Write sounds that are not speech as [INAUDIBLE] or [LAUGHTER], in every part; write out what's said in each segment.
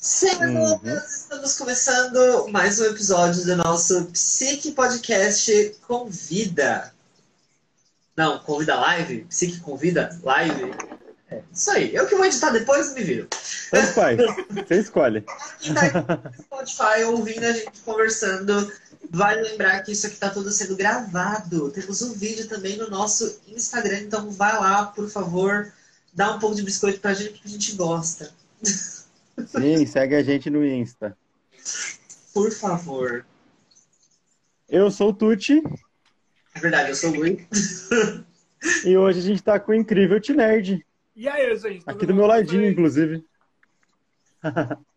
Senhoras, uhum. estamos começando mais um episódio do nosso Psique Podcast Convida. Não, Convida Live? Psique Convida Live? É, isso aí. Eu que vou editar depois me viro. Tanto faz. Você escolhe. Quem tá no Spotify ouvindo a gente conversando, vai lembrar que isso aqui tá tudo sendo gravado. Temos um vídeo também no nosso Instagram, então vai lá, por favor, dá um pouco de biscoito pra gente, porque a gente gosta. Sim, segue a gente no Insta. Por favor. Eu sou o Tuti. É verdade, eu sou o Luiz. e hoje a gente tá com o incrível T-Nerd. E aí, gente? Aqui do meu ladinho, aí? inclusive. [LAUGHS]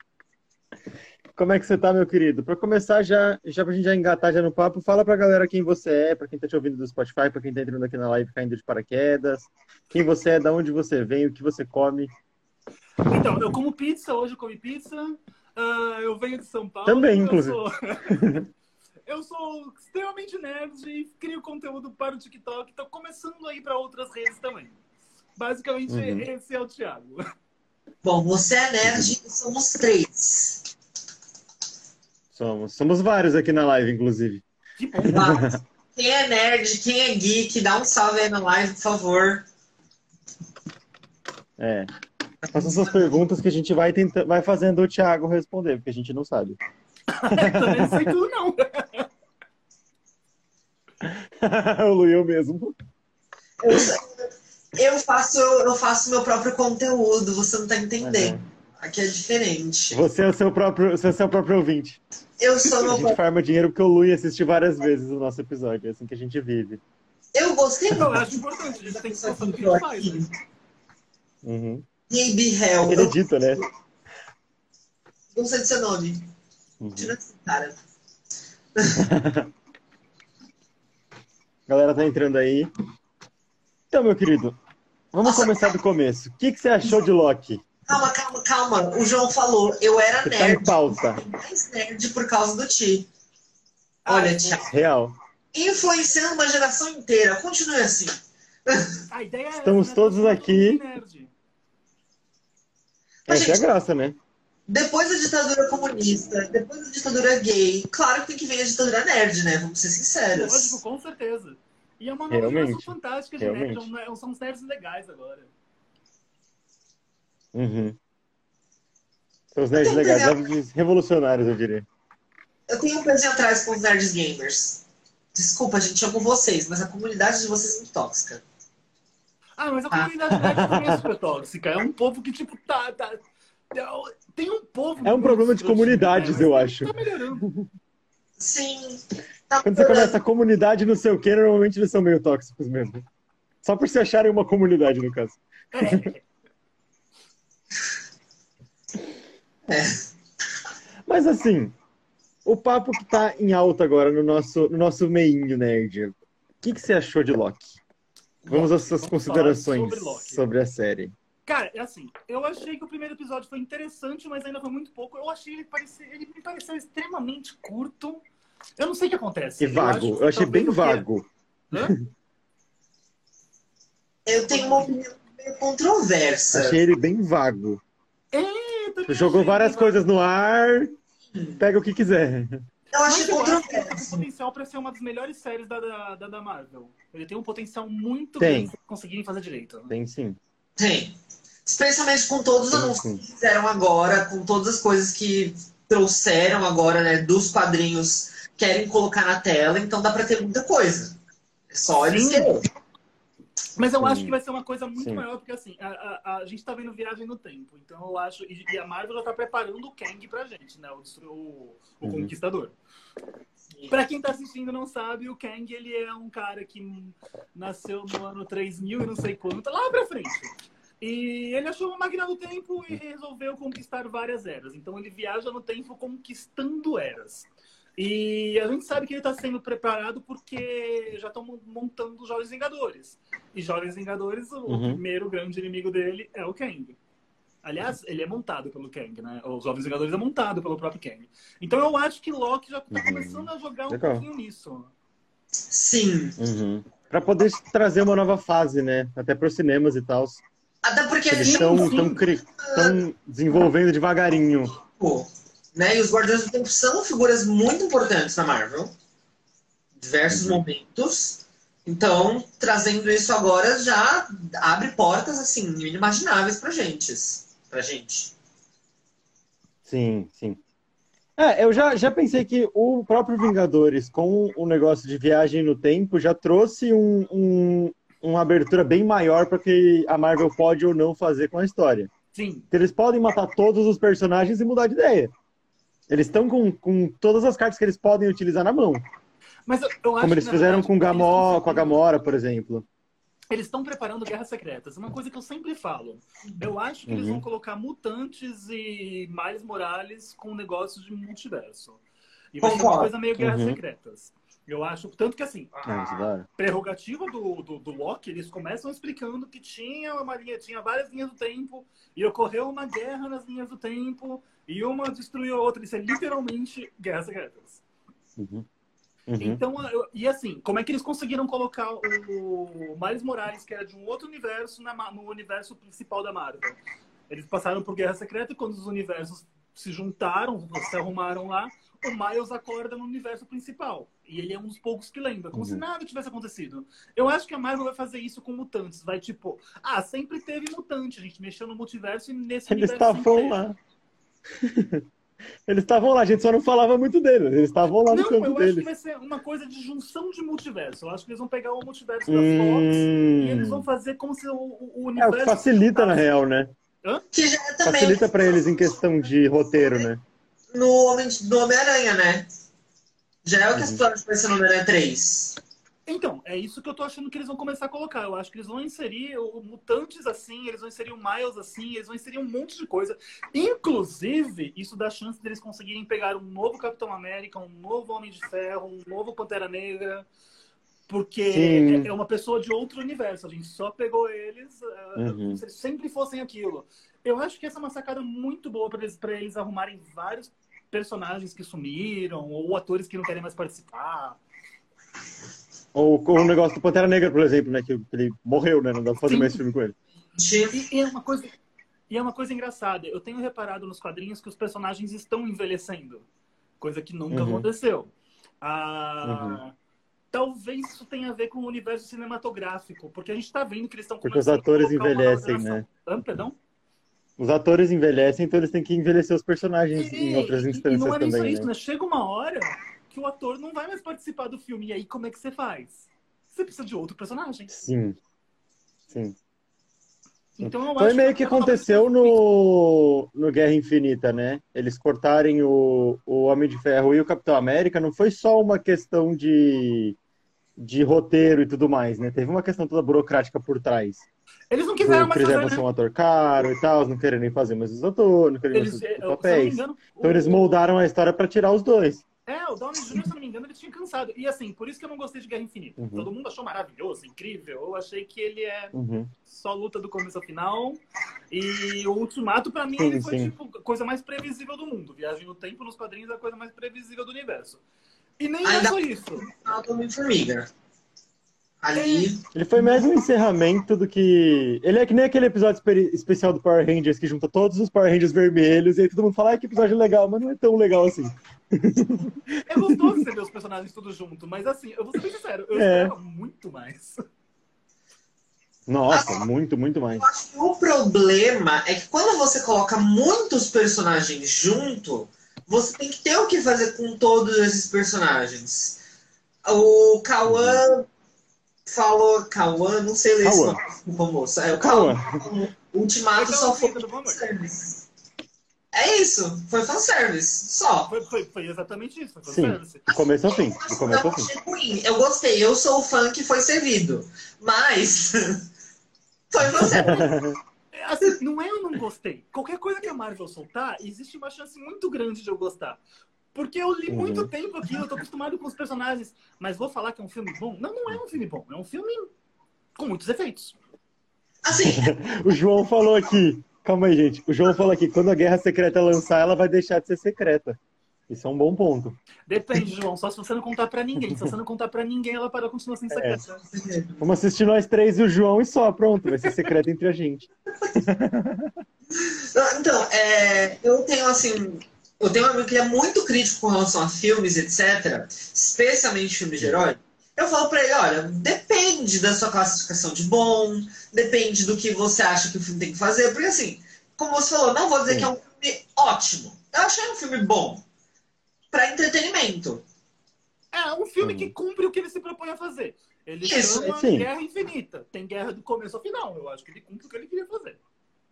Como é que você tá, meu querido? Para começar, já, já pra gente já engatar já no papo, fala pra galera quem você é, pra quem tá te ouvindo do Spotify, pra quem tá entrando aqui na live caindo de paraquedas, quem você é, da onde você vem, o que você come. Então, eu como pizza, hoje eu comi pizza. Uh, eu venho de São Paulo. Também, inclusive. Sou... [LAUGHS] eu sou extremamente nerd e crio conteúdo para o TikTok. Estou começando a ir para outras redes também. Basicamente, uhum. esse é o Thiago. Bom, você é nerd e somos três. Somos. Somos vários aqui na live, inclusive. Que bom. Quem é nerd, quem é geek, dá um salve aí na live, por favor. É. Faça suas perguntas que a gente vai, tenta... vai fazendo o Thiago responder, porque a gente não sabe. [LAUGHS] Também não sei tudo, não. [LAUGHS] o Lu, eu mesmo. Eu, eu, faço, eu faço meu próprio conteúdo, você não tá entendendo. Uhum. Aqui é diferente. Você é o seu próprio, você é o seu próprio ouvinte. Eu sou meu A gente farma dinheiro porque o Lu assiste várias vezes o nosso episódio, é assim que a gente vive. Eu gostei. Eu acho importante, a gente tem que pensar no que faz. Né? Uhum. Gabe Hell. Acredita, né? Não sei do seu nome. Uhum. Tira esse cara. [LAUGHS] Galera tá entrando aí. Então, meu querido, vamos Nossa, começar calma. do começo. O que, que você achou de Loki? Calma, calma, calma. O João falou, eu era você nerd. Tá em pauta. Mais nerd por causa do Ti. Olha, Tiago. Real. Influenciando uma geração inteira. Continue assim. A ideia é Estamos né? todos aqui. Nerd. Essa gente, é a graça, né? Depois da ditadura comunista, depois da ditadura gay, claro que tem que vir a ditadura nerd, né? Vamos ser sinceros. Lógico, com certeza. E é uma nova Realmente. fantástica de Realmente. nerd. São os nerds legais agora. Uhum. São os nerds legais, nerds revolucionários, eu diria. Eu tenho um pezinho atrás com os nerds gamers. Desculpa, gente, amo vocês, mas a comunidade de vocês é muito tóxica. Ah, mas a comunidade nerd também é super tóxica. É um povo que, tipo, tá. tá tem um povo. É um problema de comunidades, né? eu acho. Tá melhorando. Sim. Tá Quando você começa a comunidade não sei o que, normalmente eles são meio tóxicos mesmo. Só por se acharem uma comunidade, no caso. É. [LAUGHS] é. Mas assim, o papo que tá em alta agora no nosso, no nosso meinho nerd. O que, que você achou de Loki? Vamos às suas considerações sobre, sobre, a série. Cara, é assim, eu achei que o primeiro episódio foi interessante, mas ainda foi muito pouco. Eu achei ele parecer, ele me pareceu extremamente curto. Eu não sei o que acontece. E vago. Eu, eu achei bem vago. Eu tenho uma opinião meio controversa. Achei ele bem vago. É, Jogou várias coisas no ar, pega o que quiser. Eu achei que ele tem potencial para ser uma das melhores séries da, da, da Marvel. Ele tem um potencial muito tem. grande conseguirem fazer direito. Né? Tem sim. Tem. Especialmente com todos os anúncios que fizeram agora, com todas as coisas que trouxeram agora, né, dos quadrinhos, querem colocar na tela, então dá para ter muita coisa. É só eles querem. Mas eu Sim. acho que vai ser uma coisa muito Sim. maior, porque assim, a, a, a, gente tá vendo viagem no tempo. Então eu acho. E, e a Marvel já tá preparando o Kang pra gente, né? O, o, o uhum. Conquistador. Pra quem tá assistindo não sabe, o Kang ele é um cara que nasceu no ano 3000 e não sei quanto, lá pra frente. E ele achou uma máquina do tempo e resolveu conquistar várias eras. Então ele viaja no tempo conquistando eras. E a gente sabe que ele está sendo preparado porque já estão montando os Jovens Vingadores. E Jovens Vingadores, o uhum. primeiro grande inimigo dele é o Kang. Aliás, ele é montado pelo Kang, né? Os Jovens Vingadores é montado pelo próprio Kang. Então eu acho que Loki já está uhum. começando a jogar um Legal. pouquinho nisso. Sim. Uhum. Para poder trazer uma nova fase, né? Até para os cinemas e tal. Até porque eles estão desenvolvendo devagarinho Tempo, né? E os Guardiões do Tempo são figuras muito importantes na Marvel. Diversos uhum. momentos. Então, trazendo isso agora já abre portas assim inimagináveis pra gente, pra gente. Sim, sim. É, eu já, já pensei que o próprio Vingadores, com o negócio de viagem no tempo, já trouxe um, um uma abertura bem maior para que a Marvel pode ou não fazer com a história. Sim. Eles podem matar todos os personagens e mudar de ideia. Eles estão com, com todas as cartas que eles podem utilizar na mão. Mas eu, eu Como eles fizeram verdade, com, Gamora, com a Gamora, por exemplo. Eles estão preparando guerras secretas. Uma coisa que eu sempre falo. Eu acho que uhum. eles vão colocar mutantes e Miles Morales com negócios de multiverso. E vai ser uma coisa meio guerras uhum. secretas. Eu acho, tanto que assim, a prerrogativa do, do, do, Loki, eles começam explicando que tinha uma linha, tinha várias linhas do tempo, e ocorreu uma guerra nas linhas do tempo, e uma destruiu a outra. Isso é literalmente guerras secretas. Uhum. Uhum. Então, eu, e assim, como é que eles conseguiram colocar o Miles Morales, que era de um outro universo, na, no universo principal da Marvel? Eles passaram por Guerra Secreta e quando os universos se juntaram, se arrumaram lá, o Miles acorda no universo principal. E ele é um dos poucos que lembra, como uhum. se nada tivesse acontecido. Eu acho que a Marvel vai fazer isso com mutantes. Vai tipo, ah, sempre teve mutante, a gente mexeu no multiverso e nesse Eles estavam lá. [LAUGHS] Eles estavam lá, a gente só não falava muito deles. Eles estavam lá no não, campo eu deles. acho que vai ser uma coisa de junção de multiverso. Eu acho que eles vão pegar o multiverso da hum... Fox e eles vão fazer como se o, o universo. É, facilita na real, né? Hã? Que já é também... Facilita para eles em questão de roteiro, né? No Homem-Aranha, né? Já é o que as pessoas pensam no Homem-Aranha 3. Então, é isso que eu tô achando que eles vão começar a colocar. Eu acho que eles vão inserir o mutantes assim, eles vão inserir o Miles assim, eles vão inserir um monte de coisa. Inclusive, isso dá chance deles conseguirem pegar um novo Capitão América, um novo Homem de Ferro, um novo Pantera Negra. Porque é, é uma pessoa de outro universo. A gente só pegou eles uh, uhum. se eles sempre fossem aquilo. Eu acho que essa é uma sacada muito boa para eles, eles arrumarem vários personagens que sumiram, ou atores que não querem mais participar. Ou o negócio do Pantera Negra, por exemplo, né? Que ele morreu, né? Não dá pra fazer Sim. mais filme com ele. E, e, é uma coisa, e é uma coisa engraçada. Eu tenho reparado nos quadrinhos que os personagens estão envelhecendo. Coisa que nunca uhum. aconteceu. Ah, uhum. Talvez isso tenha a ver com o universo cinematográfico, porque a gente está vendo que eles estão Porque os atores envelhecem, né? Ah, perdão? Os atores envelhecem, então eles têm que envelhecer os personagens e, em outras instâncias e não é também. Só isso, né? né? Chega uma hora que o ator não vai mais participar do filme. E aí, como é que você faz? Você precisa de outro personagem. Sim. Sim. Então, eu Foi acho meio que, que aconteceu no, no Guerra Infinita, né? Eles cortarem o, o Homem de Ferro e o Capitão América. Não foi só uma questão de, de roteiro e tudo mais, né? Teve uma questão toda burocrática por trás. Eles não quiseram mais fazer, né? um ator caro e tal, não querem nem fazer mais os atores, não querem eles, mais os papéis. Engano, então o... eles moldaram a história para tirar os dois. É, o Downey Jr., se não me engano, ele tinha cansado. E assim, por isso que eu não gostei de Guerra Infinita. Uhum. Todo mundo achou maravilhoso, incrível. Eu achei que ele é uhum. só luta do começo ao final. E o Ultimato, pra mim, sim, ele foi sim. tipo a coisa mais previsível do mundo. Viagem no tempo nos quadrinhos é a coisa mais previsível do universo. E nem Ainda é só isso. Homem-Formiga. Ali. Ele foi mais um encerramento do que. Ele é que nem aquele episódio especial do Power Rangers que junta todos os Power Rangers vermelhos e aí todo mundo fala ah, que episódio legal, mas não é tão legal assim. É gostoso você ver os personagens todos juntos, mas assim, eu vou ser bem sincero, eu é. espero muito mais. Nossa, assim, muito, muito mais. Eu acho que o problema é que quando você coloca muitos personagens junto, você tem que ter o que fazer com todos esses personagens. O Kawan uhum falou Cauã, não sei ler esse nome, moça. É o Cauã. O Ultimato só foi fanservice. É isso, foi fanservice, só. Foi, foi, foi exatamente isso, foi fanservice. Sim, do começo ao fim, do começo ao fim. Ruim. Eu gostei, eu sou o fã que foi servido, mas [LAUGHS] foi fanservice. [LAUGHS] É, assim, não é eu não gostei. Qualquer coisa que a Marvel soltar, existe uma chance muito grande de eu gostar. Porque eu li muito uhum. tempo aquilo, eu tô acostumado com os personagens. Mas vou falar que é um filme bom? Não, não é um filme bom. É um filme com muitos efeitos. Assim. [LAUGHS] o João falou aqui. Calma aí, gente. O João falou aqui: quando a Guerra Secreta lançar, ela vai deixar de ser secreta. Isso é um bom ponto. Depende, João. Só se você não contar pra ninguém. Se você não contar pra ninguém, ela para continuar sendo É. secreta. Vamos assistir nós três e o João e só, pronto. Vai ser secreto entre a gente. [LAUGHS] Então, é, eu tenho assim. Eu tenho um amigo que é muito crítico com relação a filmes, etc., especialmente filmes de herói. Eu falo pra ele, olha, depende da sua classificação de bom, depende do que você acha que o filme tem que fazer, porque assim, como você falou, não vou dizer Sim. que é um filme ótimo. Eu achei um filme bom. Pra entretenimento. É um filme que cumpre o que ele se propõe a fazer. Ele Isso, chama sim. Guerra Infinita. Tem guerra do começo ao final. Eu acho que ele cumpre o que ele queria fazer.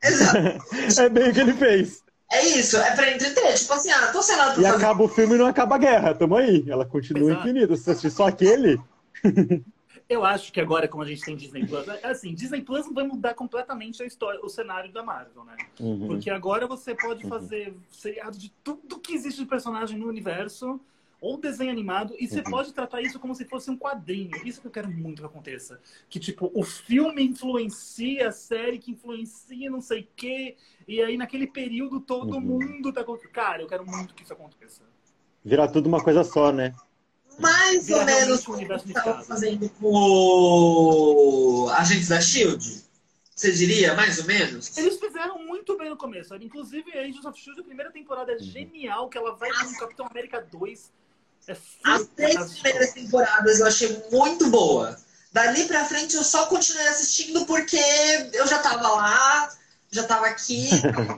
Exato. [LAUGHS] É bem o que ele fez. É isso, é pra entreter. Tipo assim, ah, tô selado pra E acaba o filme e não acaba a guerra. Tamo aí. Ela continua Exato. infinita. Se você assistir só aquele. [LAUGHS] Eu acho que agora, como a gente tem Disney Plus, assim, Disney Plus vai mudar completamente a história, o cenário da Marvel, né? Uhum. Porque agora você pode fazer seriado de tudo que existe de personagem no universo, ou desenho animado, e você Uhum. pode tratar isso como se fosse um quadrinho. Isso que eu quero muito que aconteça. Que, tipo, o filme influencia a série, que influencia não sei o quê, e aí naquele período todo Uhum. mundo tá... com- Cara, eu quero muito que isso aconteça. Virar tudo uma coisa só, né? Mais Vira ou menos como unificado. fazendo com o Agentes da Shield. Você diria, mais ou menos? Eles fizeram muito bem no começo. Inclusive, a Agents of S.H.I.E.L.D., a primeira temporada é genial, que ela vai com o Capitão América 2. É As três primeiras temporadas eu achei muito boa. Dali pra frente eu só continuei assistindo porque eu já tava lá, já tava aqui,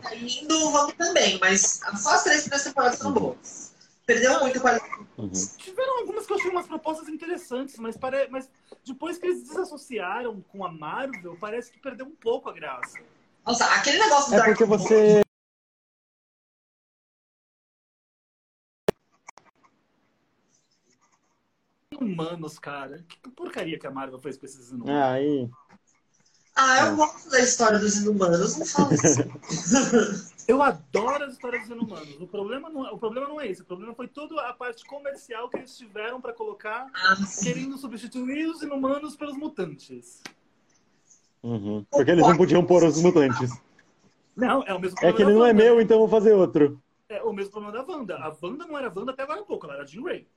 tá [LAUGHS] indo, vamos também. Mas só as três primeiras temporadas são boas. Perdeu muito qualidade. Uhum. Tiveram algumas que eu achei umas propostas interessantes, mas, pare... mas depois que eles desassociaram com a Marvel, parece que perdeu um pouco a graça. Nossa, aquele negócio do É Dark porque você. Humanos, cara. Que porcaria que a Marvel fez com esses humanos. Ah, aí. Ah, eu gosto da história dos inumanos, não fala assim. [LAUGHS] Eu adoro as histórias dos inumanos. O problema, não, é- o problema não é esse. O problema foi toda a parte comercial que eles tiveram pra colocar, Ah, querendo substituir os inumanos pelos mutantes. Uhum. Porque eles não podiam pôr os mutantes. Não, é o mesmo É que ele não é meu, então eu vou fazer outro. É o mesmo problema da Wanda. A Wanda não era Wanda até agora há pouco, ela era Jean Grey.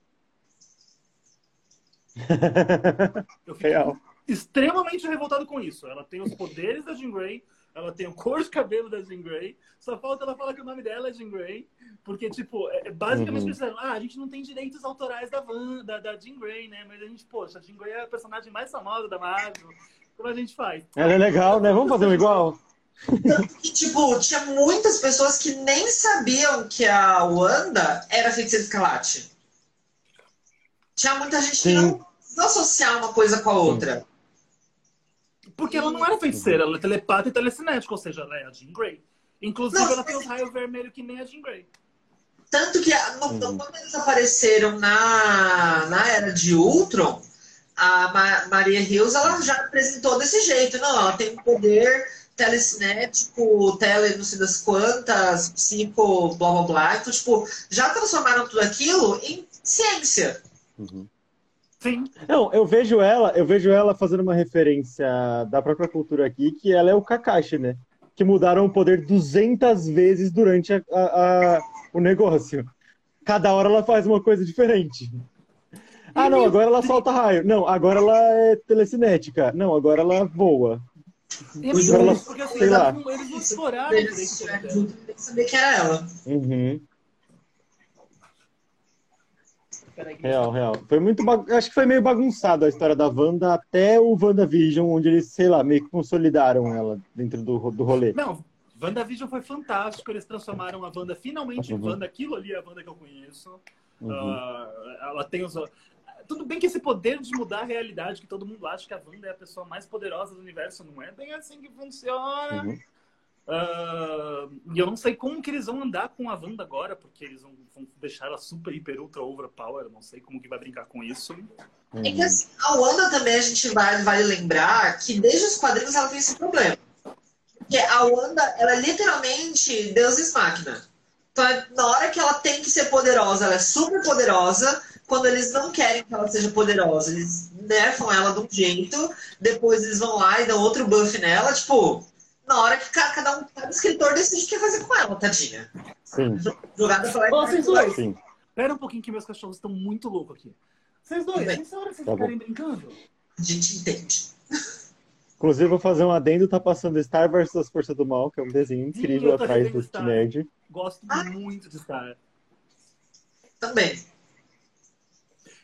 [LAUGHS] Eu fico Real. extremamente revoltado com isso. Ela tem os poderes da Jean Grey, ela tem o cor de cabelo da Jean Grey, só falta ela falar que o nome dela é Jean Grey, porque, tipo, é- é basicamente Uhum. eles disseram, ah, a gente não tem direitos autorais da Van, da, da Jean Grey, né? Mas a gente, poxa, a Jean Grey é a personagem mais famosa da Marvel. Como a gente faz? Ela é legal, né? Vamos fazer um igual? E, tipo, tinha muitas pessoas que nem sabiam que a Wanda era feiticeira escarlate. Tinha muita gente que Sim. não não associar uma coisa com a outra. Porque ela não era feiticeira, ela é telepata e telecinética, ou seja, ela é a Jean Grey. Inclusive, Não, ela tem os raios vermelhos que nem a Jean Grey. Tanto que a- no- Uhum. quando eles apareceram na, na era de Ultron, a Ma- Maria Hills ela já apresentou desse jeito. Não, ela tem um poder telecinético, tele não sei das quantas, psico, blá blá blá. Então, tipo, já transformaram tudo aquilo em ciência. Uhum. Sim. Não, eu vejo ela, eu vejo ela fazendo uma referência da própria cultura aqui, que ela é o Kakashi, né? Que mudaram o poder 200 vezes durante a- a- a- o negócio. Cada hora ela faz uma coisa diferente. Ah, não, agora ela solta raio. Não, agora ela é telecinética. Não, agora ela voa. E é ela- porque assim, sei lá. eles não exploraram Eles poder tiveram saber que era ela. Uhum. Peraí, que- Real, real. Foi muito bagun... Acho que foi meio bagunçado a história da Wanda até o WandaVision, onde eles, sei lá, meio que consolidaram ela dentro do, do rolê. Não, WandaVision foi fantástico. Eles transformaram a Wanda finalmente em Uhum. Wanda. Aquilo ali é a Wanda que eu conheço. Uhum. Ah, ela tem os. Tudo bem que esse poder de mudar a realidade, que todo mundo acha que a Wanda é a pessoa mais poderosa do universo, não é bem assim que funciona. Uhum. Ah, e eu não sei como que eles vão andar com a Wanda agora, porque eles vão, vão deixar ela super, hiper, ultra overpower. Não sei como que vai brincar com isso. É que assim, a Wanda também a gente vai, vale lembrar que desde os quadrinhos ela tem esse problema. Porque a Wanda, ela é literalmente Deus máquina. Então, é- na hora que ela tem que ser poderosa, ela é super poderosa. Quando eles não querem que ela seja poderosa, eles nerfam ela de um jeito. Depois eles vão lá e dão outro buff nela. Tipo, na hora que ca- cada um, cada escritor decide o que fazer com ela, tadinha. Sim, Jogada pra lá e Ó, pra cá. censura. sim. Pera um pouquinho que meus cachorros estão muito loucos aqui. Vocês dois, Bem. nessa hora vocês Tá ficarem brincando? A gente entende. [LAUGHS] Inclusive, vou fazer um adendo, tá passando Star vs das Forças do Mal, que é um desenho incrível tô atrás do Star. Nerd. Gosto Ah. muito de Star. Também.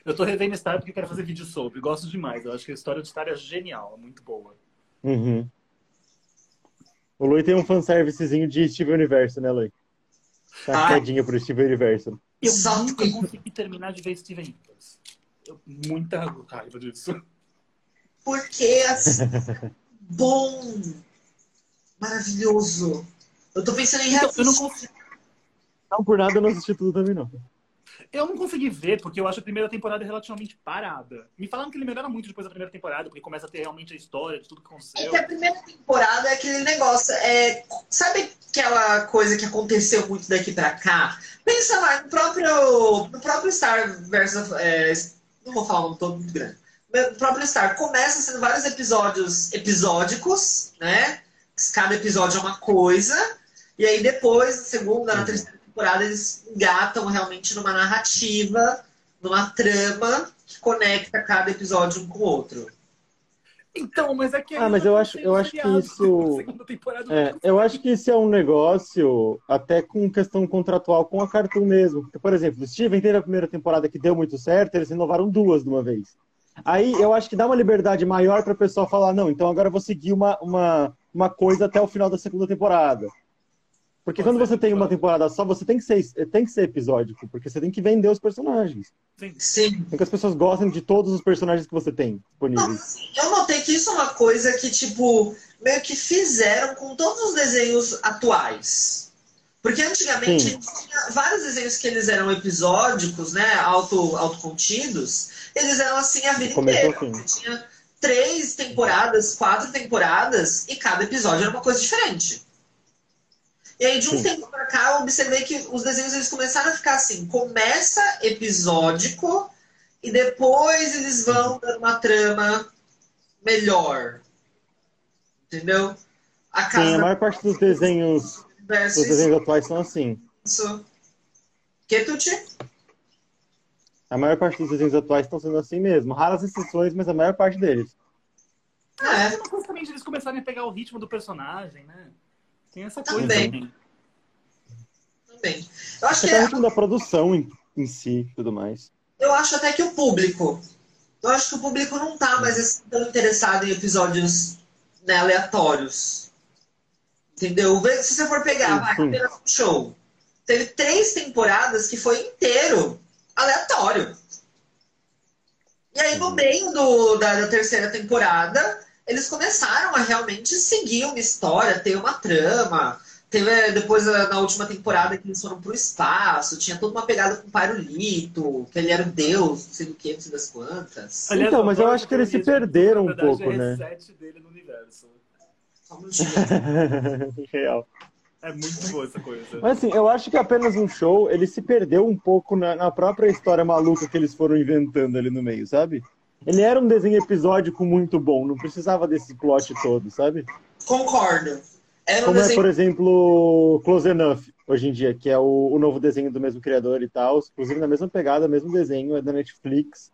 Eu tô revendo Star porque quero fazer vídeo sobre. Gosto demais. Eu acho que a história de Star é genial, é muito boa. Uhum. O Lui tem um fanservicezinho de Steven Universo, né, Lui? Tá Ah. pro Steven Universo. Eu Só nunca consegui terminar de ver Steven Universe. Eu, muita raiva disso. Porque assim, [LAUGHS] bom, maravilhoso. Eu tô pensando em Então, eu não consigo. Não, por nada eu não assisti tudo também, não. Eu não consegui ver, porque eu acho a primeira temporada relativamente parada. Me falaram que ele melhora muito depois da primeira temporada, porque começa a ter realmente a história de tudo que É aconteceu. que a primeira temporada é aquele negócio. É, sabe aquela coisa que aconteceu muito daqui pra cá? Pensa lá no próprio, no próprio Star versus. é, não vou falar um todo muito grande. No próprio Star começa sendo vários episódios episódicos, né? Cada episódio é uma coisa. E aí depois, na segunda, na Uhum. terceira temporada, eles engatam realmente numa narrativa, numa trama que conecta cada episódio um com o outro. Então, mas é que. Ah, mas eu acho- eu acho que isso- Segunda temporada, É, eu acho que isso é um negócio até com questão contratual com a Cartoon mesmo. Porque, por exemplo, o Steven teve a primeira temporada que deu muito certo, eles renovaram duas de uma vez. Aí eu acho que dá uma liberdade maior para o pessoal falar, não, então agora eu vou seguir uma, uma, uma coisa até o final da segunda temporada. Porque quando você tem uma temporada só, você tem que ser, tem que ser episódico, porque você tem que vender os personagens. Sim. Sim. Tem que as pessoas gostem de todos os personagens que você tem disponíveis. Eu notei que isso é uma coisa que, tipo, meio que fizeram com todos os desenhos atuais. Porque antigamente Sim. tinha vários desenhos que eles eram episódicos, né? Auto, autocontidos, eles eram assim a vida Começou inteira. assim. Você tinha três temporadas, quatro temporadas, e cada episódio era uma coisa diferente. E aí, de um Sim. tempo pra cá, eu observei que os desenhos eles começaram a ficar assim: começa episódico, e depois eles vão dando uma trama melhor. Entendeu? A Sim, casa a maior parte dos desenhos, dos desenhos atuais são assim. isso. Que, Tuti? A maior parte dos desenhos atuais estão sendo assim mesmo. Raras exceções, mas a maior parte deles. É, É uma coisa também de eles começarem a pegar o ritmo do personagem, né? Tem essa coisa Também. também. também. Eu acho que Até o ritmo da produção em, em si e tudo mais. eu acho até que o público. Eu acho que o público não tá mais assim, tão interessado em episódios né, aleatórios. Entendeu? Se você for pegar, Sim, vai, sim. Operação Show. Teve três temporadas que foi inteiro aleatório. E aí, no Uhum. meio do- da, da terceira temporada, eles começaram a realmente seguir uma história, ter uma trama. Teve depois, eh, na última temporada, que eles foram pro espaço, tinha toda uma pegada com o Pyrolito, que ele era o deus, não sei do que, não sei das quantas. Aliás, Então, mas eu acho que eles se perderam um pouco, é né? reset dele no universo. Só um. [LAUGHS] Real. É muito boa essa coisa. Mas assim, eu acho que apenas um show, ele se perdeu um pouco na, na própria história maluca que eles foram inventando ali no meio, sabe? Ele era um desenho episódico muito bom, não precisava desse plot todo, sabe? Concordo. Era um Como é, desenho por exemplo, Close Enough, hoje em dia, que é o, o novo desenho do mesmo criador e tal, inclusive na mesma pegada, mesmo desenho, é da Netflix.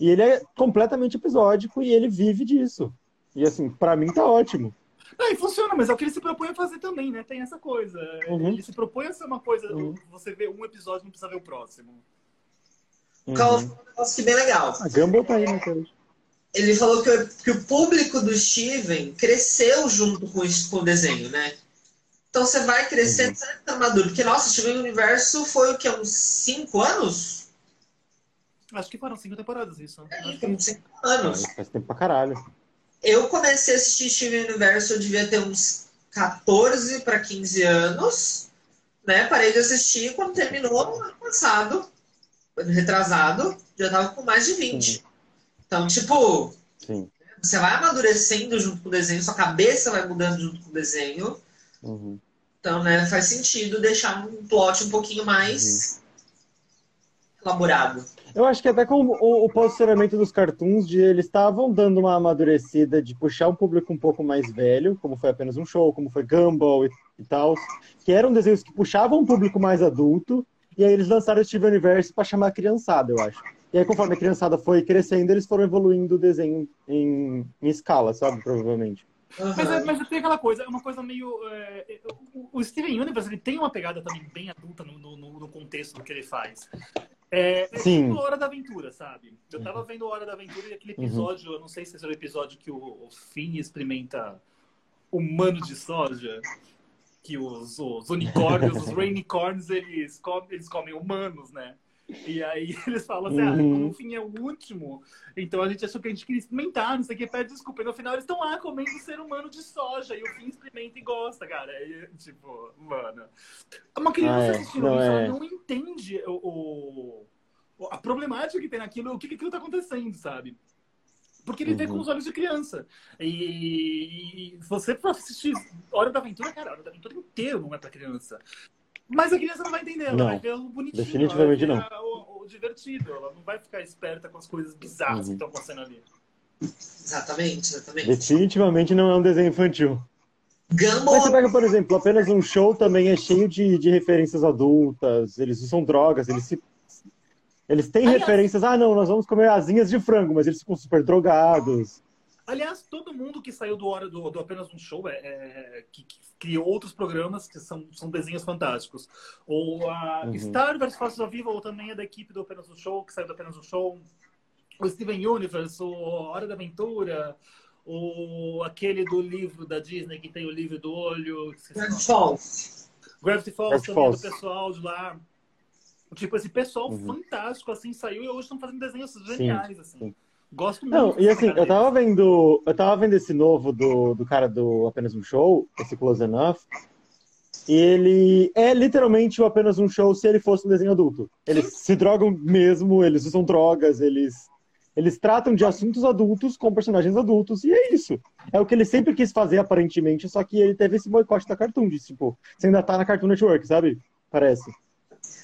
E ele é completamente episódico e ele vive disso. E assim, pra mim tá ótimo. É, e funciona, mas é o que ele se propõe a fazer também, né? Tem essa coisa. Uhum. Ele se propõe a ser uma coisa. Uhum. Você vê um episódio e não precisa ver o próximo. O Carlos Uhum. falou um negócio que bem legal. A Gumball tá aí, né, cara? Ele falou que, o- que o público do Steven cresceu junto com, isso- com o desenho, né? Então você vai crescendo, Uhum. você vai ficando maduro. Porque, nossa, Steven Universo foi o que? Uns 5 anos? Acho que foram cinco temporadas isso. É, Acho foi que... uns 5 anos. Faz tempo pra caralho. Eu comecei a assistir Steven Universo, eu devia ter uns 14 para 15 anos. Né? Parei de assistir quando terminou no ano passado, retrasado, já tava com mais de 20. Então, tipo, Sim. você vai amadurecendo junto com o desenho, sua cabeça vai mudando junto com o desenho. Uhum. Então, né, faz sentido deixar um plot um pouquinho mais elaborado. Eu acho que até com o, o posicionamento dos cartoons, de eles estavam dando uma amadurecida de puxar um público um pouco mais velho, como foi apenas um show, como foi Gumball e, e tal, que eram desenhos que puxavam um público mais adulto, E aí eles lançaram o Steven Universe para chamar a criançada, eu acho. E aí, conforme a criançada foi crescendo, eles foram evoluindo o desenho em, em escala, sabe? Provavelmente. Uhum. Mas, é, mas tem aquela coisa, é uma coisa meio. É, o, Steven Universe ele tem uma pegada também bem adulta no, no, no contexto do que ele faz. É, é Sim. tipo Hora da Aventura, sabe? Eu tava vendo Hora da Aventura e aquele uhum. episódio, uhum. eu não sei se esse é o episódio que o, o Finn experimenta humano de soja, que os, os unicórnios, os rainicorns, eles comem, eles comem humanos, né? E aí [LAUGHS] eles falam assim, ah, uhum. como o fim é o último, então a gente achou que a gente queria experimentar, não sei o que, pede desculpa. E no final eles estão lá comendo ser humano de soja, e o fim experimenta e gosta, cara. E, tipo, mano. Uma criança ah, é. assistindo não, é. não entende o, o, a problemática que tem naquilo, o que, que aquilo tá acontecendo, sabe? Porque ele uhum. vê com os olhos de criança. E, e você pra assistir Hora da Aventura, cara, Hora da Aventura inteiro não é pra criança. Mas a criança não vai entender, ela não, vai ver o bonitinho. Definitivamente não. O, o, divertido, ela não vai ficar esperta com as coisas bizarras uhum. que estão acontecendo ali. Exatamente, exatamente. Definitivamente não é um desenho infantil. Gumball... Mas você pega, por exemplo, apenas um show também é cheio de, de referências adultas, eles usam drogas, eles se. Eles têm Aliás, referências, ah não, nós vamos comer asinhas de frango, mas eles ficam super drogados. Aliás, todo mundo que saiu do hora do, do apenas um show é, é que, que, criou outros programas que são, são desenhos fantásticos. Ou a uhum. Star vs Faces of Evil também é da equipe do apenas um show, que saiu do apenas um show. O Steven Universe, o Hora da Aventura, o aquele do livro da Disney que tem o livro do olho. Gravity Falls. Gravity Falls Gravity também Falls. do pessoal de lá. Tipo, esse pessoal uhum. fantástico assim saiu e hoje estão fazendo desenhos geniais sim, assim. Sim. Gosto muito. Não, e assim, eu tava vendo. Eu tava vendo esse novo do, do cara do Apenas um Show, esse Close Enough. E ele é literalmente o apenas um show se ele fosse um desenho adulto. Eles se drogam mesmo, eles usam drogas, eles, eles tratam de assuntos adultos com personagens adultos, e é isso. É o que ele sempre quis fazer, aparentemente, só que ele teve esse boicote da Cartoon, de tipo, você ainda tá na Cartoon Network, sabe? Parece.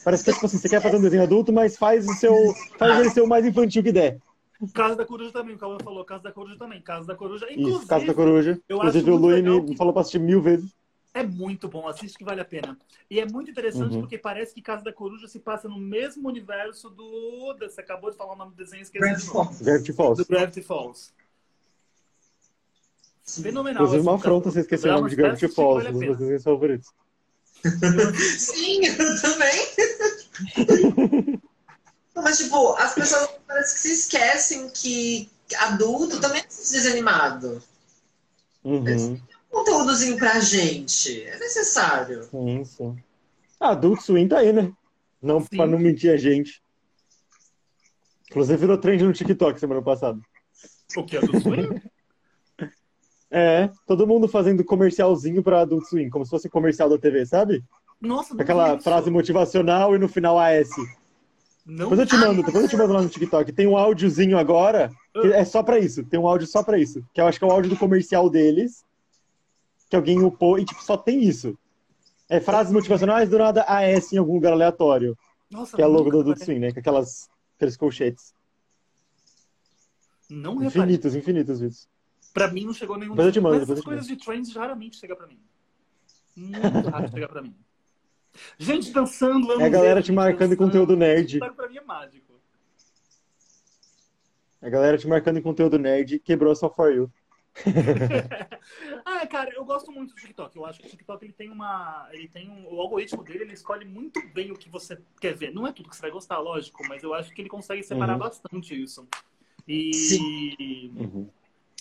Parece que tipo assim, você quer fazer um desenho adulto, mas faz o seu. faz ele ser o mais infantil que der. Casa da Coruja também, o Cauã falou. Casa da Coruja também. Casa da Coruja. Inclusive, Isso, Casa da Coruja. Eu Inclusive, o Luiz me que... falou pra assistir mil vezes. É muito bom, assiste que vale a pena. E é muito interessante uhum. porque parece que Casa da Coruja se passa no mesmo universo do. Você acabou de falar o nome do desenho, esqueci Gravity Falls. Gravity Falls. Do Gravity Falls. Fenomenal. Inclusive, uma afronta você esquecer o nome de Gravity Falls, um dos meus desenhos favoritos. Sim, eu também. [LAUGHS] Mas, tipo, as pessoas parece que se esquecem que adulto também é desanimado. Uhum. Um conteúdozinho pra gente. É necessário. Sim, sim. Ah, adulto swing tá aí, né? Não sim. pra não mentir a gente. Inclusive virou trend no TikTok semana passada. O que? Adult Swing? [LAUGHS] é, todo mundo fazendo comercialzinho pra Adult Swing, como se fosse comercial da TV, sabe? Nossa, Aquela frase motivacional e no final AS. Não... Depois eu te mando, depois eu te mando lá no TikTok. Tem um áudiozinho agora, que é só pra isso. Tem um áudio só pra isso. Que eu acho que é o áudio do comercial deles. Que alguém upou e, tipo, só tem isso. É frases motivacionais do nada AS em algum lugar aleatório. Nossa, que é logo do Adult Swim, né? Com aquelas, aqueles colchetes. Não Infinitos, reparei. infinitos vídeos. Pra mim não chegou nenhum. Depois eu te mando, Mas essas coisas de trends raramente chega pra mim. Muito raro chega pra mim. Gente dançando, É a galera te marcando em conteúdo nerd. Pra mim é mágico. A galera te marcando em conteúdo nerd quebrou só for you. [LAUGHS] ah, cara, eu gosto muito do TikTok. Eu acho que o TikTok ele tem uma. Ele tem um. O algoritmo dele ele escolhe muito bem o que você quer ver. Não é tudo que você vai gostar, lógico, mas eu acho que ele consegue separar uhum. bastante isso. E. Uhum.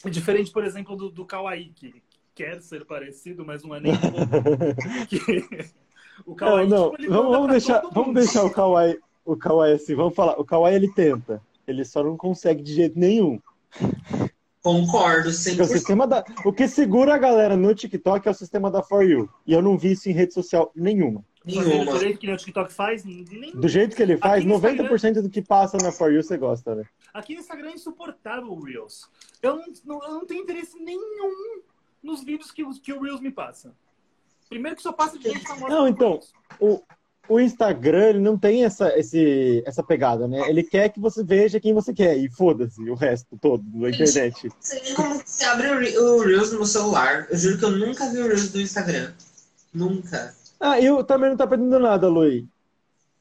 Diferente, por exemplo, do, do Kawaii, que quer ser parecido, mas não é nem. [LAUGHS] O Kawaii, não, não. Tipo, vamos, vamos deixar, vamos deixar o Kawaii, o Kawaii assim, vamos falar. O Kawaii ele tenta, ele só não consegue de jeito nenhum. Concordo, sim. O, sistema da... o que segura a galera no TikTok é o sistema da For You. E eu não vi isso em rede social nenhuma. Nenhuma. Do jeito que o TikTok faz, nem... Do jeito que ele faz, 90% do que passa na For You você gosta, né? Aqui no Instagram é insuportável o Reels. Eu não, eu não tenho interesse nenhum nos vídeos que, que o Reels me passa. Primeiro que só passa de gente famosa. Não, então, o, o Instagram ele não tem essa, esse, essa pegada, né? Ele quer que você veja quem você quer e foda-se o resto todo da internet. Sei como você abre o Reels no celular. Eu juro que eu nunca vi o Reels do Instagram. Nunca. Ah, eu também não tá perdendo nada, Luí.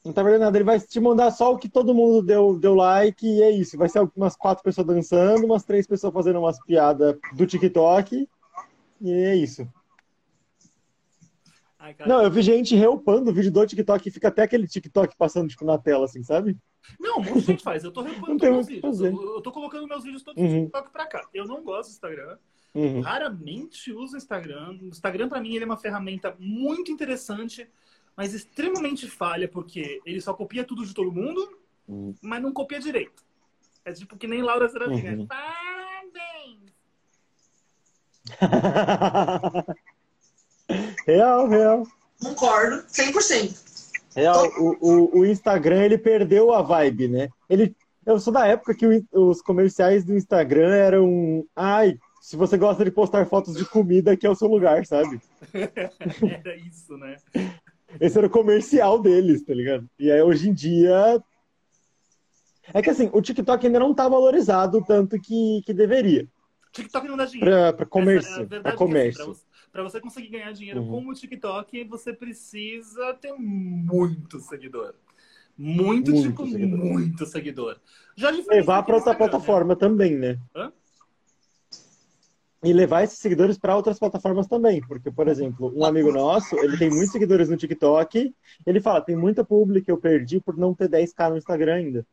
Não tá perdendo nada. Ele vai te mandar só o que todo mundo deu, deu like e é isso. Vai ser umas quatro pessoas dançando, umas três pessoas fazendo umas piadas do TikTok e é isso. Ai, não, eu vi gente reupando o vídeo do TikTok e fica até aquele TikTok passando tipo, na tela, assim, sabe? Não, muita gente faz. Eu tô reupando os vídeos. Eu, eu tô colocando meus vídeos todos uhum. do TikTok pra cá. Eu não gosto do Instagram. Uhum. Raramente uso o Instagram. O Instagram, para mim, ele é uma ferramenta muito interessante mas extremamente falha, porque ele só copia tudo de todo mundo, uhum. mas não copia direito. É tipo que nem Laura Serafim, uhum. Parabéns! [LAUGHS] real, real. Concordo, 100%. Real, o, o, o Instagram, ele perdeu a vibe, né? Ele, eu sou da época que o, os comerciais do Instagram eram... Ai, se você gosta de postar fotos de comida, que é o seu lugar, sabe? Era [LAUGHS] isso, né? Esse era o comercial deles, tá ligado? E aí hoje em dia. É que assim, o TikTok ainda não tá valorizado tanto que, que deveria. TikTok não dá dinheiro. Pra, pra comércio. É pra comércio. É assim, pra, você, pra, você, conseguir ganhar dinheiro uhum. com o TikTok, você precisa ter muito seguidor. Muito, muito tipo, seguidor. muito seguidor. Já Levar pra outra plataforma né? também, né? Hã? E levar esses seguidores para outras plataformas também. Porque, por exemplo, um amigo nosso, ele tem muitos seguidores no TikTok, ele fala, tem muita publi que eu perdi por não ter 10k no Instagram ainda.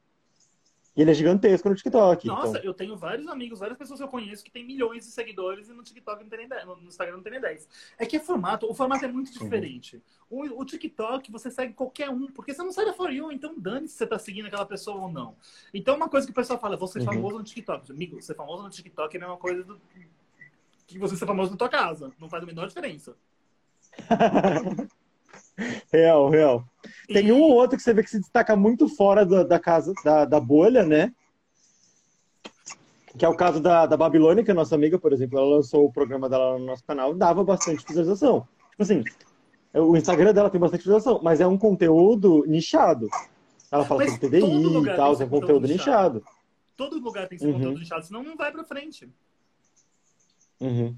E ele é gigantesco no TikTok. Nossa, então. eu tenho vários amigos, várias pessoas que eu conheço que tem milhões de seguidores e no TikTok não tem nem 10, no Instagram não tem nem 10. É que é formato, o formato é muito uhum. diferente. Uhum. O, o, TikTok, você segue qualquer um, porque você não sai da For You, então dane se você tá seguindo aquela pessoa ou não. Então, uma coisa que o pessoal fala, você é famoso no TikTok. Amigo, ser famoso no TikTok é a mesma coisa do, que você ser famoso na tua casa. Não faz a menor diferença. [LAUGHS] real, real. Tem e... um ou outro que você vê que se destaca muito fora da, da casa, da, da bolha, né? Que é o caso da, da Babilônia, que é nossa amiga, por exemplo, ela lançou o programa dela no nosso canal, dava bastante visualização. Tipo assim, o Instagram dela tem bastante visualização, mas é um conteúdo nichado. Ela fala mas sobre TDI e tal, é um conteúdo nichado. nichado. Todo lugar tem esse uhum. conteúdo nichado, senão não vai pra frente. Uhum.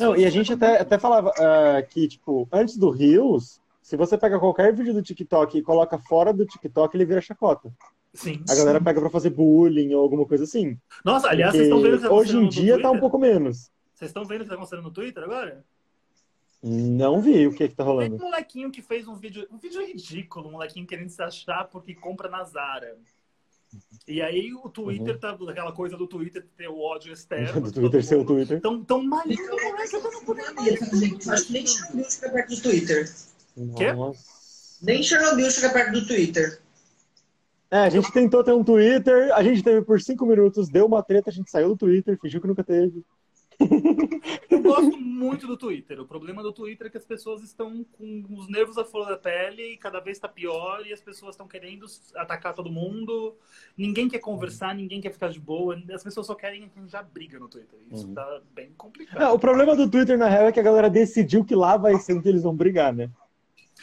Não, e a gente até, até falava uh, que, tipo, antes do Reels, se você pega qualquer vídeo do TikTok e coloca fora do TikTok, ele vira chacota. Sim. A galera pega pra fazer bullying ou alguma coisa assim. Nossa, aliás, vocês estão vendo o que tá Hoje em dia tá um pouco menos. Vocês estão vendo o que tá acontecendo no Twitter agora? Não vi o que que tá rolando. Tem um molequinho que fez um vídeo, um vídeo ridículo, um molequinho querendo se achar porque compra na Zara. E aí o Twitter uhum. tá aquela coisa do Twitter ter o ódio externo. do Twitter ser o Twitter. Tão, tão maligno, moleque, eu não poder Acho que nem Chernobyl chega perto do Twitter. Quê? Nem Chernobyl chega perto do Twitter. É, a gente tentou ter um Twitter, a gente teve por cinco minutos, deu uma treta, a gente saiu do Twitter, fingiu que nunca teve. Eu gosto muito do Twitter. O problema do Twitter é que as pessoas estão com os nervos à flor da pele e cada vez está pior e as pessoas estão querendo atacar todo mundo. Ninguém quer conversar, ninguém quer ficar de boa. As pessoas só querem já briga no Twitter. Isso uhum. tá bem complicado. Não, o problema do Twitter, na real, é que a galera decidiu que lá vai ser onde eles vão brigar, né?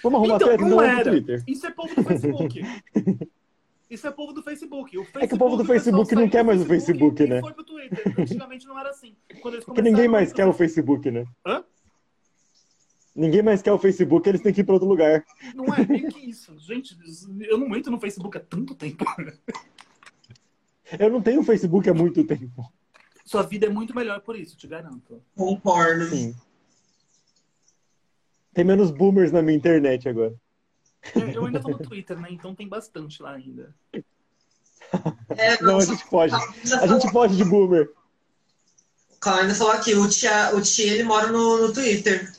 Vamos arrumar então, treta, não, não é Twitter. Isso é povo do Facebook. [LAUGHS] Isso é povo do Facebook. Facebook é que o povo do Facebook não quer mais o Facebook, né? Foi pro Twitter. Antigamente não era assim. Porque ninguém mais quer o Facebook, né? Hã? Ninguém mais quer o Facebook, eles têm que ir para outro lugar. Não é nem que isso. Gente, eu não entro no Facebook há tanto tempo. Eu não tenho Facebook há muito tempo. Sua vida é muito melhor por isso, te garanto. Concordo. Sim. Tem menos boomers na minha internet agora. Eu ainda tô no Twitter, né? Então tem bastante lá ainda. É, não, a gente pode. A gente pode de boomer. O Carl ainda falou aqui, o tia, o tia ele mora no, no Twitter.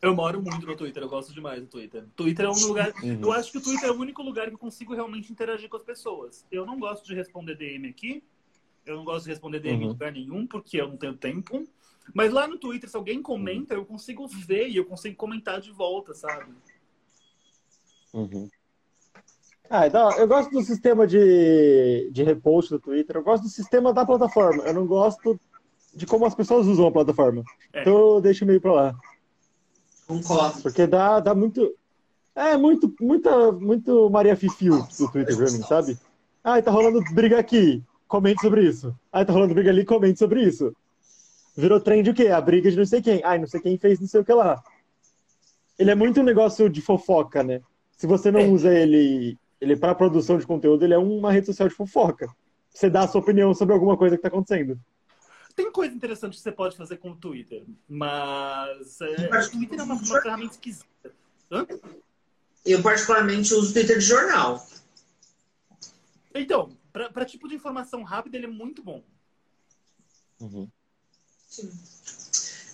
Eu moro muito no Twitter, eu gosto demais do Twitter. Twitter é um lugar. Uhum. Eu acho que o Twitter é o único lugar que eu consigo realmente interagir com as pessoas. Eu não gosto de responder DM aqui. Eu não gosto de responder DM uhum. em lugar nenhum, porque eu não tenho tempo. Mas lá no Twitter, se alguém comenta, eu consigo ver e eu consigo comentar de volta, sabe? Uhum. Ah, então, eu gosto do sistema de, de repost do Twitter, eu gosto do sistema da plataforma, eu não gosto de como as pessoas usam a plataforma. É. Então eu deixo meio pra lá. Concordo. Porque dá, dá muito. É, muito, muita, muito Maria Fifiu do Twitter pra mim, sabe? Ah, tá rolando briga aqui, comente sobre isso. Ah, tá rolando briga ali, comente sobre isso. Virou trend o quê? A briga de não sei quem. Ai, não sei quem fez não sei o que lá. Ele é muito um negócio de fofoca, né? Se você não é. usa ele, ele para produção de conteúdo, ele é uma rede social de fofoca. Você dá a sua opinião sobre alguma coisa que está acontecendo. Tem coisa interessante que você pode fazer com o Twitter, mas é, o Twitter é uma, uma ferramenta esquisita. Hã? Eu particularmente uso o Twitter de jornal. Então, para tipo de informação rápida, ele é muito bom. Uhum. Sim.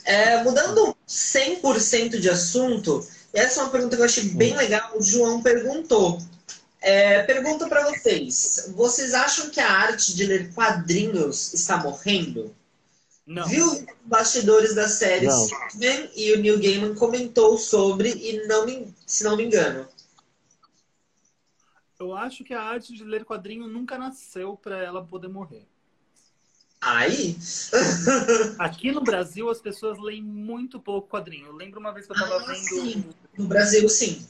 É, mudando 100% de assunto, essa é uma pergunta que eu achei bem legal. O João perguntou. É, pergunta para vocês: vocês acham que a arte de ler quadrinhos está morrendo? Não. Viu bastidores da série Superman e o Neil Gaiman comentou sobre, e não me, se não me engano. Eu acho que a arte de ler quadrinho nunca nasceu para ela poder morrer. Aí? Aqui no Brasil, as pessoas leem muito pouco quadrinho. Eu lembro uma vez que eu estava ah, vendo. Sim. No Brasil, sim.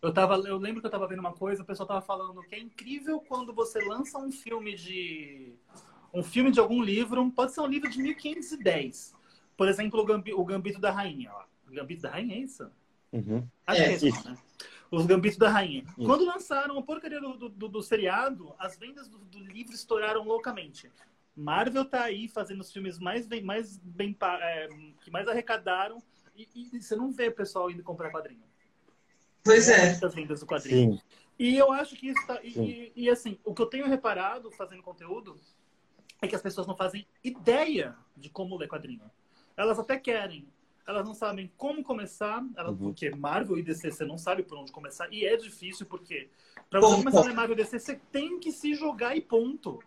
Eu, tava, eu lembro que eu estava vendo uma coisa, o pessoal estava falando que é incrível quando você lança um filme de. Um filme de algum livro, pode ser um livro de 1510. Por exemplo, o, Gambi, o Gambito da Rainha. Ó. O Gambito da Rainha é isso? Uhum. Acho é, que é isso, né? Os Gambitos da Rainha. Isso. Quando lançaram a porcaria do, do, do seriado, as vendas do, do, livro estouraram loucamente. Marvel tá aí fazendo os filmes mais bem, mais bem é, que mais arrecadaram e, e, você não vê o pessoal indo comprar quadrinho. Pois é. As vendas do quadrinho. Sim. E eu acho que isso tá. E, e, assim, o que eu tenho reparado fazendo conteúdo é que as pessoas não fazem ideia de como ler quadrinho. Elas até querem, elas não sabem como começar, elas, uhum. porque Marvel e DC você não sabe por onde começar, e é difícil porque para você começar a ler Marvel e DC você tem que se jogar e ponto.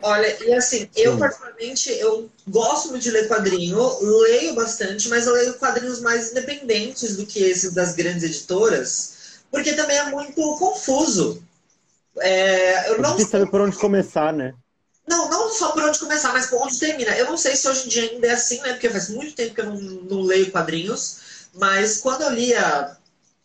Olha, e assim, eu particularmente, eu gosto muito de ler quadrinho, leio bastante, mas eu leio quadrinhos mais independentes do que esses das grandes editoras, porque também é muito confuso. É, eu não sabe por onde começar, né? Não, não só por onde começar, mas por onde termina. Eu não sei se hoje em dia ainda é assim, né? Porque faz muito tempo que eu não, não leio quadrinhos, mas quando eu lia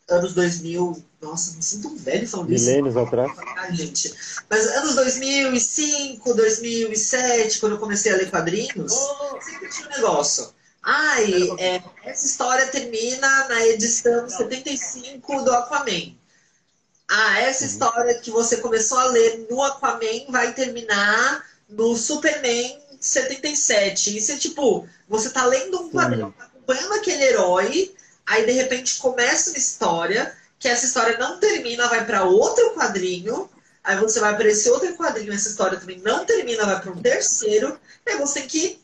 anos 2000, nossa, me sinto um velho falando isso. Milênios atrás. Ai, gente. Mas anos 2005, 2007, quando eu comecei a ler quadrinhos, oh. sempre tinha um negócio. Ai, é, essa história termina na edição 75 do Aquaman. Ah, essa uhum. história que você começou a ler no Aquaman vai terminar no Superman 77. Isso é tipo, você tá lendo um quadrinho, tá acompanhando aquele herói, aí de repente começa uma história que essa história não termina, vai para outro quadrinho, aí você vai para esse outro quadrinho, essa história também não termina, vai para um terceiro, e aí você tem que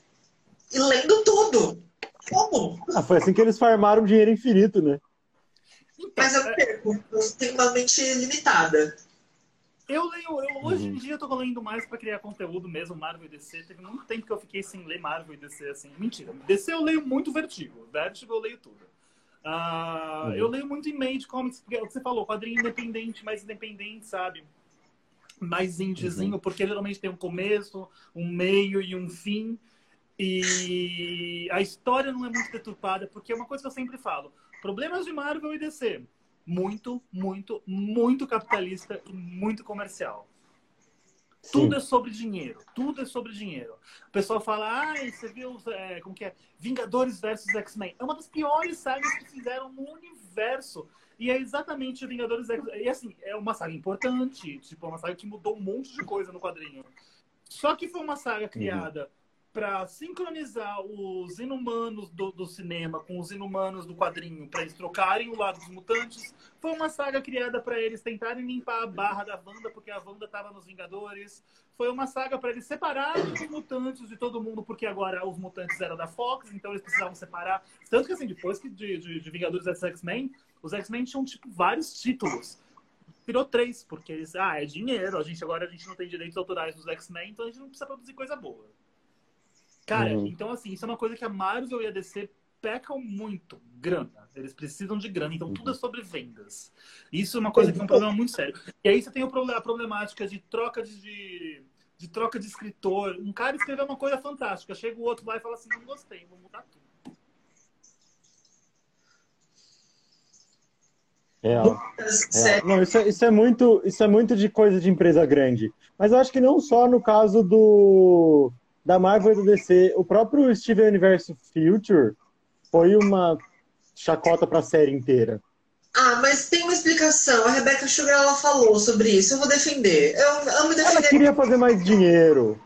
ir lendo tudo. Como? Ah, foi assim que eles farmaram dinheiro infinito, né? Mas eu perco, eu tenho uma mente limitada. Eu leio, eu, hoje em uhum. dia eu tô lendo mais para criar conteúdo mesmo, Marvel e DC. Teve muito tempo que eu fiquei sem ler Marvel e DC, assim. Mentira. DC eu leio muito Vertigo. Vertigo eu leio tudo. Uh, uhum. Eu leio muito Image Comics, porque é o que você falou, quadrinho independente, mais independente, sabe? Mais indiezinho, uhum. porque geralmente tem um começo, um meio e um fim. E a história não é muito deturpada, porque é uma coisa que eu sempre falo. Problemas de Marvel e DC. Muito, muito, muito capitalista e muito comercial. Sim. Tudo é sobre dinheiro. Tudo é sobre dinheiro. O pessoal fala, ah, você viu é, como que é? Vingadores versus X-Men. É uma das piores sagas que fizeram no universo. E é exatamente Vingadores X-Men. E assim, é uma saga importante. Tipo, é uma saga que mudou um monte de coisa no quadrinho. Só que foi uma saga uhum. criada para sincronizar os inumanos do, do, cinema com os inumanos do quadrinho, para eles trocarem o lado dos mutantes. Foi uma saga criada para eles tentarem limpar a barra da Wanda, porque a Wanda estava nos Vingadores. Foi uma saga para eles separarem os mutantes de todo mundo, porque agora os mutantes eram da Fox, então eles precisavam separar. Tanto que, assim, depois que de, de, de Vingadores X-Men, os X-Men tinham, tipo, vários títulos virou três, porque eles, ah, é dinheiro, a gente agora a gente não tem direitos autorais dos X-Men, então a gente não precisa produzir coisa boa. Cara, uhum. então assim, isso é uma coisa que a Marvel e a DC pecam muito. Grana. Eles precisam de grana, então uhum. tudo é sobre vendas. Isso é uma coisa que é um problema muito sério. E aí você tem a problemática de troca de, de, de troca de escritor. Um cara escreveu uma coisa fantástica, chega o outro lá e fala assim, não gostei, vou mudar tudo. É, é. Não, isso, é, isso, é muito, isso é muito de coisa de empresa grande. Mas eu acho que não só no caso do, da Marvel e do DC. O próprio Steven Universe Future foi uma chacota para a série inteira. Ah, mas tem uma explicação. A Rebecca Sugar ela falou sobre isso. Eu vou defender. Eu amo defender. Ela queria fazer mais dinheiro.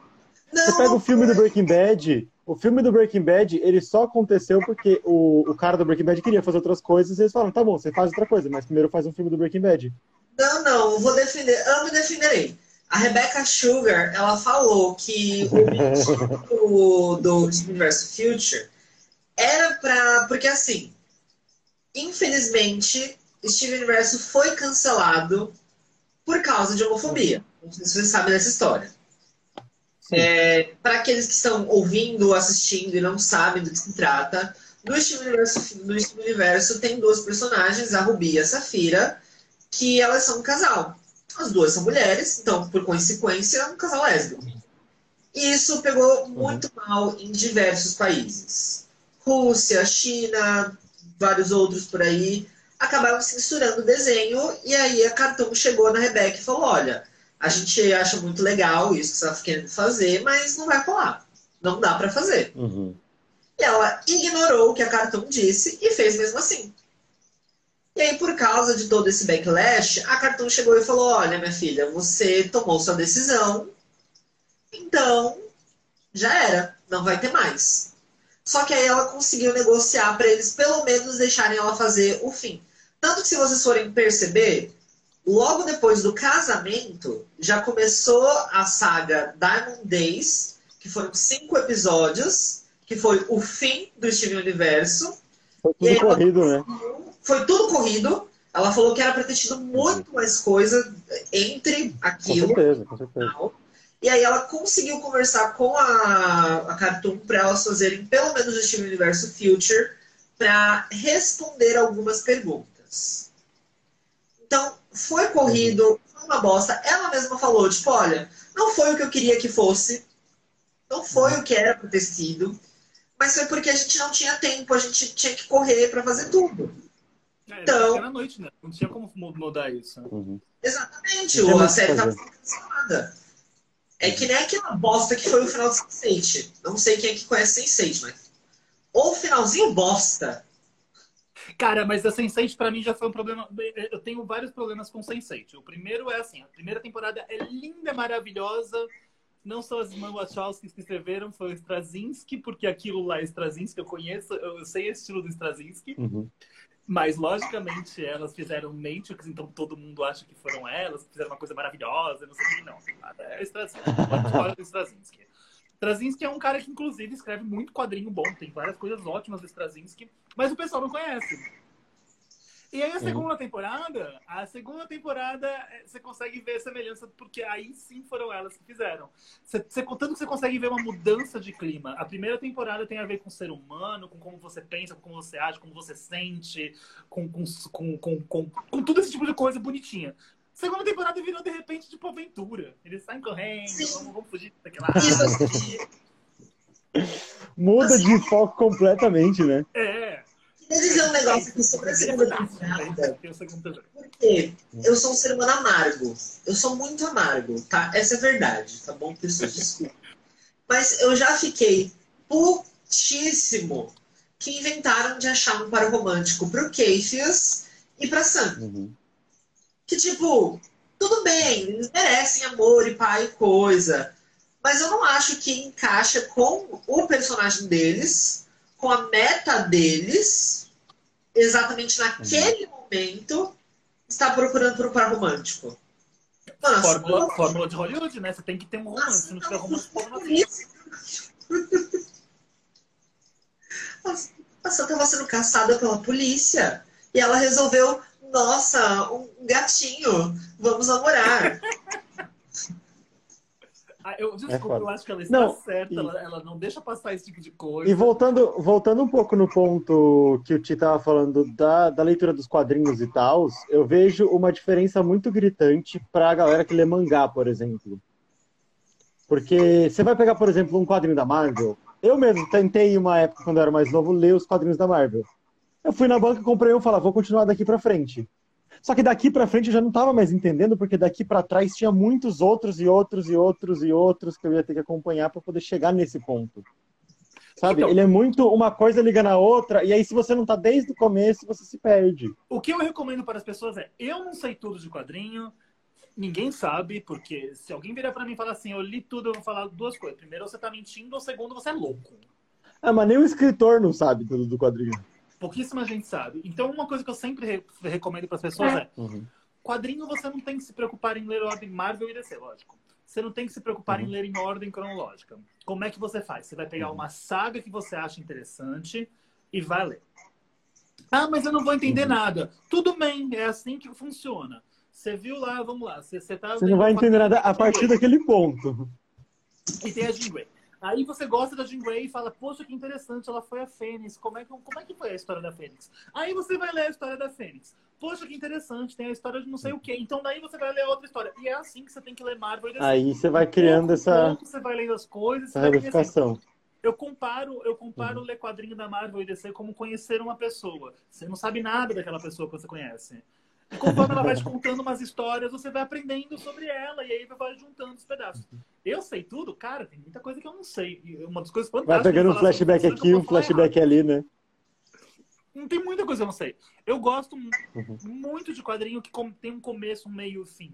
Não, Você pega não o filme do. Breaking Bad, o filme do Breaking Bad, ele só aconteceu porque o, o cara do Breaking Bad queria fazer outras coisas e eles falaram, tá bom, você faz outra coisa, mas primeiro faz um filme do Breaking Bad. Não, não, vou defender. Amo e defenderei. A Rebecca Sugar, ela falou que o objetivo do Universo Future era pra. Porque assim, infelizmente, Steven Universo foi cancelado por causa de homofobia. Não sei se vocês sabem dessa história. É, para aqueles que estão ouvindo, assistindo e não sabem do que se trata, no Steven Universo, no Steven Universo tem duas personagens, a Ruby e a Safira, que elas são um casal. As duas são mulheres, então, por consequência, é um casal lésbico. E isso pegou muito mal em diversos países. Rússia, China, vários outros por aí, acabaram censurando o desenho, e aí a Cartoon chegou na Rebeca e falou, olha, a gente acha muito legal isso que você está querendo fazer, mas não vai rolar. Não dá para fazer. Uhum. E ela ignorou o que a Cartoon disse e fez mesmo assim. E aí, por causa de todo esse backlash, a Cartoon chegou e falou: Olha, minha filha, você tomou sua decisão, então já era, não vai ter mais. Só que aí ela conseguiu negociar para eles pelo menos deixarem ela fazer o fim. Tanto que, se vocês forem perceber, logo depois do casamento, já começou a saga Diamond Days, que foram cinco episódios, que foi o fim do Steven Universo. Foi tudo corrido, né? Foi tudo corrido. Ela falou que era para ter tido muito mais coisa entre Com aquilo. certeza, com certeza. E aí ela conseguiu conversar com a, a Cartoon para elas fazerem pelo menos o Steven Universo Future para responder algumas perguntas. Então, foi corrido, foi uma bosta. Ela mesma falou, tipo, olha, não foi o que eu queria que fosse, não foi o que era para ter sido, mas foi porque a gente não tinha tempo, a gente tinha que correr para fazer tudo. É, Então- Era noite, né? Não tinha como mudar isso. né? Uhum. Exatamente, tem a o série sendo cancelada. É que nem aquela bosta que foi o final de Sense8. Não sei quem é que conhece Sense8, mas. Ou finalzinho bosta. Cara, mas a Sense8 pra mim já foi um problema. Eu tenho vários problemas com Sense8. O primeiro é assim: a primeira temporada é linda, maravilhosa. Não são as irmãs Wachowski que escreveram, foi o Straczynski, porque aquilo lá é Straczynski, eu conheço, eu sei o estilo do Straczynski. Uhum. Mas, logicamente, elas fizeram Matrix, então todo mundo acha que foram elas, fizeram uma coisa maravilhosa, não sei o que. Não, é o Straczynski. Straczynski é um cara que, inclusive, escreve muito quadrinho bom, tem várias coisas ótimas do Straczynski, mas o pessoal não conhece. E aí, a segunda temporada, a segunda temporada, é, você consegue ver a semelhança, porque aí sim foram elas que fizeram. Você, você, tanto que você consegue ver uma mudança de clima. A primeira temporada tem a ver com o ser humano, com como você pensa, com como você age, como você sente, com, com, com, com, com, com tudo esse tipo de coisa bonitinha. Segunda temporada virou, de repente, tipo aventura. Eles saem correndo, vamos, vamos fugir daquela. Assim. [LAUGHS] Muda de foco completamente, né? É. Queria dizer um negócio aqui sobre a segunda temporada. Porque eu sou um ser humano amargo. Eu sou muito amargo, tá? Essa é a verdade, tá bom, pessoas? Desculpa. Mas eu já fiquei putíssimo que inventaram de achar um par romântico pro Keifias e pra Sam. Uhum. que, tipo, tudo bem, eles merecem amor e pai e coisa. Mas eu não acho que encaixa com o personagem deles, com a meta deles, exatamente naquele momento, estar procurando por um par romântico. Nossa, Fórmula, fórmula de Hollywood, né? Você tem que ter um romance. Se não tiver romance, não, porra, não por isso. A Sam estava sendo caçada pela polícia. E ela resolveu, nossa, um gatinho, vamos namorar. Ah, eu, desculpa, É eu acho que ela está Não, certa. e- Ela, ela não deixa passar esse tipo de coisa. E voltando, voltando um pouco no ponto que o Ti estava falando da, da leitura dos quadrinhos e tal, eu vejo uma diferença muito gritante para a galera que lê mangá, por exemplo. Porque você vai pegar, por exemplo, um quadrinho da Marvel. Eu mesmo tentei, uma época, quando eu era mais novo, ler os quadrinhos da Marvel. Eu fui na banca, comprei um e falei, vou continuar daqui para frente. Só que daqui para frente eu já não estava mais entendendo, porque daqui para trás tinha muitos outros e outros e outros e outros que eu ia ter que acompanhar para poder chegar nesse ponto. Sabe? Então, ele é muito uma coisa liga na outra, e aí se você não tá desde o começo, você se perde. O que eu recomendo para as pessoas é, eu não sei tudo de quadrinho, ninguém sabe, porque se alguém virar para mim e falar assim, eu li tudo, eu vou falar duas coisas. Primeiro, você tá mentindo, ou segundo, você é louco. Ah, mas nem o escritor não sabe tudo do quadrinho. Pouquíssima gente sabe. Então, uma coisa que eu sempre re recomendo para as pessoas é, uhum. quadrinho você não tem que se preocupar em ler ordem Marvel e DC, lógico. Você não tem que se preocupar uhum. em ler em ordem cronológica. Como é que você faz? Você vai pegar uhum. uma saga que você acha interessante e vai ler. Ah, mas eu não vou entender uhum. nada. Tudo bem, é assim que funciona. Você viu lá, vamos lá. Você, você, tá você não vai entender nada a partir daquele ponto. E tem a Jean Grey. Aí você gosta da Jean Grey e fala, poxa, que interessante, ela foi a Fênix. Como é, que, como é que foi a história da Fênix? Aí você vai ler a história da Fênix. Poxa, que interessante, tem a história de não sei o quê. Então daí você vai ler outra história. E é assim que você tem que ler Marvel. E Aí você vai criando pouco, essa... Pouco, você vai lendo as coisas. Essa assim, eu comparo, eu comparo uhum. ler quadrinho da Marvel e DC como conhecer uma pessoa. Você não sabe nada daquela pessoa que você conhece. E conforme ela vai te contando umas histórias, você vai aprendendo sobre ela e aí vai juntando os pedaços. Eu sei tudo? Cara, tem muita coisa que eu não sei. E uma das coisas fantásticas. Vai pegando um flashback aqui, um flashback errado. ali, né? Não tem muita coisa que eu não sei. Eu gosto uhum. muito de quadrinho que tem um começo, um meio e fim.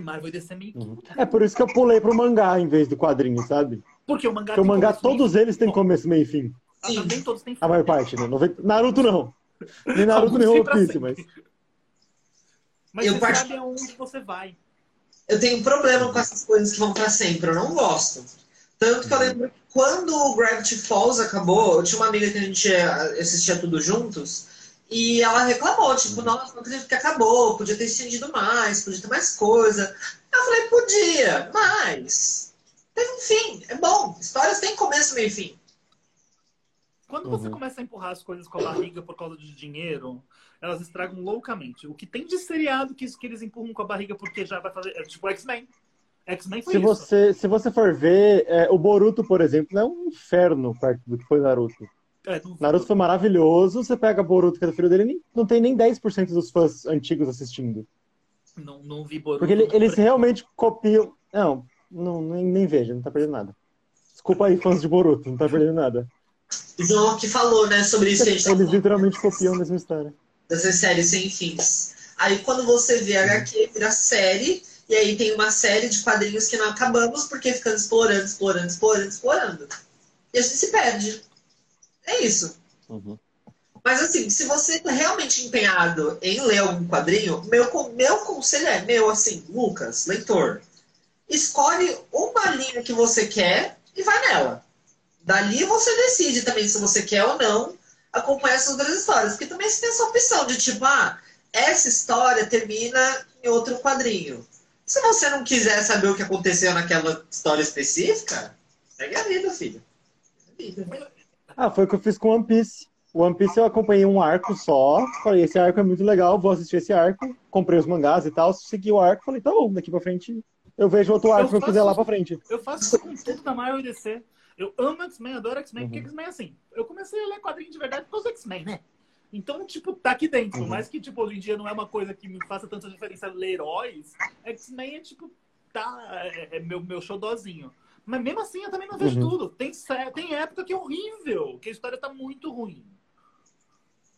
Marvel e DC meio uhum. É por isso que eu pulei pro mangá em vez do quadrinho, sabe? Porque o mangá Porque o mangá, todos eles têm começo, meio e fim. Ah, nem todos têm fim. A maior parte, né? Naruto não. [LAUGHS] Nem Naruto nem One Piece, mas... Mas eu você part... sabe aonde você vai. Eu tenho um problema com essas coisas que vão para sempre. Eu não gosto. Tanto que eu lembro que quando o Gravity Falls acabou, eu tinha uma amiga que a gente assistia tudo juntos. E ela reclamou, tipo, uhum. nossa, não acredito que acabou, podia ter estendido mais, podia ter mais coisa. Eu falei, podia, mas teve um fim, é bom. Histórias têm começo, meio e fim. Quando você uhum. começa a empurrar as coisas com a barriga por causa de dinheiro, elas estragam loucamente. O que tem de seriado que, que eles empurram com a barriga porque já vai fazer. É tipo X-Men. X-Men foi se isso. Você, se você for ver, é, o Boruto, por exemplo, é um inferno perto do que foi Naruto. É, Naruto foi maravilhoso, você pega Boruto, que é do filho dele, não tem nem 10% dos fãs antigos assistindo. Não, não vi Boruto. Porque ele, eles realmente copiam. Não, não nem, nem vejo, não tá perdendo nada. Desculpa aí, fãs de Boruto, não tá perdendo nada. João que falou, né, sobre isso. Eles, eles literalmente copiam a mesma história dessas séries sem fins. Aí quando você vê HQ, vira série, e aí tem uma série de quadrinhos que não acabamos porque ficamos explorando, explorando, explorando, explorando. E a gente se perde. É isso. Uhum. Mas assim, se você tá realmente empenhado em ler algum quadrinho, meu, meu conselho é meu, assim, Lucas, leitor, escolhe uma linha que você quer e vai nela. Dali você decide também se você quer ou não acompanhar essas outras histórias. Porque também você tem essa opção de tipo, ah, essa história termina em outro quadrinho. Se você não quiser saber o que aconteceu naquela história específica, segue a vida, filho. A vida. Ah, foi o que eu fiz com One Piece. O One Piece eu acompanhei um arco só. Falei, esse arco é muito legal, vou assistir esse arco. Comprei os mangás e tal, segui o arco. Falei, tá bom, daqui pra frente eu vejo outro arco eu que eu quiser lá pra frente. Eu faço isso com tudo da Marvel DC. Eu amo X-Men, adoro X-Men, uhum. porque X-Men é assim. Eu comecei a ler quadrinho de verdade por causa do X-Men, né? Então, tipo, tá aqui dentro. Uhum. Mas que, tipo, hoje em dia não é uma coisa que me faça tanta diferença ler heróis. X-Men é, tipo, tá. É, é meu, meu showdozinho. Mas mesmo assim, eu também não vejo uhum. tudo. Tem, tem época que é horrível, que a história tá muito ruim.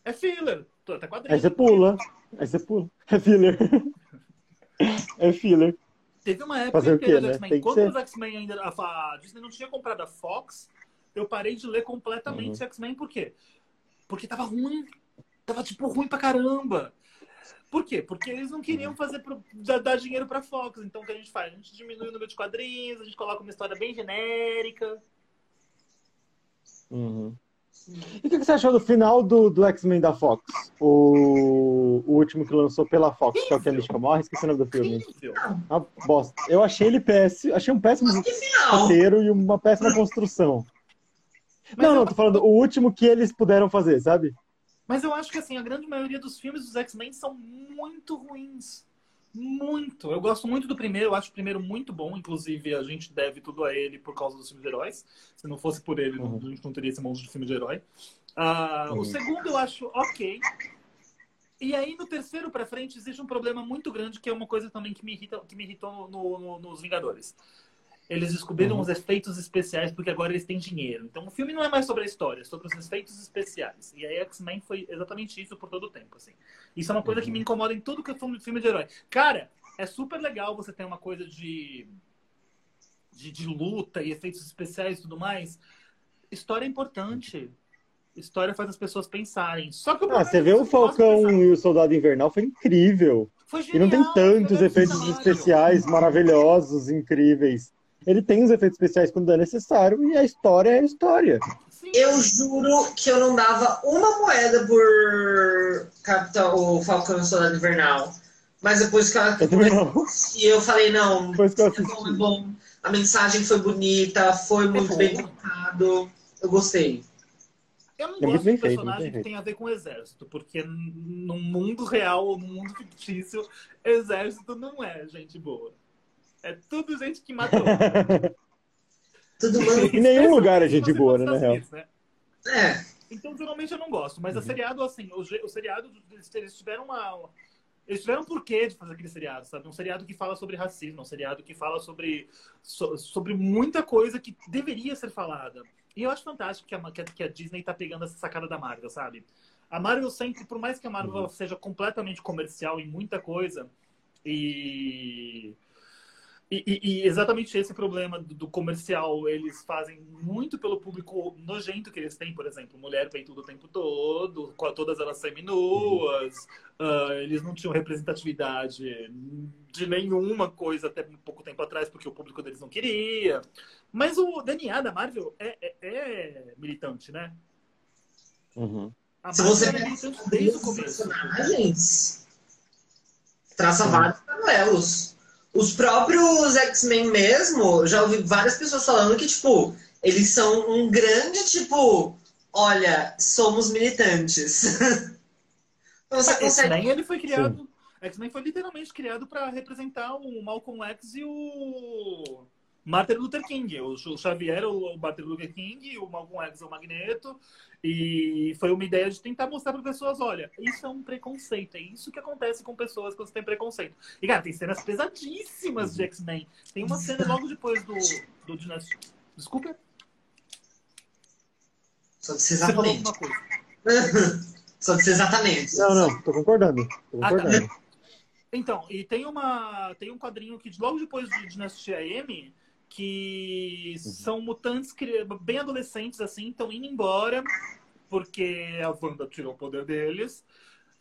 É filler. Tá quadrinho. Aí você pula. Aí você pula. É filler. [LAUGHS] é filler. Teve uma época Fazer que, né? X-Men, quando os X-Men ainda. A Disney não tinha comprado a Fox, eu parei de ler completamente uhum. X-Men, por quê? Porque tava ruim. Tava, tipo, ruim pra caramba. Por quê? Porque eles não queriam uhum. fazer pro, dar dinheiro pra Fox. Então o que a gente faz? A gente diminui o número de quadrinhos, a gente coloca uma história bem genérica. Uhum. E o que, você achou do final do, do X-Men da Fox? O, o último que lançou pela Fox, que é o que a Mística morre, esqueci o nome do filme. Uma bosta. Eu achei ele péssimo, achei um péssimo roteiro e uma péssima construção. Mas não, não, tô falando o último que eles puderam fazer, sabe? Mas eu acho que assim, a grande maioria dos filmes dos X-Men são muito ruins. Muito. Eu gosto muito do primeiro, eu acho o primeiro muito bom. Inclusive, a gente deve tudo a ele por causa dos filmes de heróis. Se não fosse por ele, uhum. a gente não teria esse monte de filme de herói. Uh, uhum. O segundo eu acho ok. E aí, no terceiro para frente, existe um problema muito grande, que é uma coisa também que me, irrita, que me irritou no, no, nos Vingadores. Eles descobriram uhum. os efeitos especiais porque agora eles têm dinheiro. Então o filme não é mais sobre a história, é sobre os efeitos especiais. E aí X-Men foi exatamente isso por todo o tempo, assim. Isso é uma coisa uhum. que me incomoda em tudo que é filme de herói. Cara, é super legal você ter uma coisa de, de, de luta e efeitos especiais e tudo mais. História é importante. História faz as pessoas pensarem. Só que o ah, você vê o Falcão e o Soldado Invernal foi incrível. Foi genial, e não tem tantos efeitos especiais maravilhosos, incríveis. Ele tem os efeitos especiais quando é necessário e a história é a história. Eu juro que eu não dava uma moeda por Capitão, o Falcão e Soldado Invernal. Mas depois que eu, e eu falei, não, depois que eu assisti. é bom. A mensagem foi bonita, foi muito é bem contado. Eu gostei. Eu não é gosto de personagem que tem a ver com exército, porque no mundo real, no mundo fictício, exército não é gente boa. É tudo gente que matou. [LAUGHS] tudo Em nenhum lugar é gente boa, né, na real. Né? É. Então, geralmente eu não gosto. Mas uhum. a seriado, assim, o, o seriado, eles tiveram uma. Eles tiveram um porquê de fazer aquele seriado, sabe? Um seriado que fala sobre racismo, um seriado que fala sobre, so, sobre muita coisa que deveria ser falada. E eu acho fantástico que a, que a Disney tá pegando essa sacada da Marvel, sabe? A Marvel sempre, por mais que a Marvel uhum. seja completamente comercial em muita coisa, e e, e, e, exatamente esse problema do, do, comercial, eles fazem muito pelo público nojento que eles têm, por exemplo, mulher peituda o tempo todo, todas elas seminuas, uh, eles não tinham representatividade de nenhuma coisa até pouco tempo atrás, porque o público deles não queria. Mas o DNA da Marvel é, é, é militante, né? Uhum. A Marvel Se você é militante desde o começo. Personagens, traça vários paralelos os próprios X-Men mesmo, já ouvi várias pessoas falando que, tipo, eles são um grande, tipo, olha, somos militantes. [LAUGHS] então, você consegue... X-Men ele foi criado. X-Men foi literalmente criado para representar o Malcolm X e o Martin Luther King. O Xavier, o Martin Luther King, o Malcolm X, o Magneto. E foi uma ideia de tentar mostrar para pessoas, olha, isso é um preconceito, é isso que acontece com pessoas quando você tem preconceito. E, cara, tem cenas pesadíssimas de X-Men. Tem uma cena logo depois do, do Dynasty. Desculpa? Só disse exatamente. Você falou alguma coisa. [LAUGHS] Só disse exatamente. Não, não, tô concordando. Tô concordando. Ah, tá. Então, e tem uma tem um quadrinho que logo depois de Dinastia M que uhum. são mutantes bem adolescentes, assim, estão indo embora porque a Wanda tirou o poder deles.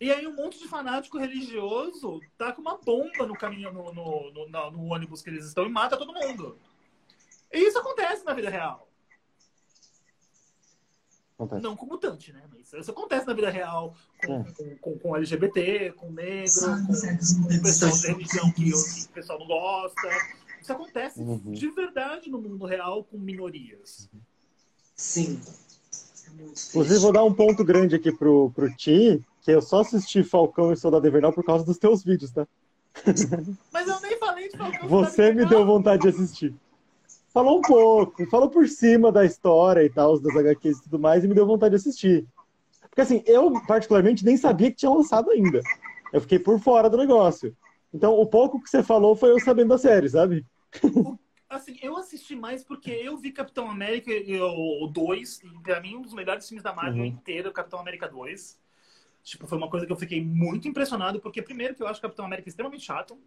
E aí um monte de fanático religioso tá com uma bomba no caminho, no, no, no, no ônibus que eles estão e mata todo mundo. E isso acontece na vida real. Acontece. Não com mutante, né? Mas isso acontece na vida real com, é. com, com, com, LGBT, com negro, com, com pessoal de religião que, que o pessoal não gosta. Isso acontece uhum. de verdade no mundo real com minorias. Sim. É Inclusive, vou dar um ponto grande aqui pro, pro Ti, que eu só assisti Falcão e Soldado Invernal por causa dos teus vídeos, tá? [LAUGHS] Mas eu nem falei de Falcão Você me deu vontade de assistir. Falou um pouco, falou por cima da história e tal, das HQs e tudo mais, e me deu vontade de assistir. Porque assim, eu particularmente nem sabia que tinha lançado ainda. Eu fiquei por fora do negócio. Então, o pouco que você falou foi eu sabendo da série, sabe? Assim, eu assisti mais porque eu vi Capitão América o 2, e pra mim um dos melhores filmes da Marvel uhum. inteiro, Capitão América 2. Tipo, foi uma coisa que eu fiquei muito impressionado, porque primeiro que eu acho o Capitão América extremamente chato.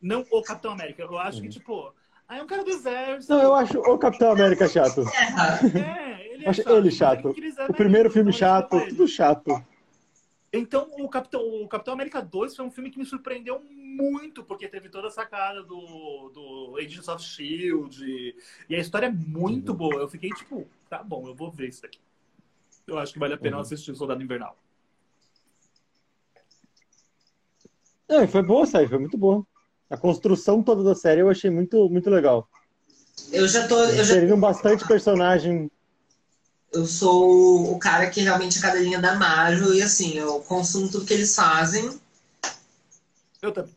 Não o Capitão América, eu acho uhum. que, tipo, ah, é um cara do exército. Não, eu acho o Capitão América chato. É, ele é acho chato. ele chato. O primeiro filme chato, tudo chato. Então, o Capitão, o Capitão América 2 foi um filme que me surpreendeu muito, porque teve toda a sacada do, do Agents of S.H.I.E.L.D. E a história é muito uhum. boa. Eu fiquei tipo, tá bom, eu vou ver isso daqui. Eu acho que vale a pena uhum. assistir o Soldado Invernal. É, foi boa série, foi muito boa. A construção toda da série eu achei muito, muito legal. Eu já tô. Eu já... bastante personagem eu sou o cara que realmente é cadelinha da Marvel e assim, eu consumo tudo que eles fazem. Eu também.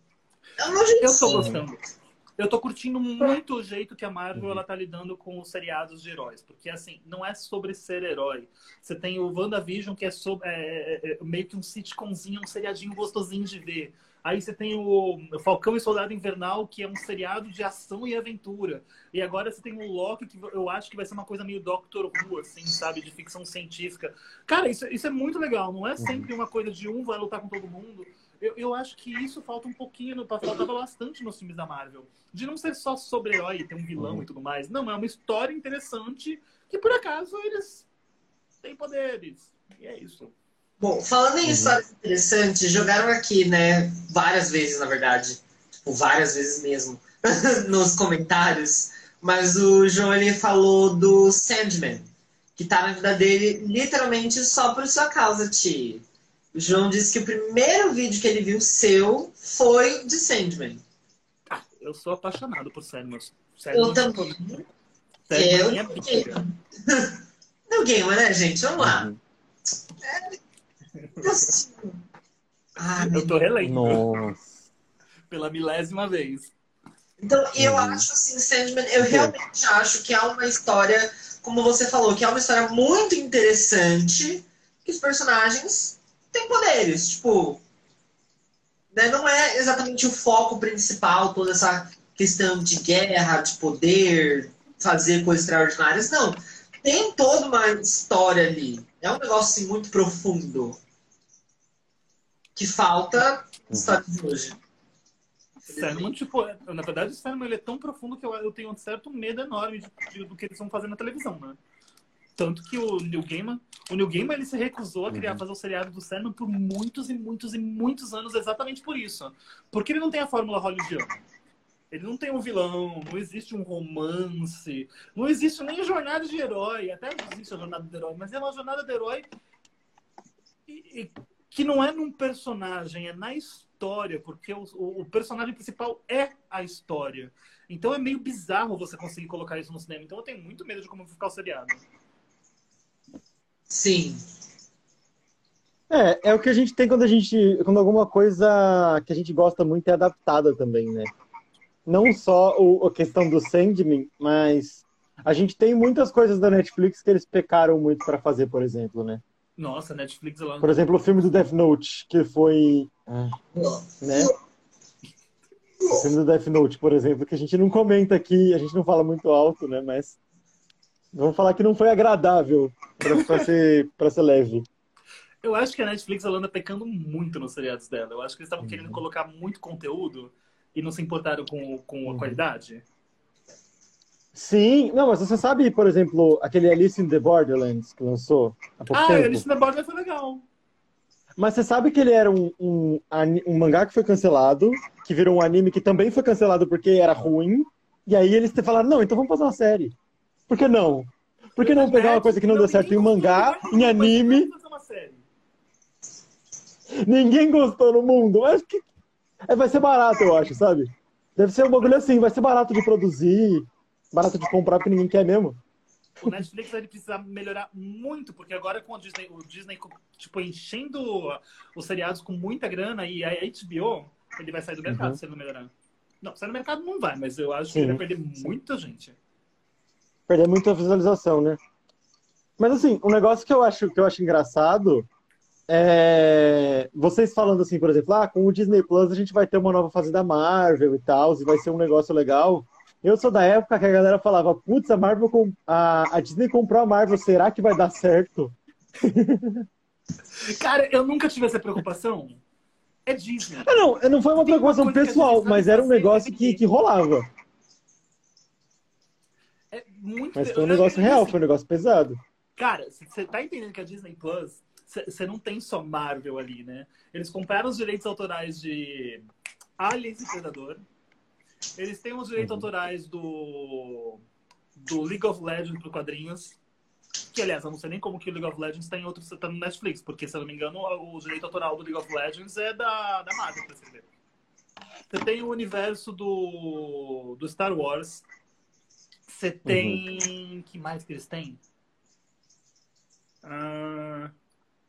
Eu, não, gente, eu tô gostando. Eu tô curtindo muito o jeito que a Marvel ela tá lidando com os seriados de heróis. Porque, assim, não é sobre ser herói. Você tem o WandaVision, que é, sobre, é, é, é meio que um sitcomzinho, um seriadinho gostosinho de ver. Aí você tem o Falcão e Soldado Invernal, que é um seriado de ação e aventura. E agora você tem o Loki, que eu acho que vai ser uma coisa meio Doctor Who, assim, sabe? De ficção científica. Cara, isso, isso é muito legal. Não é sempre uma coisa de um vai lutar com todo mundo. Eu, eu acho que isso falta um pouquinho, faltava bastante nos filmes da Marvel. De não ser só sobre herói, ter um vilão uhum. e tudo mais. Não, é uma história interessante que, por acaso, eles têm poderes. E é isso. Bom, falando em uhum. histórias interessantes, jogaram aqui, né, várias vezes, na verdade. Tipo, várias vezes mesmo, [LAUGHS] nos comentários. Mas o João, ele falou do Sandman, que tá na vida dele literalmente só por sua causa, Ti. O João disse que o primeiro vídeo que ele viu seu foi de Sandman. Ah, eu sou apaixonado por Sandman. Sandman eu também. Sandman eu é minha [LAUGHS] No game, né, gente? Vamos lá. Uhum. Ah, eu tô relendo. Nossa. Pela milésima vez. Então, eu uhum. acho assim, Sandman, eu realmente acho que é uma história, como você falou, que é uma história muito interessante, que os personagens tem poderes, tipo. Né, não é exatamente o foco principal, toda essa questão de guerra, de poder, fazer coisas extraordinárias, não. Tem toda uma história ali. É um negócio assim, muito profundo. Que falta história de hoje. Sandman, tipo, na verdade, o Sandman ele é tão profundo que eu, eu tenho um certo medo enorme de, de, do que eles vão fazer na televisão, né? Tanto que o Neil Gaiman, o Neil Gaiman ele se recusou a criar, uhum. fazer o seriado do Sandman por muitos e muitos e muitos anos exatamente por isso. Porque ele não tem a fórmula hollywoodiana. Ele não tem um vilão, não existe um romance, não existe nem jornada de herói. Até existe a jornada de herói, mas é uma jornada de herói e, e, que não é num personagem, é na história, porque o, o, personagem principal é a história. Então é meio bizarro você conseguir colocar isso no cinema. Então eu tenho muito medo de como ficar o seriado. Sim. É, é o que a gente tem quando a gente. Quando alguma coisa que a gente gosta muito é adaptada também, né? Não só o, a questão do Sandman, mas a gente tem muitas coisas da Netflix que eles pecaram muito para fazer, por exemplo, né? Nossa, Netflix lá. Por exemplo, o filme do Death Note, que foi. Né? O filme do Death Note, por exemplo, que a gente não comenta aqui, a gente não fala muito alto, né? Mas Vamos falar que não foi agradável para ser, pra ser leve. Eu acho que a Netflix ela anda pecando muito nos seriados dela. Eu acho que eles estavam uhum. querendo colocar muito conteúdo e não se importaram com, com a uhum. qualidade. Sim, não, mas você sabe, por exemplo, aquele Alice in the Borderlands que lançou há pouco ah, tempo? Ah, Alice in the Borderlands foi legal. Mas você sabe que ele era um, um, um, mangá que foi cancelado, que virou um anime que também foi cancelado porque era ruim, e aí eles falaram, não, então vamos fazer uma série. Por que não? Por que não pegar uma coisa que não, deu certo em mangá, em anime? Ninguém gostou no mundo. Acho que é, vai ser barato, eu acho, sabe? Deve ser um bagulho assim, vai ser barato de produzir, barato de comprar, porque ninguém quer mesmo. O Netflix ele precisa melhorar muito, porque agora com o Disney, o Disney tipo, enchendo os seriados com muita grana e a HBO, ele vai sair do mercado uhum. se ele não melhorar. Não, sair do mercado não vai, mas eu acho Sim. que ele vai perder muita gente perder muita visualização, né? Mas assim, um negócio que eu acho que eu acho engraçado é vocês falando assim, por exemplo, ah, com o Disney Plus a gente vai ter uma nova fase da Marvel e tal, e vai ser um negócio legal. Eu sou da época que a galera falava, putz, a Marvel com... a, a Disney comprou a Marvel, será que vai dar certo? [LAUGHS] Cara, eu nunca tive essa preocupação. É Disney. Ah, não, não foi uma preocupação uma pessoal, mas era um negócio que, que rolava muito. Mas foi um negócio real, assim, foi um negócio pesado. Cara, você tá entendendo que a Disney Plus, você não tem só Marvel ali, né? Eles compraram os direitos autorais de Aliens e Predador. Eles têm os direitos uhum. autorais do, do League of Legends para quadrinhos. Que, aliás, eu não sei nem como que o League of Legends tem outro tá no Netflix, porque, se eu não me engano, o direito autoral do League of Legends é da, da Marvel, pra você ver. Você tem o universo do, do Star Wars, você uhum. tem. Uhum. que mais que eles têm? Uh...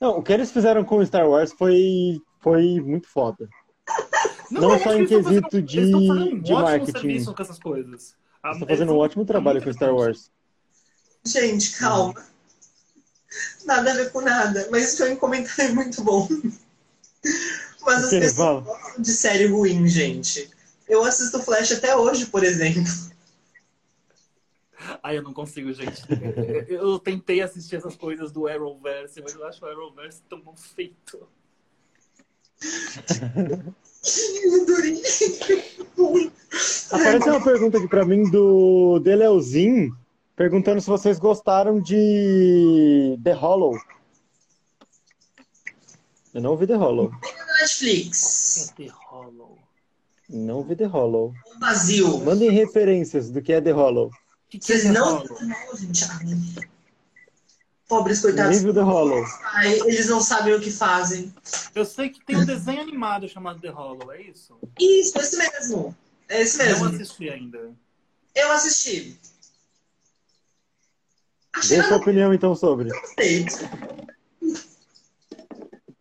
Não, o que eles fizeram com Star Wars foi, foi muito foda. Não, não só em quesito fazendo, de, um de marketing. com essas coisas. Você tá fazendo um ótimo trabalho com Star Wars. Gente, calma. Nada a ver com nada, mas isso foi um comentário muito bom. Mas as pessoas gostam de série ruim, gente. Eu assisto Flash até hoje, por exemplo. Ai, eu não consigo, gente. Eu tentei assistir essas coisas do Arrowverse, mas eu acho o Arrowverse tão mal feito. [LAUGHS] Apareceu uma pergunta aqui pra mim do Deleuzinho, perguntando se vocês gostaram de The Hollow. Eu não vi The Hollow. Netflix. É The Hollow. Não vi The Hollow. Vazio. Mandem referências do que é The Hollow. Que que Vocês é não. Pobres coitados. Nível The Hollow. Ai, eles não sabem o que fazem. Eu sei que tem um desenho animado chamado The Hollow, é isso? Isso, esse mesmo. É esse mesmo. Não assisti ainda. Eu assisti. Dê sua opinião então sobre. Gostei.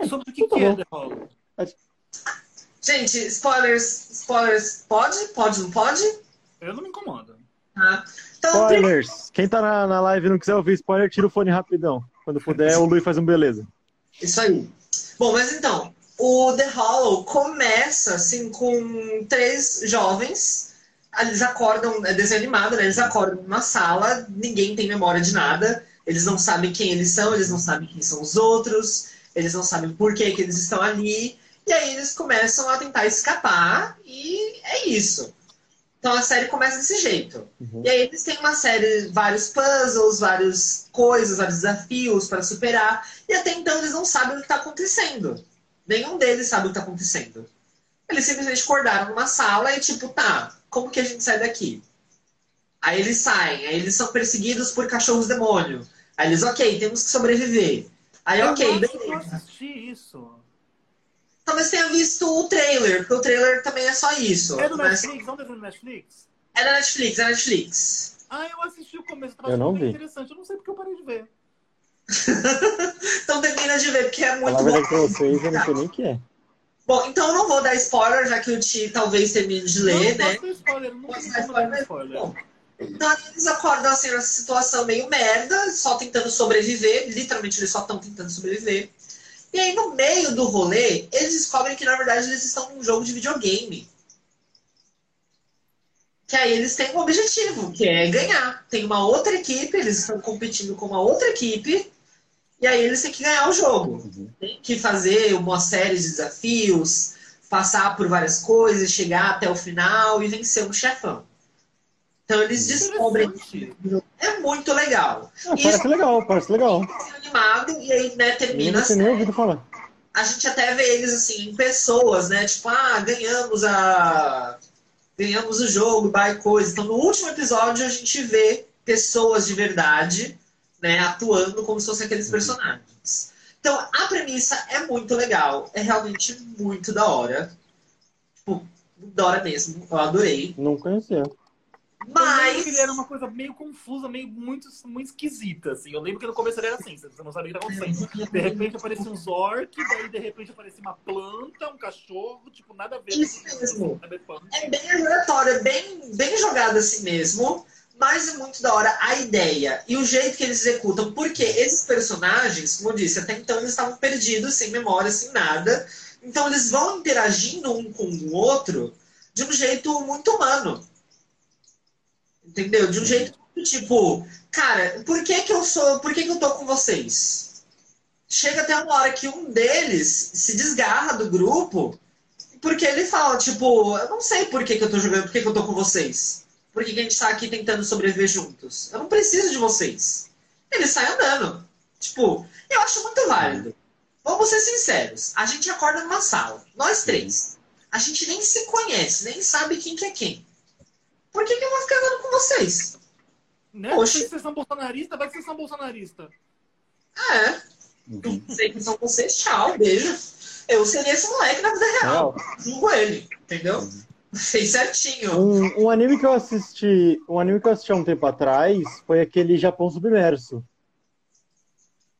Sobre o que, tá que é The Hollow? Gente, spoilers, spoilers, pode? Pode, não pode? Eu não me incomodo. Ah. Então, Spoilers. Quem tá na, na live e não quiser ouvir spoiler, tira o fone rapidão. Quando puder, o Luiz faz um beleza. Isso aí. Bom, mas então, o The Hollow começa assim com três jovens. Eles acordam, é desenho animado, né? Eles acordam numa sala, ninguém tem memória de nada. Eles não sabem quem eles são, eles não sabem quem são os outros, eles não sabem por que, que eles estão ali. E aí eles começam a tentar escapar, e é isso. Então a série começa desse jeito. Uhum. E aí eles têm uma série, vários puzzles, várias coisas, vários desafios para superar. E até então eles não sabem o que está acontecendo. Nenhum deles sabe o que está acontecendo. Eles simplesmente acordaram numa sala e tipo, tá, como que a gente sai daqui? Aí eles saem, aí eles são perseguidos por cachorros demônio. Aí eles, ok, temos que sobreviver. Aí, eu ok, beleza. Eu assisti isso. Talvez tenha visto o trailer, porque o trailer também é só isso. É do mas... Netflix? Não é do Netflix? É da Netflix, é da Netflix. Ah, eu assisti o começo, eu eu não vi. interessante. Eu não sei porque eu parei de ver. [LAUGHS] então termina de ver, porque é muito bom. pra vocês, eu não sei nem o que é. Bom, então eu não vou dar spoiler, já que o Ti talvez termine de ler, não, né? Não, spoiler, não posso dar spoiler. spoiler. Bom, então eles acordam assim nessa situação meio merda, só tentando sobreviver. Literalmente eles só estão tentando sobreviver. E aí, no meio do rolê, eles descobrem que, na verdade, eles estão num jogo de videogame. Que aí eles têm um objetivo, que é ganhar. Tem uma outra equipe, eles estão competindo com uma outra equipe, e aí eles têm que ganhar o jogo. Uhum. Tem que fazer uma série de desafios, passar por várias coisas, chegar até o final e vencer um chefão. Então eles descobrem que é muito legal. Ah, parece Isso, legal, parece legal. Animado, e aí, né, termina. Não nem ouvido falar. A gente até vê eles assim, em pessoas, né? Tipo, ah, ganhamos a. Ganhamos o jogo, vai coisa. Então, no último episódio, a gente vê pessoas de verdade, né, atuando como se fossem aqueles uhum. personagens. Então, a premissa é muito legal. É realmente muito da hora. Tipo, da hora mesmo. Eu adorei. Não conhecia. Mas. Ele era uma coisa meio confusa, meio muito, muito esquisita, assim. Eu lembro que no começo ele era assim, você não sabia o que estava acontecendo. De repente aparecia um Zork, daí de repente aparecia uma planta, um cachorro, tipo, nada a ver. Isso mesmo. É bem aleatório, é bem, bem jogado assim mesmo. Mas é muito da hora a ideia e o jeito que eles executam. Porque esses personagens, como eu disse, até então eles estavam perdidos, sem memória, sem nada. Então eles vão interagindo um com o outro de um jeito muito humano. Entendeu? De um jeito tipo, cara, por que que eu sou, por que que eu tô com vocês? Chega até uma hora que um deles se desgarra do grupo porque ele fala, tipo, eu não sei por que que eu tô jogando, por que que eu tô com vocês. Por que que a gente tá aqui tentando sobreviver juntos? Eu não preciso de vocês. Ele sai andando. Tipo, eu acho muito válido. Vamos ser sinceros. A gente acorda numa sala, nós três. A gente nem se conhece, nem sabe quem que é quem. Por que, que eu vou ficar andando com vocês? Né? Poxa. Vocês são bolsonaristas, vai que vocês são bolsonaristas. É. Uhum. Não sei que são vocês, tchau, beijo. Eu seria esse moleque na vida real. Julgo ele, entendeu? Uhum. Fez certinho. Um, um, anime que eu assisti. Um anime que eu assisti há um tempo atrás foi aquele Japão Submerso.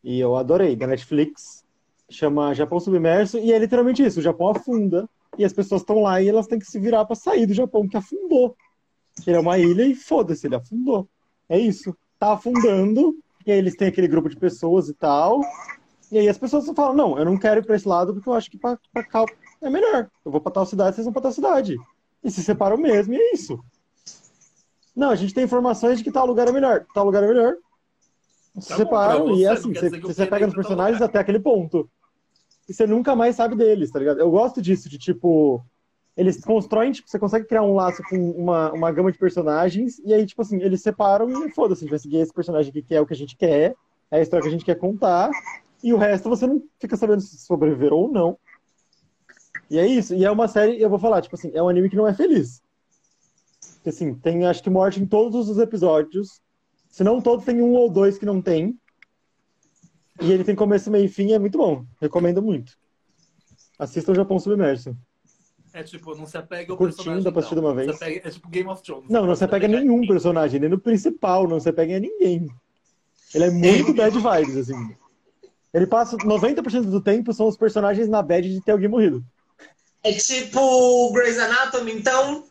E eu adorei, da Netflix. Chama Japão Submerso, e é literalmente isso, o Japão afunda e as pessoas estão lá e elas têm que se virar para sair do Japão, que afundou. Ele é uma ilha e foda-se, ele afundou. É isso. Tá afundando, e aí eles têm aquele grupo de pessoas e tal. E aí as pessoas falam, não, eu não quero ir pra esse lado porque eu acho que pra, pra cá é melhor. Eu vou pra tal cidade, vocês vão pra tal cidade. E se separam mesmo, e é isso. Não, a gente tem informações de que tal lugar é melhor. Tal lugar é melhor. Se tá separam e é assim, você, você pega nos personagens até aquele ponto. E você nunca mais sabe deles, tá ligado? Eu gosto disso, de tipo. Eles constroem, tipo, você consegue criar um laço com uma, uma gama de personagens, e aí, tipo assim, eles separam e foda-se, a gente vai seguir esse personagem aqui que é o que a gente quer, é a história que a gente quer contar, e o resto você não fica sabendo se sobreviver ou não. E é isso. E é uma série, eu vou falar, tipo assim, é um anime que não é feliz. Assim, tem acho que morte em todos os episódios. Se não todos, tem um ou dois que não tem. E ele tem começo, meio e fim, é muito bom. Recomendo muito. Assista o Japão Submerso. É tipo, não se apega ao Curtindo, personagem. pra assistir de uma vez. Apega, é tipo Game of Thrones. Não, não se apega a nenhum ninguém. personagem, nem no principal, não se apega a ninguém. Ele é muito bad vibes, assim. Ele passa 90% do tempo são os personagens na bad de ter alguém morrido. É tipo Grey's Anatomy, então.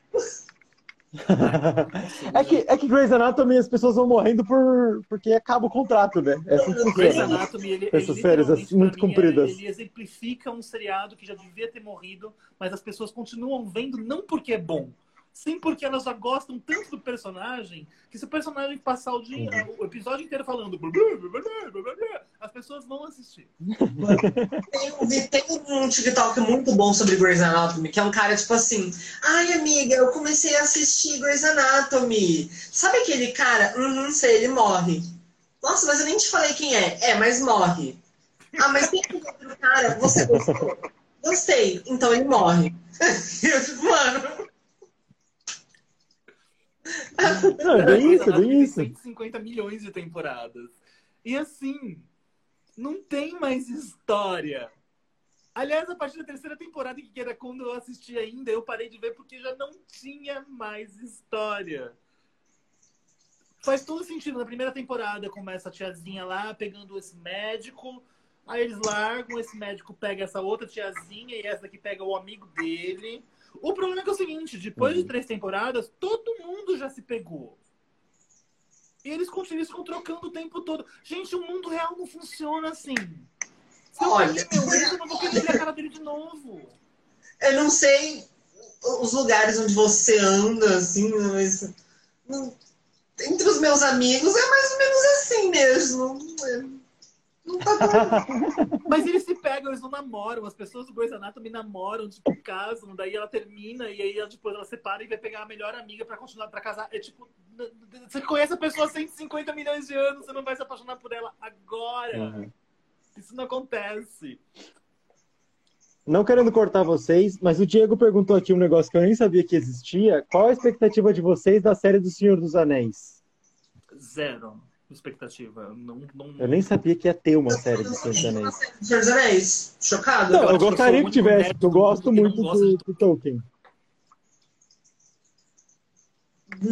[LAUGHS] é, que, é que Grey's Anatomy as pessoas vão morrendo por, porque acaba o contrato, né? É assim que Grey's. Anatomy, ele, Essas ele séries assim, muito compridas. Ele, ele exemplifica um seriado que já devia ter morrido, mas as pessoas continuam vendo não porque é bom, sim porque elas já gostam tanto do personagem que se o personagem passar o, dia, Uhum. o episódio inteiro falando blá, blá, blá, blá, blá, blá, blá, as pessoas vão assistir. Tem, um- tem um TikTok muito bom sobre Grey's Anatomy, que é um cara tipo assim: Ai, amiga, eu comecei a assistir Grey's Anatomy. Sabe aquele cara? Uhum, sei, ele morre. Nossa, mas eu nem te falei quem é. É, mas morre. Ah, mas tem aquele outro cara, você gostou? Gostei, então ele morre. [LAUGHS] eu, tipo, mano. Não, é bem isso, é bem isso. 150 milhões de temporadas. E assim, não tem mais história. Aliás, a partir da terceira temporada, que era quando eu assisti ainda, eu parei de ver porque já não tinha mais história. Faz todo sentido. Na primeira temporada começa a tiazinha lá pegando esse médico. Aí eles largam, esse médico pega essa outra tiazinha e essa daqui pega o amigo dele. O problema é que é o seguinte, depois de Uhum. três temporadas, todo mundo já se pegou. E eles continuam trocando o tempo todo. Gente, o mundo real não funciona assim. Se eu Olha. perder meu ex, eu não vou querer ver a cara dele de novo. Eu não sei os lugares onde você anda, assim, mas. Entre os meus amigos é mais ou menos assim mesmo. Não tá bom. [LAUGHS] Mas eles se pegam, eles não namoram. As pessoas do Grey's Anatomy namoram, tipo, casam, daí ela termina e aí ela, depois ela separa e vai pegar a melhor amiga pra continuar pra casar. É tipo, você conhece a pessoa há 150 milhões de anos, você não vai se apaixonar por ela agora. Uhum. Isso não acontece. Não querendo cortar vocês, mas o Diego perguntou aqui um negócio que eu nem sabia que existia. Qual a expectativa de vocês da série do Senhor dos Anéis? Zero expectativa. Não, não... Eu nem sabia que ia ter uma série do Senhor dos Anéis. Senhor dos Anéis, chocado. Não, Eu eu que gostaria que muito tivesse, eu gosto que muito do, de- do Tolkien.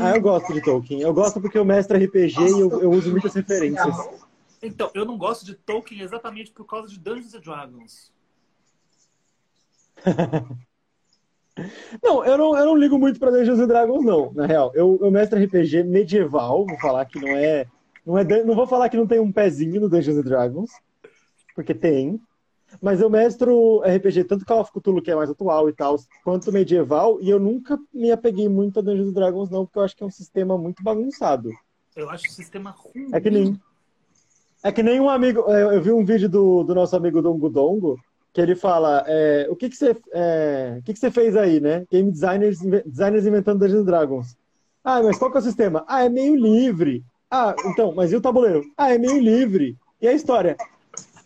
Ah, eu gosto de Tolkien. Eu gosto porque eu mestro RPG e eu, eu uso muitas referências. Então, eu não gosto de Tolkien exatamente por causa de Dungeons and Dragons. [LAUGHS] Não, eu não, eu não ligo muito pra Dungeons and Dragons, não, na real. Eu, eu mestro RPG medieval, vou falar que não é, não é. Não vou falar que não tem um pezinho no Dungeons and Dragons, porque tem. Mas eu mestro RPG, tanto Call of Cthulhu, que é mais atual e tal, quanto medieval, e eu nunca me apeguei muito a Dungeons and Dragons, não, porque eu acho que é um sistema muito bagunçado. Eu acho o sistema ruim. É que nem. É que nem um amigo. é, Eu vi um vídeo do, do nosso amigo Dongo Dongo, que ele fala: é, o que, que, você, é, o que, que você fez aí, né? Game designers, designers inventando Dungeons and Dragons. Ah, mas qual que é o sistema? Ah, é meio livre. Ah, então, mas e o tabuleiro? Ah, é meio livre. E a história?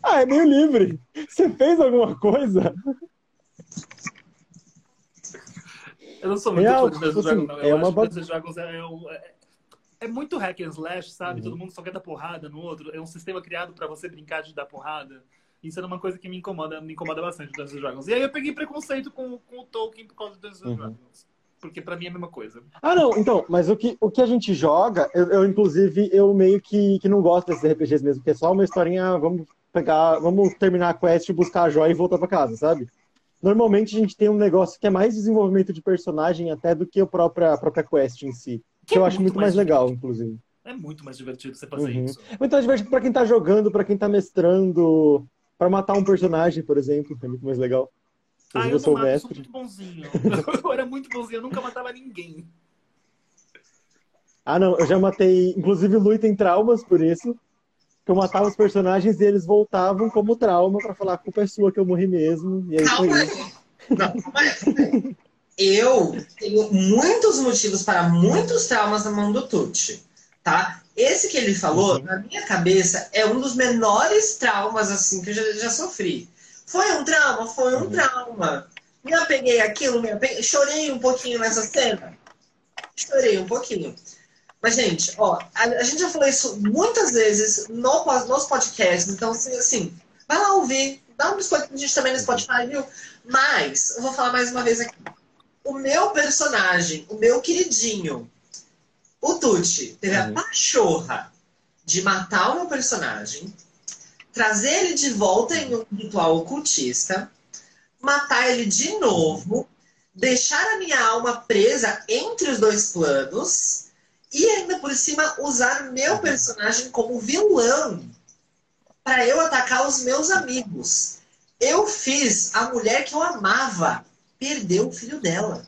Ah, é meio livre. Você fez alguma coisa? Eu não sou muito Real, fã de Dungeons and assim, Dragons, não. é Eu uma acho que Dungeons and Dragons é, é um- é- é muito hack and slash, sabe? Uhum. Todo mundo só quer dar porrada no outro. É um sistema criado pra você brincar de dar porrada. Isso era uma coisa que me incomoda, me incomoda bastante Dungeons and Dragons. E aí eu peguei preconceito com, com o Tolkien por causa de Dungeons Uhum. Dragons. Porque pra mim é a mesma coisa. Ah, não, então, mas o que, o que a gente joga, eu, eu, inclusive, eu meio que, que não gosto desses RPGs mesmo, que é só uma historinha, vamos pegar, vamos terminar a quest, buscar a joia e voltar pra casa, sabe? normalmente a gente tem um negócio que é mais desenvolvimento de personagem até do que a própria, a própria quest em si. Que, que é eu acho muito mais, mais legal, inclusive. É muito mais divertido você fazer uhum. isso. Muito mais divertido pra quem tá jogando, pra quem tá mestrando, pra matar um personagem, por exemplo. É muito mais legal. Ah, eu, eu sou mestre. sou muito bonzinho. [LAUGHS] eu era muito bonzinho, eu nunca matava ninguém. Ah, não, eu já matei. Inclusive, o Lui tem traumas por isso. Que eu matava os personagens e eles voltavam como trauma pra falar: a culpa é sua que eu morri mesmo. E aí calma foi isso. Não, calma. Eu tenho muitos motivos para muitos traumas na mão do Tucci tá? Esse que ele falou, uhum. na minha cabeça, é um dos menores traumas, assim, que eu já, já sofri. Foi um trauma? Foi um uhum. trauma. Me apeguei aquilo, me apeguei, chorei um pouquinho nessa cena. Chorei um pouquinho. Mas, gente, ó, a, a gente já falou isso muitas vezes no, nos podcasts, então, assim, assim, vai lá ouvir, dá um biscoito pra gente também no Spotify, viu? Mas, eu vou falar mais uma vez aqui. O meu personagem, o meu queridinho, o Tucci teve uhum. a pachorra de matar o meu personagem, trazer ele de volta em um ritual ocultista, matar ele de novo, deixar a minha alma presa entre os dois planos e ainda por cima usar meu personagem como vilão para eu atacar os meus amigos. Eu fiz a mulher que eu amava perder o filho dela.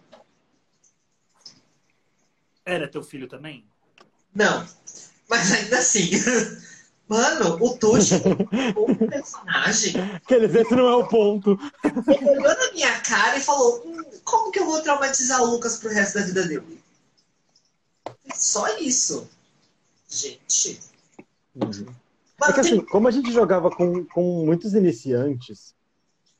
Era teu filho também? Não. Mas ainda assim. [LAUGHS] Mano, o Tuxo, o personagem. [LAUGHS] Quer dizer, esse não é o ponto. Ele olhou na minha cara e falou: hum, Como que eu vou traumatizar o Lucas pro resto da vida dele? Só isso. Gente. Uhum. É que assim, como a gente jogava com, com muitos iniciantes,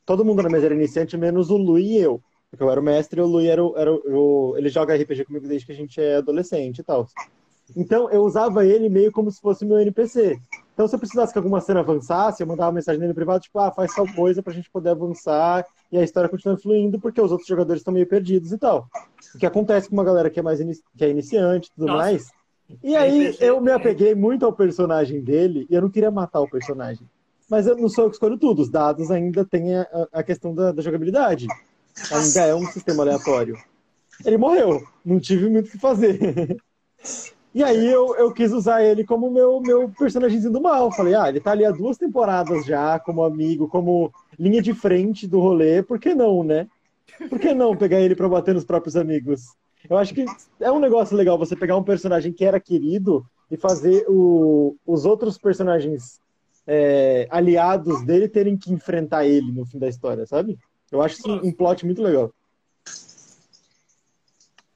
todo mundo na mesa era iniciante, menos o Lu e eu. Porque eu era o mestre e o Lui era, o, era o, Ele joga RPG comigo desde que a gente é adolescente e tal. Então eu usava ele meio como se fosse meu NPC. Então se eu precisasse que alguma cena avançasse, eu mandava uma mensagem nele privado, tipo, ah, faz tal coisa pra gente poder avançar e a história continua fluindo porque os outros jogadores estão meio perdidos e tal. O que acontece com uma galera que é mais que é iniciante e tudo Nossa. mais. E aí eu me apeguei muito ao personagem dele e eu não queria matar o personagem. Mas eu não sou eu que escolho tudo. Os dados ainda têm a, a questão da, da jogabilidade ainda é um sistema aleatório. Ele morreu, não tive muito o que fazer. [LAUGHS] E aí eu, eu quis usar ele como meu, meu personagemzinho do mal. Falei, ah, ele tá ali há duas temporadas já, como amigo, como linha de frente do rolê, por que não, né? Por que não pegar ele pra bater nos próprios amigos? Eu acho que é um negócio legal você pegar um personagem que era querido e fazer o, os outros personagens é, aliados dele terem que enfrentar ele no fim da história, sabe? Eu acho isso um plot muito legal.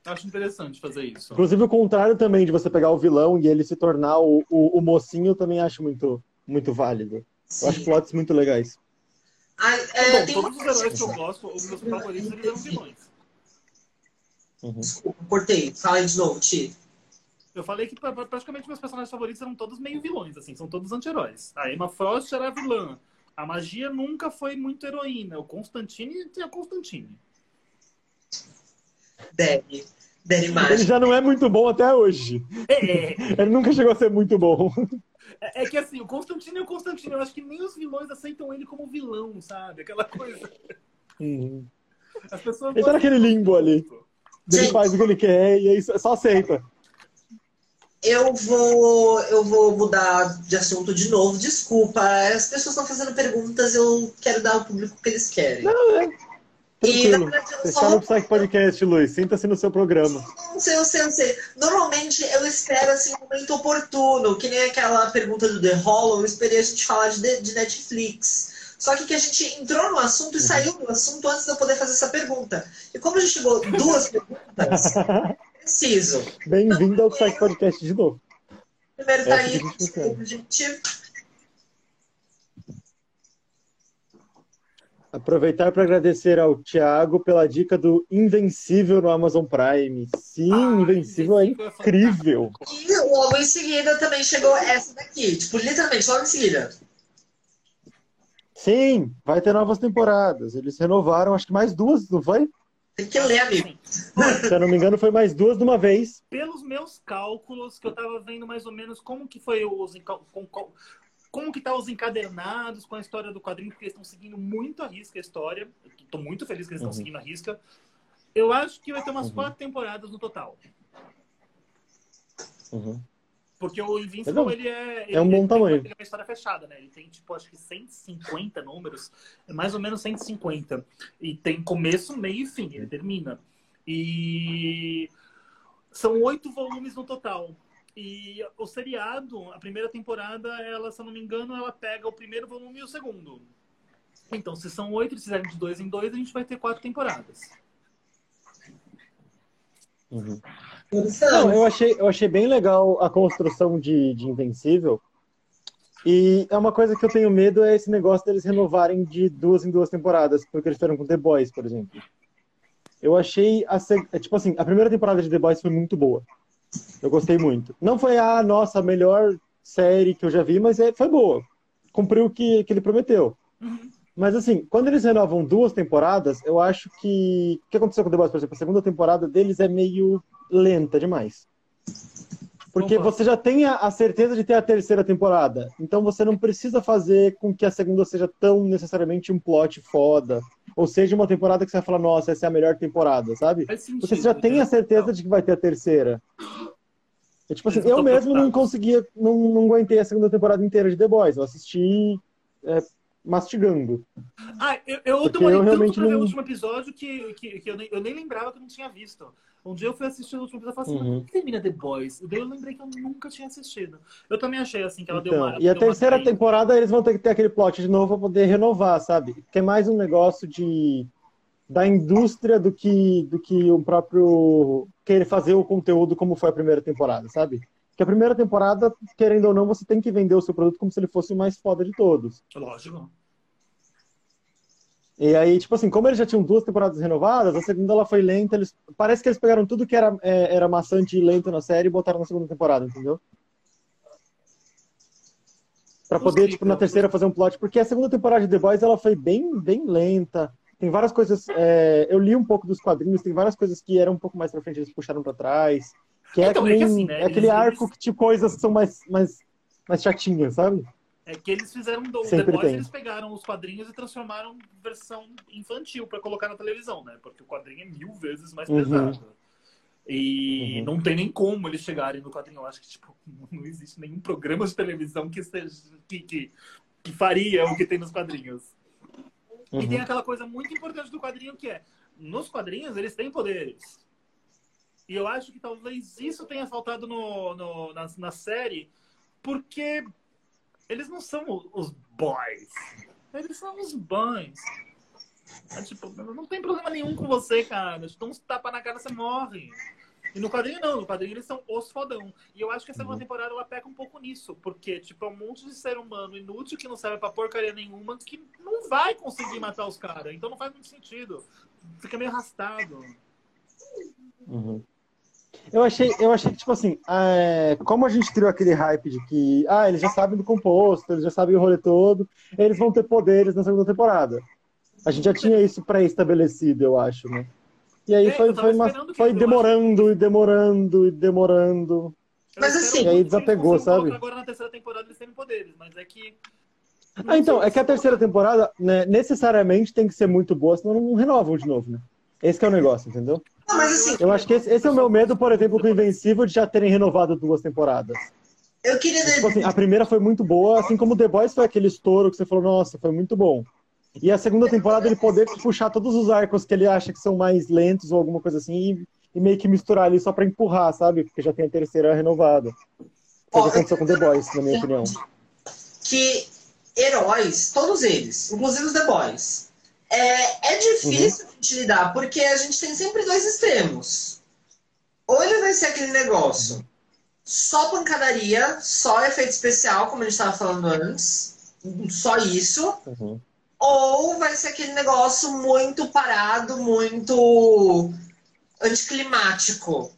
Acho interessante fazer isso. Inclusive, o contrário também de você pegar o vilão e ele se tornar o, o, o mocinho, eu também acho muito, muito válido. Sim. Eu acho plots muito legais. Ai, é, Bom, todos os heróis que eu gosto, os meus favoritos, eles eram vilões. Uhum. Desculpa, cortei. Fala aí de novo, Ti. Eu falei que praticamente meus personagens favoritos eram todos meio vilões, assim, são todos anti-heróis. A Emma Frost era vilã. A magia nunca foi muito heroína. O Constantine tem a Constantine. Deve. Deve mais. Ele já não é muito bom até hoje. É. [LAUGHS] Ele nunca chegou a ser muito bom. É, é que assim, o Constantino é o Constantino. Eu acho que nem os vilões aceitam ele como vilão, sabe? Aquela coisa. Uhum. As pessoas ele tá naquele limbo ali. Ele faz o que ele quer e aí só aceita. Eu vou, eu vou mudar de assunto de novo. Desculpa, as pessoas estão fazendo perguntas, eu quero dar ao público o que eles querem. Não, é. E, verdade, Você está no Psych Podcast, Luiz. Sinta-se no seu programa. Não sei, eu sei, eu sei. Normalmente eu espero assim, um momento oportuno, que nem aquela pergunta do The Hollow, eu esperei a gente falar de, de Netflix. Só que, que a gente entrou no assunto e uhum. saiu do assunto antes de eu poder fazer essa pergunta. E como a gente chegou duas perguntas, [LAUGHS] preciso. Bem-vindo ao Psych Podcast de novo. Primeiro tá aí, desculpa, gente. Aproveitar para agradecer ao Thiago pela dica do Invencível no Amazon Prime. Sim, ah, Invencível é incrível. E logo em seguida também chegou essa daqui. Tipo, literalmente, logo em seguida. Sim, vai ter novas temporadas. Eles renovaram, acho que mais duas, não foi? Tem que ler, amigo. Se eu não me engano, foi mais duas de uma vez. Pelos meus cálculos, que eu tava vendo mais ou menos como que foi os. Com, com, como que tá os encadernados com a história do quadrinho, porque eles estão seguindo muito a risca a história. Estou muito feliz que eles estão uhum. seguindo a risca. Eu acho que vai ter umas uhum. quatro temporadas no total. Uhum. Porque o Invincible, ele é... Ele, é um bom tamanho. Ele é uma história fechada, né? Ele tem, tipo, acho que 150 números. É mais ou menos 150. E tem começo, meio e fim. Ele termina. E... São oito volumes no total. E o seriado, a primeira temporada, ela, se eu não me engano, ela pega o primeiro volume e o segundo. Então, se são oito, eles fizerem de dois em dois, a gente vai ter quatro temporadas. Uhum. Não, eu achei, eu achei bem legal a construção de, de Invencível. E é uma coisa que eu tenho medo é esse negócio deles renovarem de duas em duas temporadas, porque eles fizeram com The Boys, por exemplo. Eu achei a, é, tipo assim, a primeira temporada de The Boys foi muito boa. Eu gostei muito. Não foi a nossa melhor série que eu já vi, mas é, foi boa. Cumpriu o que, que ele prometeu. Uhum. Mas assim, quando eles renovam duas temporadas, eu acho que. O que aconteceu com The Boys, por exemplo? A segunda temporada deles é meio lenta demais. Porque Opa. você já tem a, certeza de ter a terceira temporada. Então você não precisa fazer com que a segunda seja tão necessariamente um plot foda. Ou seja, uma temporada que você vai falar, nossa, essa é a melhor temporada, sabe? Sentido, você já tem a certeza de que vai ter a terceira. É, tipo assim, eu mesmo não conseguia, não, não aguentei a segunda temporada inteira de The Boys. Eu assisti é, mastigando. Ah, eu, eu demorei eu tanto pra ver o último episódio que, que, que eu, nem, eu, nem, lembrava que eu não tinha visto. Um dia eu fui assistir o último episódio e falei assim, uhum. que termina The Boys? Daí eu lembrei que eu nunca tinha assistido. Eu também achei assim que ela então, deu uma. E a terceira temporada eles vão ter que ter aquele plot de novo pra poder renovar, sabe? Que é mais um negócio de da indústria do que do que o próprio querer fazer o conteúdo como foi a primeira temporada, sabe? Porque a primeira temporada, querendo ou não, você tem que vender o seu produto como se ele fosse o mais foda de todos. Lógico. E aí, tipo assim, como eles já tinham duas temporadas renovadas, a segunda ela foi lenta. Eles... Parece que eles pegaram tudo que era, é, era maçante e lento na série e botaram na segunda temporada, entendeu? Pra poder, tipo, na terceira fazer um plot. Porque a segunda temporada de The Boys ela foi bem, bem lenta. Tem várias coisas. É... Eu li um pouco dos quadrinhos, tem várias coisas que eram um pouco mais pra frente, eles puxaram pra trás. Que é, então, é, que, assim, né? é aquele eles, arco que, tipo, coisas que são mais, mais, mais chatinhas, sabe? É que eles fizeram do Sempre The Boys, tem. eles pegaram os quadrinhos e transformaram em versão infantil para colocar na televisão, né? Porque o quadrinho é mil vezes mais uhum. pesado. E uhum. não tem nem como eles chegarem no quadrinho. Eu acho que tipo, [LAUGHS] não existe nenhum programa de televisão que, seja, que, que, que faria o que tem nos quadrinhos. Uhum. E tem uhum. aquela coisa muito importante do quadrinho que é, nos quadrinhos eles têm poderes. E eu acho que talvez isso tenha faltado no, no na, na série, porque eles não são os boys. Eles são os bães. É, tipo, não tem problema nenhum com você, cara. Se uns tapa na cara, você morre. E no quadrinho não, no quadrinho eles são os fodão. E eu acho que a segunda uhum. temporada ela peca um pouco nisso, porque, tipo, é um monte de ser humano inútil que não serve pra porcaria nenhuma, que não vai conseguir matar os caras. Então não faz muito sentido. Fica meio arrastado. Uhum. Eu achei, eu achei que, tipo assim, é, como a gente criou aquele hype de que, ah, eles já sabem do composto, eles já sabem o rolê todo, eles vão ter poderes na segunda temporada. A gente já tinha isso pré-estabelecido, eu acho, né? E aí é, foi, foi, uma, foi demorando e demorando e demorando. Mas assim. E aí desapegou, sabe? Agora na terceira temporada eles têm poderes, mas é que. Ah, então, é que a terceira temporada, né, necessariamente tem que ser muito boa, senão não renovam de novo, né? Esse é o negócio, entendeu? Não, mas assim, eu acho que esse, esse, é o meu medo, por exemplo, com o Invencível de já terem renovado duas temporadas. Eu queria. Tipo assim, a primeira foi muito boa, assim como The Boys foi aquele estouro que você falou, nossa, foi muito bom. E a segunda temporada ele poder puxar todos os arcos que ele acha que são mais lentos ou alguma coisa assim e, e meio que misturar ali só pra empurrar, sabe? Porque já tem a terceira renovada. Foi o que aconteceu com The Boys, na minha opinião. Que heróis, todos eles, inclusive os The Boys, é, é difícil uhum. de lidar, porque a gente tem sempre dois extremos. Ou ele vai ser aquele negócio só pancadaria, só efeito especial, como a gente estava falando antes, só isso. Uhum. Ou vai ser aquele negócio muito parado, muito anticlimático.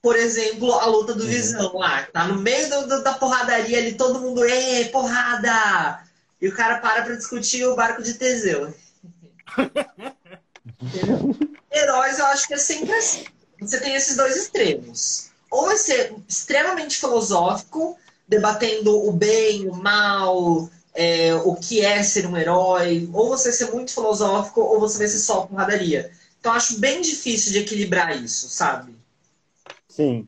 Por exemplo, a luta do uhum. Visão lá. Tá no meio do, do, da porradaria ali, todo mundo, ê, porrada! E o cara para pra discutir o barco de Teseu. Heróis, eu acho que é sempre assim. Você tem esses dois extremos. Ou vai ser extremamente filosófico, debatendo o bem, o mal, é, o que é ser um herói, ou você ser muito filosófico, ou você vai ser só porradaria. Então acho bem difícil de equilibrar isso, sabe? Sim.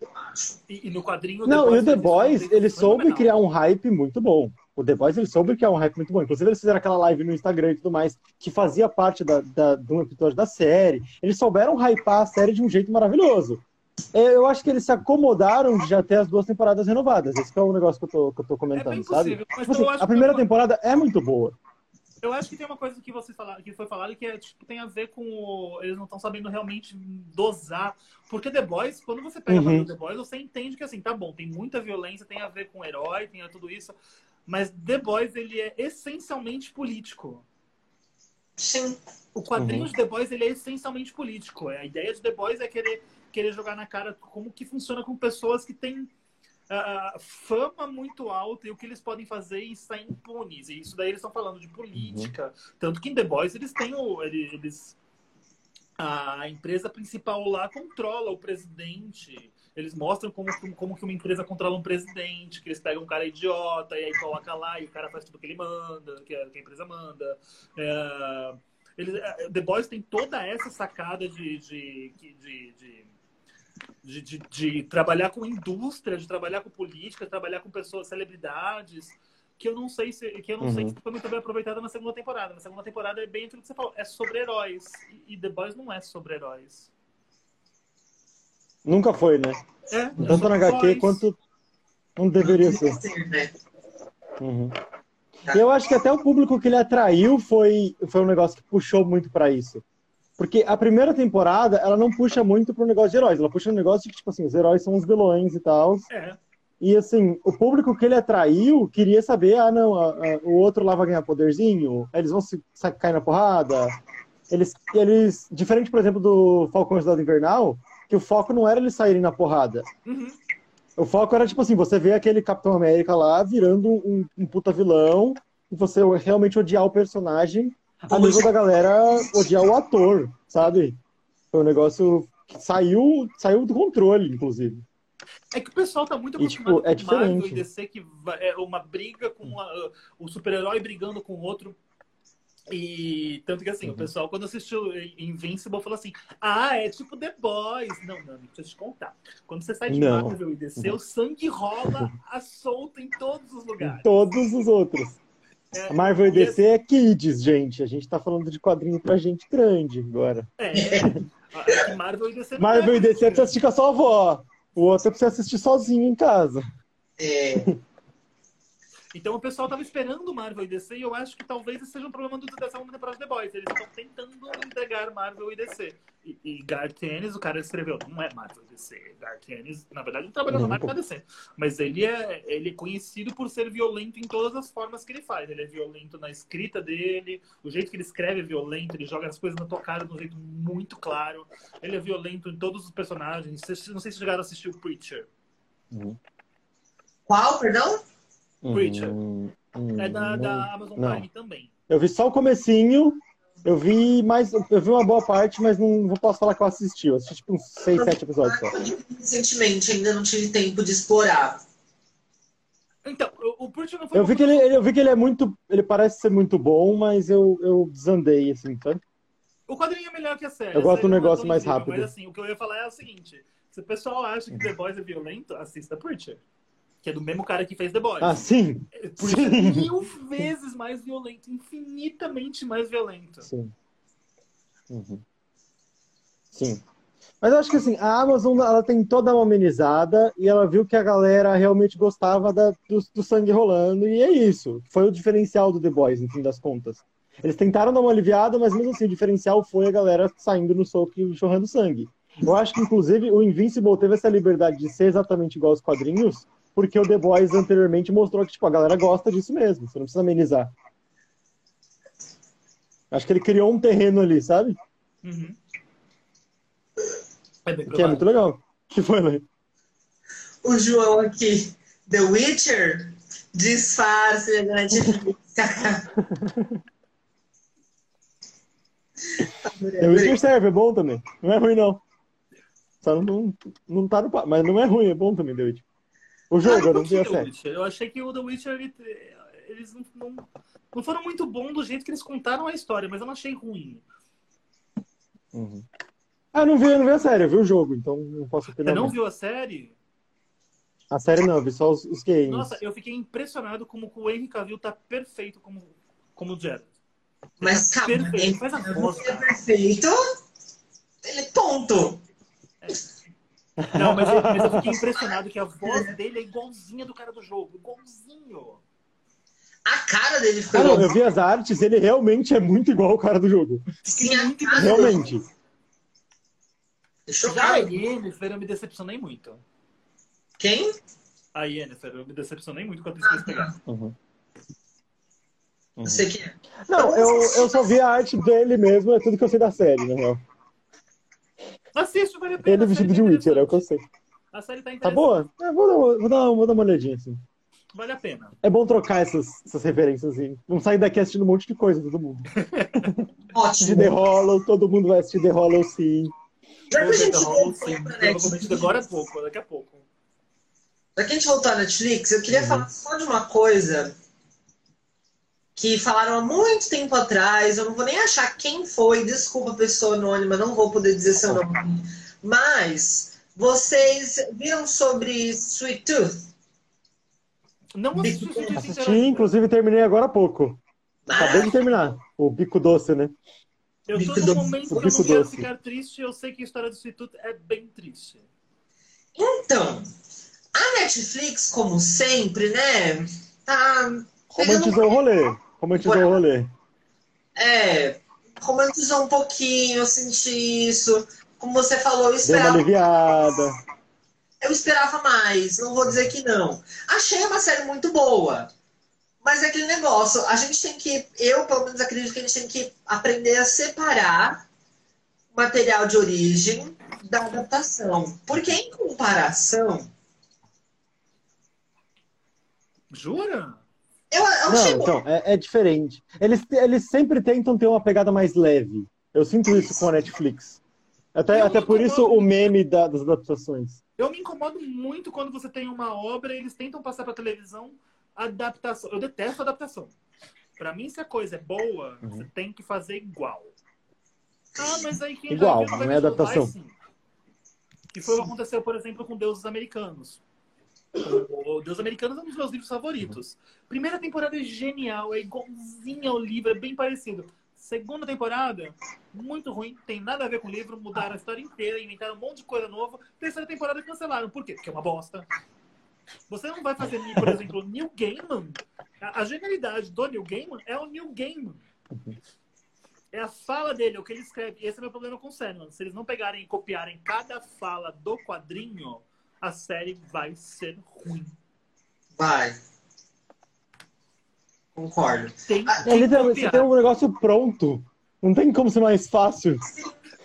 E, e no quadrinho. Não, e o The Boys, ele soube criar um hype muito bom. O The Boys, ele soube criar um hype muito bom. Inclusive, eles fizeram aquela live no Instagram e tudo mais, que fazia parte da, da, de um episódio da série. Eles souberam hypar a série de um jeito maravilhoso. É, eu acho que eles se acomodaram de já ter as duas temporadas renovadas. Esse é o negócio que eu tô, que eu tô comentando, é sabe? Tipo assim, a primeira que... temporada é muito boa. Eu acho que tem uma coisa que você fala, que foi falado que é, tipo, tem a ver com o, eles não estão sabendo realmente dosar. Porque The Boys, quando você pega uhum. The Boys, você entende que assim, tá bom, tem muita violência, tem a ver com o herói, tem tudo isso. Mas The Boys, ele é essencialmente político. Sim. O quadrinho uhum. de The Boys, ele é essencialmente político. A ideia de The Boys é querer querer jogar na cara como que funciona com pessoas que têm uh, fama muito alta e o que eles podem fazer e sair impunes. E isso daí eles estão falando de política. Uhum. Tanto que em The Boys eles têm o. Eles, a empresa principal lá controla o presidente. Eles mostram como, como que uma empresa controla um presidente, que eles pegam um cara idiota e aí coloca lá e o cara faz tudo que ele manda, que a, que a empresa manda. É, eles, é, The Boys tem toda essa sacada de, de, de, de de, de, de, trabalhar com indústria, de trabalhar com política, de trabalhar com pessoas, celebridades, que eu não sei se que eu não uhum. sei se foi muito bem aproveitada na segunda temporada. Na segunda temporada é bem aquilo que você falou, é sobre heróis. E, e The Boys não é sobre heróis. Nunca foi, né? É, Tanto na HQ quanto não deveria ser. Né? Uhum. Eu acho que até o público que ele atraiu foi, foi um negócio que puxou muito para isso. Porque a primeira temporada, ela não puxa muito pro negócio de heróis. Ela puxa um negócio de que, tipo assim, os heróis são os vilões e tal. É. E, assim, o público que ele atraiu queria saber, ah, não, a, a, o outro lá vai ganhar poderzinho, eles vão se, se cair na porrada. Eles, eles, diferente, por exemplo, do Falcão Estado Invernal, que o foco não era eles saírem na porrada. Uhum. O foco era, tipo assim, você vê aquele Capitão América lá virando um, um puta vilão, e você realmente odiar o personagem a nível da galera odiar o ator, sabe? Foi um negócio que saiu, saiu do controle, inclusive. É que o pessoal tá muito acostumado e, tipo, é com Marvel e DC, que é uma briga com o super-herói brigando com o outro. E tanto que assim, uhum. o pessoal, quando assistiu Invincible, falou assim: Ah, é tipo The Boys. Não, não, deixa eu te contar. Quando você sai de não. Marvel e DC, uhum. o sangue rola a solto em todos os lugares. Em todos os outros. É, Marvel e DC é kids, gente. A gente tá falando de quadrinho pra gente grande agora. É. [LAUGHS] é Marvel e DC. Marvel e DC é pra você assistir com a sua avó. O outro é pra você assistir sozinho em casa. É. [LAUGHS] Então o pessoal tava esperando Marvel e DC e eu acho que talvez esse seja um problema do, dessa segunda temporada de The Boys. Eles estão tentando entregar Marvel e DC. E, e Garth Ennis, o cara escreveu, não é Marvel e DC. Garth Ennis, na verdade, não trabalhou na Marvel e DC. Mas ele é, ele é conhecido por ser violento em todas as formas que ele faz. Ele é violento na escrita dele, o jeito que ele escreve é violento, ele joga as coisas na tua cara de um jeito muito claro. Ele é violento em todos os personagens. Não sei se chegaram a assistir o Preacher. Uhum. Qual, perdão? Preacher. Hum, hum, é da, da Amazon não. Prime também. Eu vi só o comecinho, eu vi mais. Eu vi uma boa parte, mas não, não posso falar que eu assisti. Eu assisti tipo uns 6, 7 episódios só. Recentemente, ainda não tive tempo de explorar. Então, o, Preacher não foi. Eu vi, que ele, eu vi que ele é muito. Ele parece ser muito bom, mas eu, eu desandei, assim, sabe? O quadrinho é melhor que a série. Eu gosto do negócio mais rápido. Mas assim, o que eu ia falar é o seguinte: se o pessoal acha que The Boys é violento, assista Preacher que é do mesmo cara que fez The Boys. Ah, sim. Por isso é mil vezes mais violento, infinitamente mais violento. Sim. Uhum. Sim. Mas eu acho que assim, a Amazon ela tem toda uma amenizada e ela viu que a galera realmente gostava da, do, do, sangue rolando, e é isso. Foi o diferencial do The Boys, no fim das contas. Eles tentaram dar uma aliviada, mas mesmo assim, o diferencial foi a galera saindo no soco e chorrando sangue. Eu acho que, inclusive, o Invincible teve essa liberdade de ser exatamente igual aos quadrinhos, porque o The Boys anteriormente mostrou que tipo, a galera gosta disso mesmo, você não precisa amenizar. Acho que ele criou um terreno ali, sabe? Uhum. É que é muito legal. que foi, né? O João aqui, The Witcher, disfarce, né? [LAUGHS] The Witcher serve, é bom também. Não é ruim, não. Só não, não, não tá no. Mas não é ruim, é bom também, The Witcher. O jogo, Ah, eu não curti vi a The série. Eu achei que o The Witcher, ele- eles não, não, não foram muito bons do jeito que eles contaram a história, mas eu não achei ruim. Uhum. Ah, eu não vi, não vi a série, eu vi o jogo, então não posso Você opinar. não muito. viu a série? A série não, eu vi só os, os games. Nossa, eu fiquei impressionado como que o Henry Cavill tá perfeito como, como o Geralt. Mas, Tá calma, perfeito. ele Faz a voz, é perfeito. Ele é tonto. Não, mas eu, mas eu fiquei impressionado que a voz dele é igualzinha do cara do jogo. Igualzinho. A cara dele ficou Ah, não, igual. eu vi as artes, ele realmente é muito igual o cara do jogo. Sim, a muito cara Realmente. Deixou Já a cara. Yennefer eu me decepcionei muito. Quem? A Yennefer eu me decepcionei muito com a atriz que eles pegaram. Uhum. Não sei quem é. Não, eu, eu só vi a arte dele mesmo, é tudo que eu sei da série, na real. Assiste, vale a pena. Ele a vestido de Witcher, é o que eu sei. A série tá Tá boa? É, vou, dar, uma- vou, dar, uma- vou, dar, uma- olhadinha, assim. Vale a pena. É bom trocar essas, essas referências, assim. Não sair daqui assistindo um monte de coisa, todo mundo. [LAUGHS] Ótimo. The Hollow, todo mundo vai assistir The Hollow, sim. Já que a gente voltou pra Netflix, agora a pouco, daqui a pouco. já que a gente voltou à Netflix, eu queria Uhum. falar só de uma coisa que falaram há muito tempo atrás. Eu não vou nem achar quem foi, desculpa, pessoa anônima, não vou poder dizer seu nome. Mas vocês viram sobre Sweet Tooth? Não assisti o Sweet Tooth Assisti, inclusive terminei agora há pouco. Acabei Ah, de terminar. O Bico Doce, né? Eu tô Bico num doce. momento que eu não quero doce. ficar triste. Eu sei que a história do Sweet Tooth é bem triste. Então, a Netflix, como sempre, né? Tá Romantizou o rolê. Romantizou o rolê. É, romantizou um pouquinho, eu senti isso. Como você falou, eu Deu uma esperava, aliviada. eu esperava mais, não vou dizer que não. Achei uma série muito boa. Mas é aquele negócio, a gente tem que, eu pelo menos acredito que a gente tem que aprender a separar o material de origem da adaptação. Porque em comparação, Jura? Eu, eu Não, então, é, é diferente. Eles, eles sempre tentam ter uma pegada mais leve. Eu sinto isso com a Netflix. Até, Eu até por isso o meme da- das adaptações. Eu me incomodo muito quando você tem uma obra e eles tentam passar pra televisão adaptação. Eu detesto adaptação. Pra mim, se a coisa é boa, Uhum. você tem que fazer igual. Ah, mas aí quem Igual, não é adaptação. vai sim. Que foi o que aconteceu, por exemplo, com Deuses Americanos. O Deus Americanos é um dos meus livros favoritos. Primeira temporada é genial, é igualzinha ao livro, é bem parecido. Segunda temporada, muito ruim, tem nada a ver com o livro, mudaram a história inteira, inventaram um monte de coisa nova. Terceira temporada cancelaram. Por quê? Porque é uma bosta. Você não vai fazer, por exemplo, Neil Gaiman. A, genialidade do Neil Gaiman é o Neil Gaiman. É a fala dele, é o que ele escreve. Esse é o meu problema com o Sandman. Se eles não pegarem e copiarem cada fala do quadrinho, a série vai ser ruim. Vai. Concordo. Tem Ah, É, literalmente, você tem um negócio pronto. Não tem como ser mais fácil.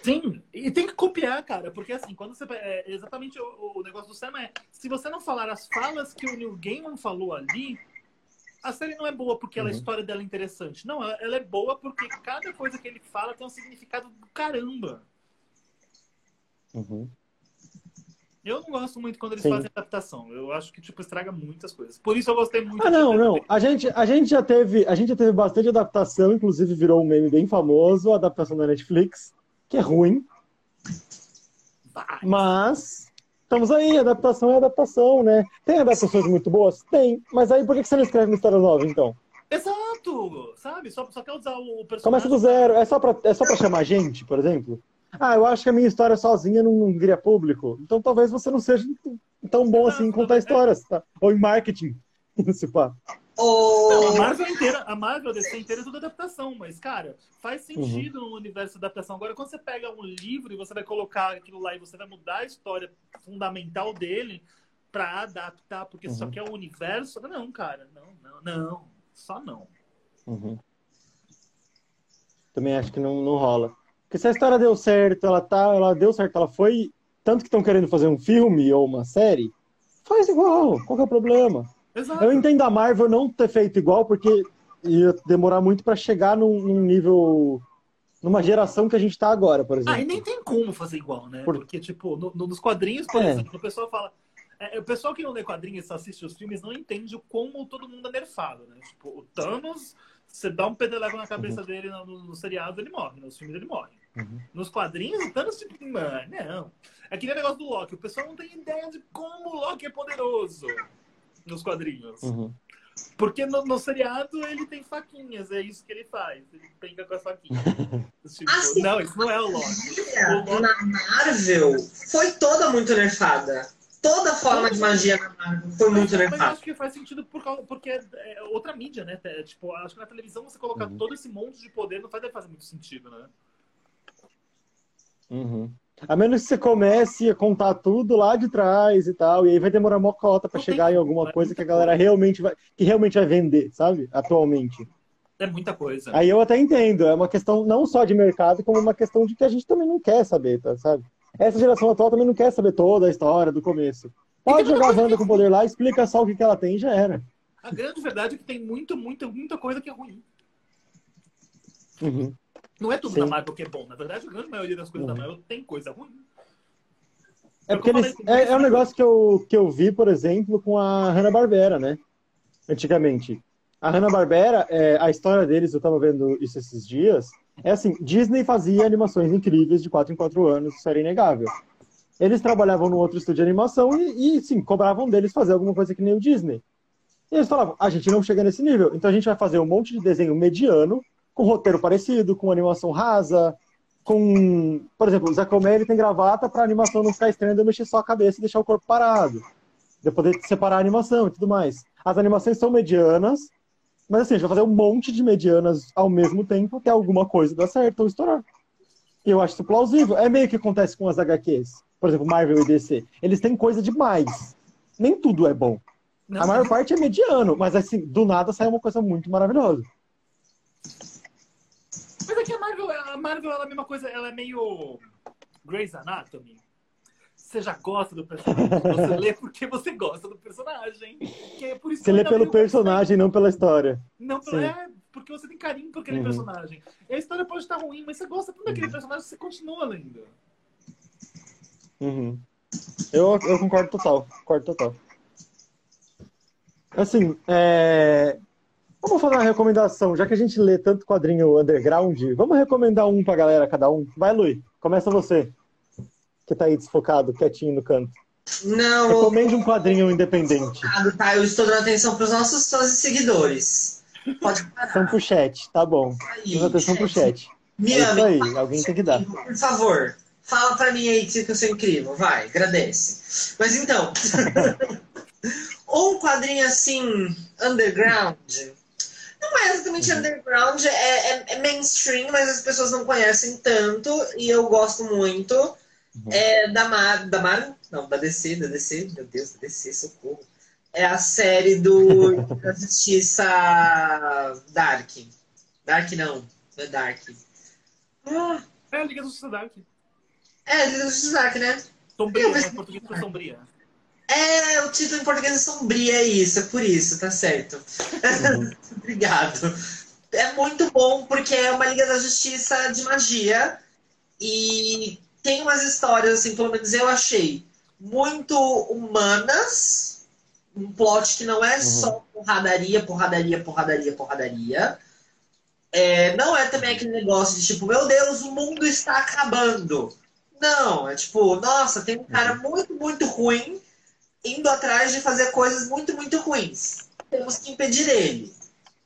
Sim, e tem que copiar, cara, porque assim, quando você. É, exatamente o, o negócio do Sam é: se você não falar as falas que o Neil Gaiman falou ali, a série não é boa porque ela, a Uhum. história dela é interessante. Não, ela, ela é boa porque cada coisa que ele fala tem um significado do caramba. Uhum. Eu não gosto muito quando eles Sim. fazem adaptação. Eu acho que, tipo, estraga muitas coisas. Por isso eu gostei muito Ah, não, não. A gente, a gente já teve, a gente já teve bastante adaptação, inclusive virou um meme bem famoso, a adaptação da Netflix, que é ruim, Vai. mas estamos aí, adaptação é adaptação, né? Tem adaptações muito boas? Tem, mas aí por que que você não escreve uma história nova, então? Exato! Sabe? Só, só quer usar o personagem. Começa do zero, é só pra, é só pra chamar gente, por exemplo? Ah, eu acho que a minha história sozinha não viria público, então talvez você não seja tão bom assim em contar histórias, tá? Ou em marketing, [LAUGHS] se pá. Não, a O... Marvel inteira, a Marvel DC inteira é tudo adaptação, mas, cara, faz Uhum. sentido no universo de adaptação. Agora, quando você pega um livro e você vai colocar aquilo lá e você vai mudar a história fundamental dele pra adaptar, porque só Uhum. quer o universo. Não, cara, não, não, não. Só não. Uhum. Também acho que não, não rola. Porque se a história deu certo, ela tá, ela deu certo, ela foi. Tanto que estão querendo fazer um filme ou uma série, faz igual, qual que é o problema? Exato. Eu entendo a Marvel não ter feito igual, porque ia demorar muito pra chegar num, num nível. numa geração que a gente tá agora, por exemplo. Ah, e nem tem como fazer igual, né? Por- Porque, tipo, no- no- nos quadrinhos, por É. exemplo, o pessoal fala. É, o pessoal que não lê quadrinhos e assiste os filmes não entende como todo mundo é nerfado, né? Tipo, o Thanos, você dá um pedeleco na cabeça uhum. dele no, no, seriado, ele morre. Nos filmes, ele morre. Uhum. Nos quadrinhos, o Thanos, tipo, mano, não. É que nem o negócio do Loki. O pessoal não tem ideia de como o Loki é poderoso nos quadrinhos. Uhum. Porque no, no, seriado ele tem faquinhas, é isso que ele faz. Ele brinca com as faquinhas. [LAUGHS] tipo, assim, não, isso não é o Loki. o Loki. Na Marvel foi toda muito nerfada. Toda forma de magia na Marvel foi muito nerfada. Mas acho que faz sentido por causa, porque é, é outra mídia, né? Tipo, acho que na televisão você colocar uhum. todo esse monte de poder não faz, fazer muito sentido, né? Uhum. A menos que você comece a contar tudo lá de trás e tal, e aí vai demorar uma cota para chegar tem... em alguma coisa que a galera realmente vai, que realmente vai vender, sabe? Atualmente. É muita coisa. Aí eu até entendo, é uma questão não só de mercado, como uma questão de que a gente também não quer saber, tá, sabe? Essa geração atual também não quer saber toda a história do começo. Pode jogar a Wanda com poder lá, explica só o que, que ela tem e já era. A grande verdade é que tem muito, muita, muita coisa que é ruim. Uhum. Não é tudo Sim. da Marvel que é bom. Na verdade, a grande maioria das coisas uhum. da Marvel tem coisa ruim. É porque eles, é, é um negócio que eu, que eu vi, por exemplo, com a Hanna-Barbera, né? Antigamente. A Hanna-Barbera, é, a história deles, eu tava vendo isso esses dias, é assim, Disney fazia animações incríveis de 4 em 4 anos, isso era inegável. Eles trabalhavam no outro estúdio de animação e, e, sim, cobravam deles fazer alguma coisa que nem o Disney. E eles falavam, a gente não chega nesse nível, então a gente vai fazer um monte de desenho mediano com roteiro parecido, com animação rasa, com. Por exemplo, o Zé Comé tem gravata para a animação não ficar estranha de mexer só a cabeça e deixar o corpo parado. De poder separar a animação e tudo mais. As animações são medianas, mas assim, a gente vai fazer um monte de medianas ao mesmo tempo até alguma coisa dar certo ou estourar. E eu acho isso plausível. É meio que acontece com as HQs. Por exemplo, Marvel e DC. Eles têm coisa demais. Nem tudo é bom. Não, a maior parte é mediano, mas assim, do nada sai uma coisa muito maravilhosa. Mas é que a Marvel, a Marvel ela é a mesma coisa, ela é meio Grey's Anatomy. Você já gosta do personagem, você lê porque você gosta do personagem. É por isso você lê pelo personagem, não pela história. Não, é porque você tem carinho por aquele uhum. personagem. E a história pode estar ruim, mas você gosta tanto daquele uhum. personagem, você continua lendo. Uhum. Eu, eu concordo total, concordo total. Assim, é... Vamos fazer uma recomendação, já que a gente lê tanto quadrinho underground, vamos recomendar um pra galera, cada um. Vai, Lui, começa você, que tá aí desfocado, quietinho no canto. Não. Recomende um quadrinho independente. Tá, eu estou dando atenção pros nossos fãs e seguidores. Pode parar. São pro chat, tá bom. Dando atenção pro chat. Me é isso aí, alguém tem que dar. Por favor, fala pra mim aí que eu sou incrível, vai, agradece. Mas então, [LAUGHS] um quadrinho assim, underground, exatamente uhum. underground, é, é, é, mainstream, mas as pessoas não conhecem tanto e eu gosto muito. Uhum. É da Mar, da Mar, não, da DC, da DC, meu Deus, da DC, socorro. É a série do [LAUGHS] da Justiça Dark. Dark não, não é Dark. Ah. É a Liga da Justiça Dark. É, a Liga da Justiça Dark, né? Sombria, eu, né? Português é sombria. É, o título em português é sombria, é isso, é por isso, tá certo. Uhum. [LAUGHS] Obrigado. É muito bom porque é uma Liga da Justiça de magia e tem umas histórias, assim, pelo menos eu achei, muito humanas. Um plot que não é uhum. só porradaria, porradaria, porradaria, porradaria. É, não é também aquele negócio de tipo, meu Deus, o mundo está acabando. Não, é tipo, nossa, tem um cara uhum. muito, muito ruim indo atrás de fazer coisas muito, muito ruins. Temos que impedir ele.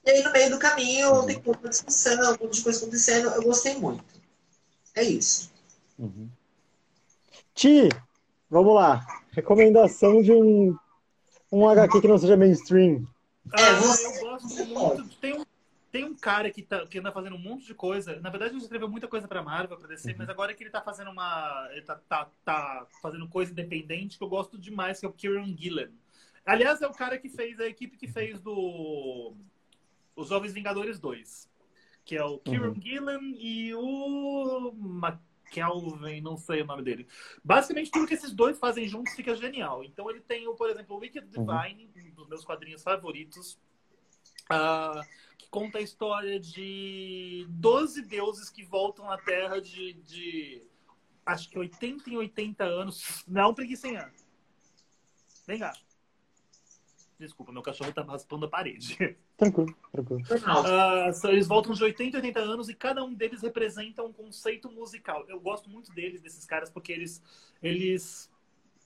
E aí, no meio do caminho, uhum. tem uma discussão, um monte de coisa acontecendo. Eu gostei muito. É isso. Uhum. Ti, vamos lá. Recomendação de um, um HQ que não seja mainstream. Ah, é, você... eu gosto muito. Tem um tem um cara que, tá, que anda fazendo um monte de coisa. Na verdade, ele escreveu muita coisa pra Marvel, pra DC, uhum. mas agora que ele tá fazendo uma. Ele tá, tá, tá, fazendo coisa independente que eu gosto demais, que é o Kieran Gillen. Aliás, é o cara que fez a equipe que fez do. Os Jovens Vingadores 2. Que é o Kieran uhum. Gillen e o. McKelvin, não sei o nome dele. Basicamente, tudo que esses dois fazem juntos fica genial. Então, ele tem, por exemplo, o Wicked uhum. Divine, uhum. um dos meus quadrinhos favoritos. Uh, que conta a história de 12 deuses que voltam à Terra de, de acho que 80 em 80 anos. Não, preguiça em ano. Vem cá. Desculpa, meu cachorro tá raspando a parede. Tranquilo, tranquilo. Uh, eles voltam de 80 80 anos e cada um deles representa um conceito musical. Eu gosto muito deles, desses caras, porque eles, eles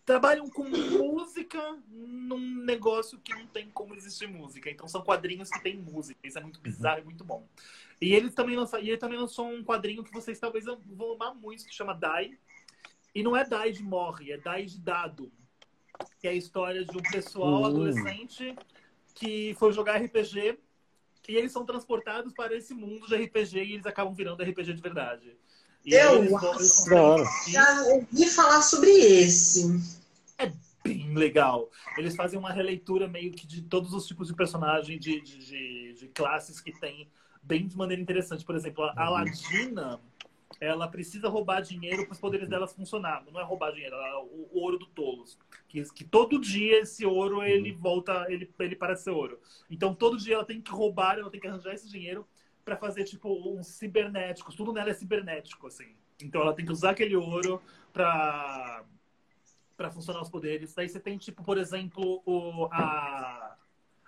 trabalham com música num negócio que não tem como existir música. Então são quadrinhos que tem música. Isso é muito bizarro e muito bom. E ele também lançou, e ele também lançou um quadrinho que vocês talvez vão amar muito, que chama Die. E não é Die de morre, é Die de dado que é a história de um pessoal Hum. adolescente que foi jogar RPG e eles são transportados para esse mundo de RPG e eles acabam virando RPG de verdade. E Eu conseguem Já ouvi falar sobre esse. Bem legal. Eles fazem uma releitura meio que de todos os tipos de personagem, de, de, de- de classes que tem, bem de maneira interessante. Por exemplo, a Aladina, ela precisa roubar dinheiro para os poderes delas funcionar. Não é roubar dinheiro, ela, o, o ouro do tolos. Que, que todo dia esse ouro ele volta, ele, ele parece ser ouro. Então todo dia ela tem que roubar, ela tem que arranjar esse dinheiro para fazer tipo uns cibernéticos. Tudo nela é cibernético, assim. Então ela tem que usar aquele ouro para para funcionar os poderes. Daí você tem, tipo, por exemplo, o, a,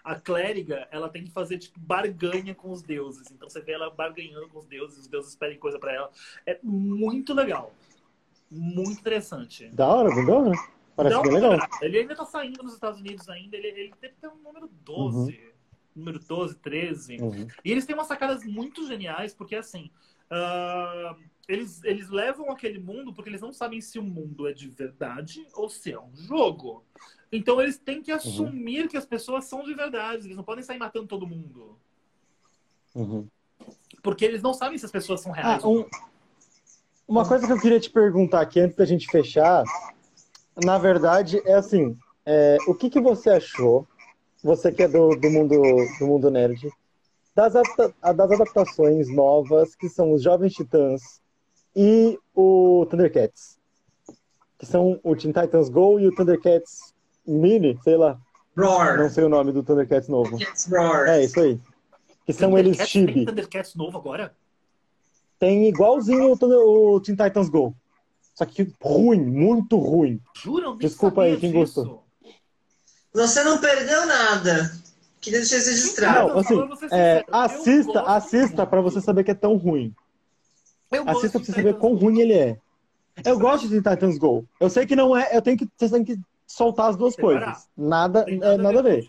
a clériga, ela tem que fazer, tipo, barganha com os deuses. Então você vê ela barganhando com os deuses, os deuses pedem coisa pra ela. É muito legal. Muito interessante. Da hora, da hora. Parece Dá bem legal. Ele ainda tá saindo nos Estados Unidos ainda. Ele, ele deve ter um número 12. Número 12, 13. Uhum. E eles têm umas sacadas muito geniais, porque assim, ah, eles, eles levam aquele mundo porque eles não sabem se o mundo é de verdade ou se é um jogo. Então eles têm que assumir que as pessoas são de verdade. Eles não podem sair matando todo mundo. Uhum. Porque eles não sabem se as pessoas são Ah, reais. ou um- uma coisa que eu queria te perguntar aqui antes da gente fechar, na verdade, é assim, é, o que, que você achou, você que é do, do mundo do mundo nerd, das, adapta- das adaptações novas que são os Jovens Titãs e o Thundercats, que são o Teen Titans Go e o Thundercats Mini, sei lá, não Roar. sei o nome do Thundercats novo. Cats Roar. É isso aí. Que são eles Thundercats tem chibi. Thundercats novo agora? Tem igualzinho o, Thunder- o Teen Titans Go. Só que ruim, muito ruim. Juram? Desculpa aí, quem disso. gostou. Você não perdeu nada. Queria deixar isso registrado. Não, assim, É, assista, assista pra você saber que é tão ruim. Eu gosto Assista pra você saber quão ruim ele é. Eu gosto de Teen Titans Go. Eu sei que não é. Eu tenho que. Vocês têm que soltar as duas Separar. coisas. Nada, Tem é, nada a ver.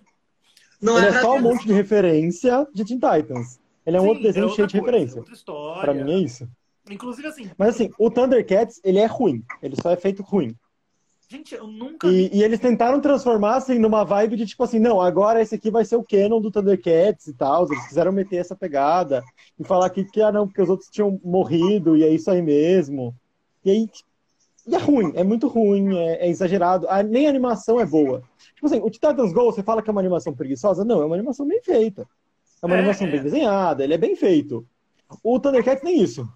Não Ele é é só um monte de referência de Teen Titans. Ele é um Sim, outro desenho outra cheio de coisa, referência. Outra história. Pra mim é isso. Inclusive, assim, Mas assim, o Thundercats, ele é ruim. Ele só é feito ruim. Gente, eu nunca. E, e eles tentaram transformar assim numa vibe de tipo assim, não, agora esse aqui vai ser o canon do Thundercats e tal. Eles quiseram meter essa pegada e falar que, que ah, não, porque os outros tinham morrido e é isso aí mesmo. E aí. E é ruim, é muito ruim, é, é exagerado. A- nem a animação é boa. Tipo assim, o Titans Go, você fala que é uma animação preguiçosa? Não, é uma animação bem feita. É uma É, animação bem desenhada, ele é bem feito. O Thundercats nem isso.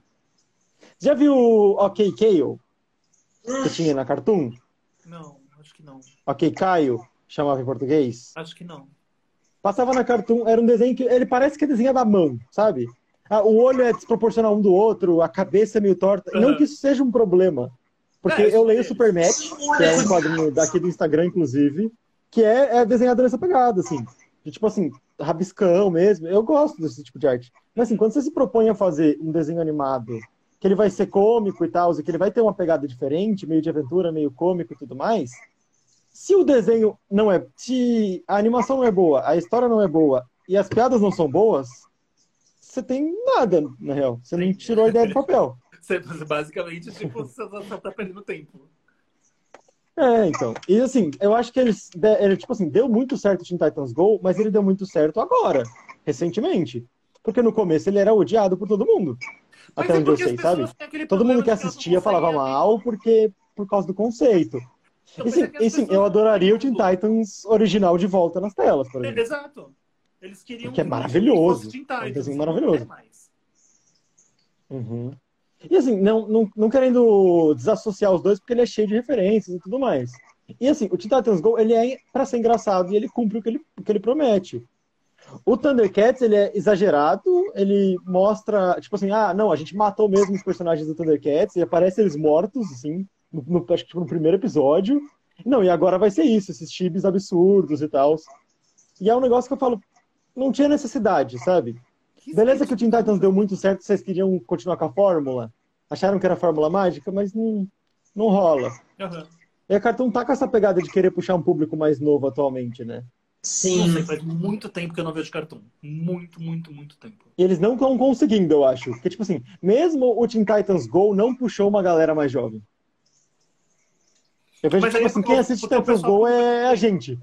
Já viu o OK Kale que tinha na Cartoon? Não, acho que não. Ok, Caio, chamava em português. Acho que não. Passava na Cartoon, era um desenho que ele parece que é desenhado à mão, sabe? Ah, o olho é desproporcional um do outro, a cabeça é meio torta. Uhum. Não que isso seja um problema, porque É, eu leio é. Super Match, que é um quadrinho daqui do Instagram, inclusive, que é, é desenhado nessa pegada, assim. De, tipo assim, rabiscão mesmo. Eu gosto desse tipo de arte. Mas assim, quando você se propõe a fazer um desenho animado, que ele vai ser cômico e tal, e que ele vai ter uma pegada diferente, meio de aventura, meio cômico e tudo mais, se o desenho não é. Se a animação não é boa, a história não é boa e as piadas não são boas, você tem nada, na real. Você não tirou a ideia do papel. Você, basicamente, tipo, você só tá perdendo tempo. É, então. E assim, eu acho que eles. de- Ele, tipo assim, deu muito certo o Teen Titans Go, mas ele deu muito certo agora, recentemente. Porque no começo ele era odiado por todo mundo. Até é onde eu sei, sabe? Todo mundo que assistia falava mal porque por causa do conceito. Então, E sim, é e eu adoraria o Teen. Titans original de volta nas telas, por É, exemplo. Exato. Eles queriam Que é maravilhoso. Teen É um Titans, desenho maravilhoso. é mais. Uhum. E assim, não, não, não querendo desassociar os dois, porque ele é cheio de referências e tudo mais. E assim, o Teen Titans Go, ele é pra ser engraçado e ele cumpre o que ele, o que ele promete. O Thundercats, ele é exagerado, ele mostra, tipo assim, ah, não, a gente matou mesmo os personagens do Thundercats, e aparece eles mortos, assim, no, no- acho que tipo, no primeiro episódio, Não, e agora vai ser isso, esses chips absurdos e tal. E é um negócio que eu falo, não tinha necessidade, sabe? Beleza que o Teen Titans deu muito certo, vocês queriam continuar com a fórmula. Acharam que era a fórmula mágica, mas não, não rola. Uhum. E a Cartoon tá com essa pegada de querer puxar um público mais novo atualmente, né? Sim. Nossa, faz muito tempo que eu não vejo Cartoon. Muito, muito, muito tempo. E eles não estão conseguindo, eu acho. Porque, tipo assim, mesmo o Teen Titans Go não puxou uma galera mais jovem. Eu vejo, Mas tipo assim, quem assiste Teen Titans Go é a gente.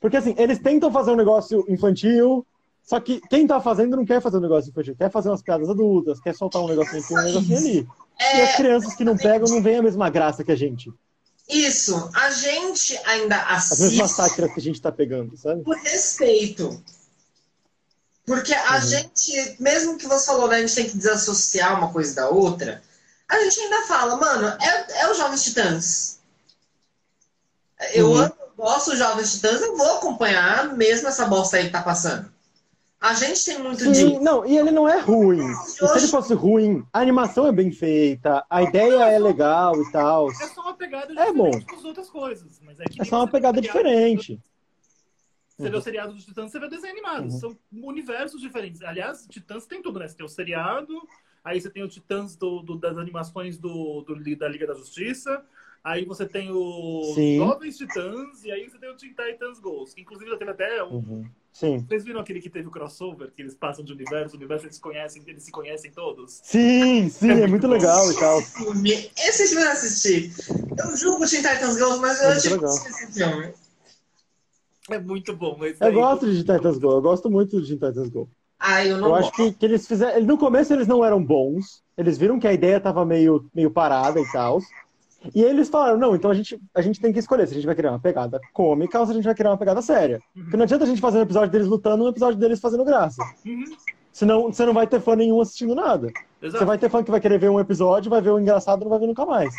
Porque, assim, eles tentam fazer um negócio infantil, só que quem tá fazendo não quer fazer um negócio infantil, quer fazer umas piadas adultas, quer soltar um negocinho aqui, um negocinho ali. É... E as crianças que não pegam não veem a mesma graça que a gente. Isso, a gente ainda assiste. As mesmas sátiras que a gente tá pegando, sabe? Por respeito. Porque a uhum. gente, mesmo que você falou, né, a gente tem que desassociar uma coisa da outra, a gente ainda fala, mano, é, é os Jovens Titãs. Eu uhum. gosto dos Jovens Titãs, eu vou acompanhar mesmo essa bosta aí que tá passando. A gente tem muito Sim, de. Não, e ele não é ruim. Se ele fosse ruim, a animação é bem feita, a ideia é legal e tal. É só uma pegada é bom. das outras coisas. Mas é, é só uma pegada diferente. Você vê o seriado dos Titãs, você vê o desenho animado. Uhum. São universos diferentes. Aliás, Titãs tem tudo, né? Você tem o seriado, aí você tem o Titãs do, do das animações do, do, da Liga da Justiça, Aí você tem os Sim. Jovens Titãs e aí você tem o Teen Titans Ghost. Inclusive já teve até um. Uhum. Sim. Vocês viram aquele que teve o crossover, que eles passam de universo, o universo eles conhecem, eles se conhecem todos? Sim, sim, é, é muito, legal e tal. Esse filme eu assisti. Eu julgo o Teen Titans Ghost, mas eu é achei esse filme. É muito bom. Mas eu gosto de Teen Titans Go, eu gosto muito de Teen Titans Go. Ah, eu não Eu acho que, que eles fizeram. No começo eles não eram bons. Eles viram que a ideia tava meio, meio parada e tal. E eles falaram, não, então a gente, a gente tem que escolher se a gente vai criar uma pegada cômica ou se a gente vai criar uma pegada séria. Uhum. Porque não adianta a gente fazer um episódio deles lutando um episódio deles fazendo graça. Uhum. Senão você não vai ter fã nenhum assistindo nada. Exato. Você vai ter fã que vai querer ver um episódio, vai ver o engraçado e não vai ver nunca mais.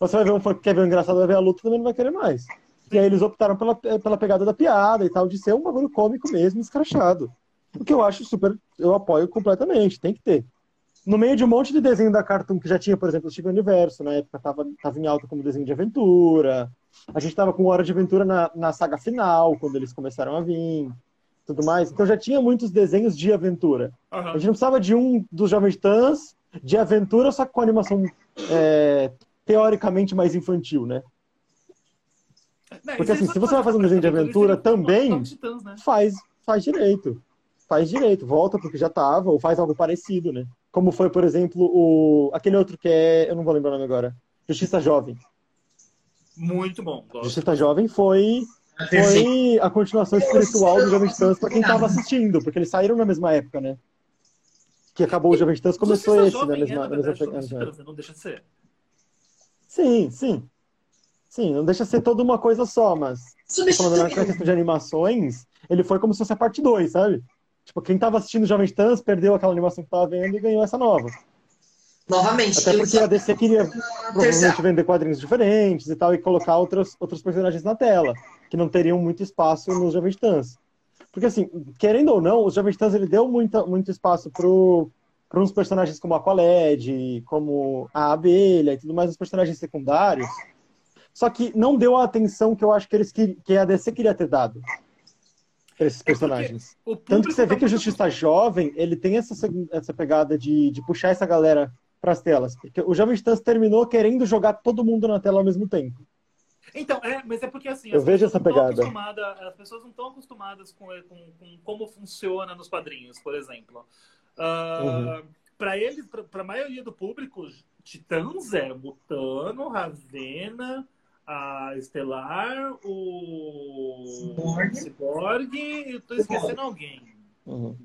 Você vai ver um fã que quer ver o engraçado vai ver a luta também não vai querer mais. E aí eles optaram pela, pela pegada da piada e tal, de ser um bagulho cômico mesmo, escrachado. O que eu acho super. Eu apoio completamente, tem que ter no meio de um monte de desenho da Cartoon que já tinha, por exemplo, o Steven Universo, na época tava, tava em alta como desenho de aventura. A gente tava com Hora de Aventura na, na saga final, quando eles começaram a vir, tudo mais. Então já tinha muitos desenhos de aventura. Uhum. A gente não precisava de um dos Jovens Titãs de aventura, só com animação é, teoricamente mais infantil, né? Porque assim, se você vai fazer um desenho de aventura também, né? faz, faz direito. Faz direito, volta porque já tava, ou faz algo parecido, né? Como foi, por exemplo, o aquele outro que é. Eu não vou lembrar o nome agora. Justiça Jovem. Muito bom. Gosto. Justiça Jovem foi, foi a continuação espiritual do Jovem Titãs para quem estava assistindo, porque eles saíram na mesma época, né? Que acabou o Jovem Titãs, começou esse, né? Mesma, é, na mesma verdade, Não deixa de ser. Sim, sim. Sim, não deixa de ser toda uma coisa só, mas. Falando na questão de animações, ele foi como se fosse a parte 2, sabe? Tipo, quem tava assistindo Jovem Titãs perdeu aquela animação que tava vendo e ganhou essa nova. Novamente. Até porque a DC queria provavelmente vender quadrinhos diferentes e tal, e colocar outros, outros personagens na tela, que não teriam muito espaço nos Jovem Titãs. Porque, assim, querendo ou não, os Jovem Titãs ele deu muita, muito espaço para uns personagens como a Aqualed, como a Abelha e tudo mais, os personagens secundários. Só que não deu a atenção que eu acho que, eles, que a DC queria ter dado esses é personagens. É Tanto que você vê tá que o Justiça Jovem, ele tem essa, essa pegada de, de puxar essa galera para as telas. Porque o Jovem Titãs terminou querendo jogar todo mundo na tela ao mesmo tempo. Então, é, mas é porque assim. Eu vejo essa pegada. As pessoas não estão acostumadas com, com, com, como funciona nos quadrinhos, por exemplo. Uh, uhum. Para eles, para a maioria do público, Titãs é Mutano, Ravena, a Estelar, o Cyborg, Cyborg e eu tô esquecendo alguém. Uhum.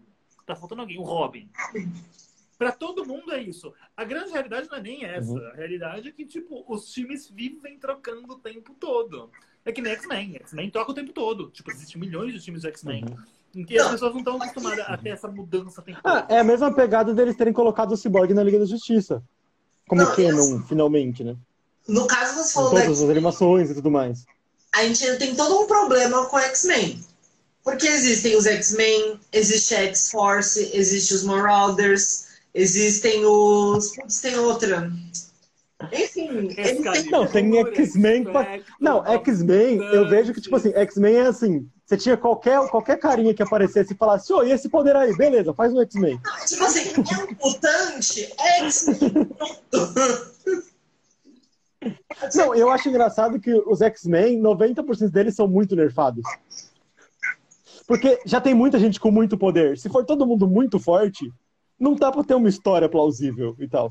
Tá faltando alguém, o Robin. Para todo mundo é isso. A grande realidade não é nem essa. Uhum. A realidade é que, tipo, os times vivem trocando o tempo todo. É que nem X-Men. X-Men troca o tempo todo. Tipo, existem milhões de times de X-Men. Uhum. que as pessoas não estão acostumadas a ter essa mudança temporal. Ah, é a mesma pegada deles terem colocado o Cyborg na Liga da Justiça. Como não, Canon, finalmente, né? No caso, você falou Todas as animações e tudo mais. A gente tem todo um problema com X-Men. Porque existem os X-Men, existe a X-Force, existe os Marauders, existem os. Putz, tem outra. Enfim, ele tem... Não, tem X-Men. pra- Não, X-Men, eu vejo que, tipo assim, X-Men é assim. Você tinha qualquer, qualquer carinha que aparecesse e falasse, ô, e esse poder aí? Beleza, faz um X-Men. Tipo assim, é um mutante, é X-Men. [LAUGHS] Não, eu acho engraçado que os X-Men, 90% deles são muito nerfados. Porque já tem muita gente com muito poder. Se for todo mundo muito forte, não dá pra ter uma história plausível e tal.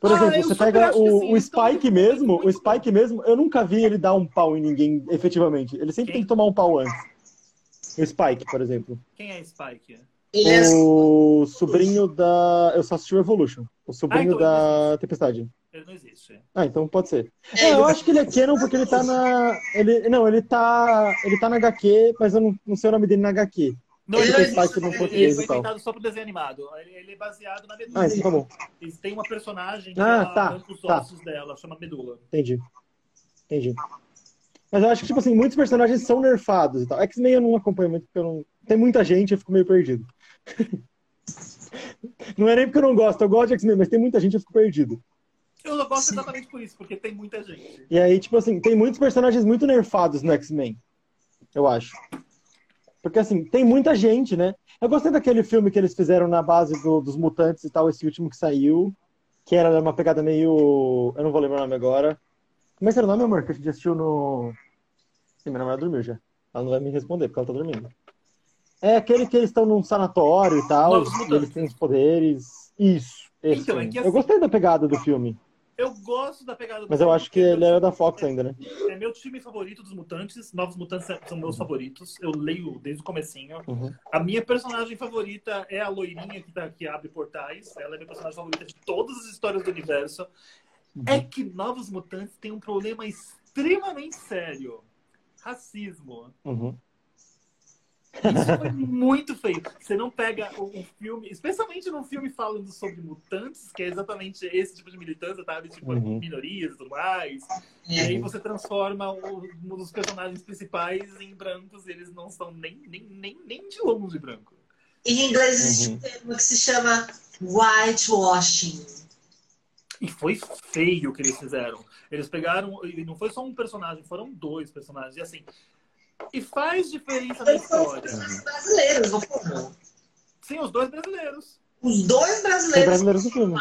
Por Ah, exemplo, você pega o, o Spike mesmo, o Spike mesmo, eu nunca vi ele dar um pau em ninguém, efetivamente. Ele sempre Quem? tem que tomar um pau antes. O Spike, por exemplo. Quem é Spike? Ele é O sobrinho da. Eu só assisti o Evolution. O sobrinho então da Tempestade. Ele não existe. Ah, então pode ser. É, É, eu ele- acho que ele é canon porque ele tá na. Ele, não, ele tá. Ele tá na HQ, mas eu não, não sei o nome dele na HQ. Não, Ele ele, não ele, existe, ele português foi tal. inventado só pro desenho animado. Ele, ele é baseado na Medula. Ah, então tá bom. Eles têm uma personagem que Ah, tá, arranca os tá. ossos dela, chama Medula. Entendi. Entendi. Mas eu acho que, tipo assim, muitos personagens são nerfados e tal. X-Men eu não acompanho muito porque eu não. Tem muita gente, eu fico meio perdido. [LAUGHS] Não é nem porque eu não gosto, eu gosto de X-Men, mas tem muita gente, eu fico perdido. Eu não gosto Sim. exatamente por isso, porque tem muita gente. E aí, tipo assim, tem muitos personagens muito nerfados no X-Men. Eu acho. Porque, assim, tem muita gente, né? Eu gostei daquele filme que eles fizeram na base do- dos mutantes e tal, esse último que saiu. Que era uma pegada meio. Eu não vou lembrar o nome agora. Como é que era o nome, amor? Que a gente assistiu no. Sim, minha namorada dormiu já. Ela não vai me responder, porque ela tá dormindo. É aquele que eles estão num sanatório e tal, eles têm os poderes. Isso. Então, é que Eu assim- gostei da pegada do filme, Eu gosto da pegada do mas eu acho que ele era da Fox ainda, né? É meu time favorito dos mutantes. Novos mutantes são meus favoritos. Eu leio desde o comecinho. Uhum. A minha personagem favorita é a loirinha que, tá, que abre portais. Ela é minha personagem favorita de todas as histórias do universo. É que Novos Mutantes tem um problema extremamente sério. Racismo. Uhum. Isso foi muito feio. Você não pega um filme, especialmente num filme falando sobre mutantes, que é exatamente esse tipo de militância, sabe? Tipo, Uhum. minorias e tudo mais. E aí você transforma o- um dos personagens principais em brancos e eles não são nem, nem, nem, nem de longe branco. Em inglês existe Uhum. um termo que se chama whitewashing. E foi feio o que eles fizeram. Eles pegaram, e não foi só um personagem, foram dois personagens. E assim, e faz diferença na os história. personagens brasileiros, não foram? Sim, os dois brasileiros. Os dois brasileiros, brasileiros no filme.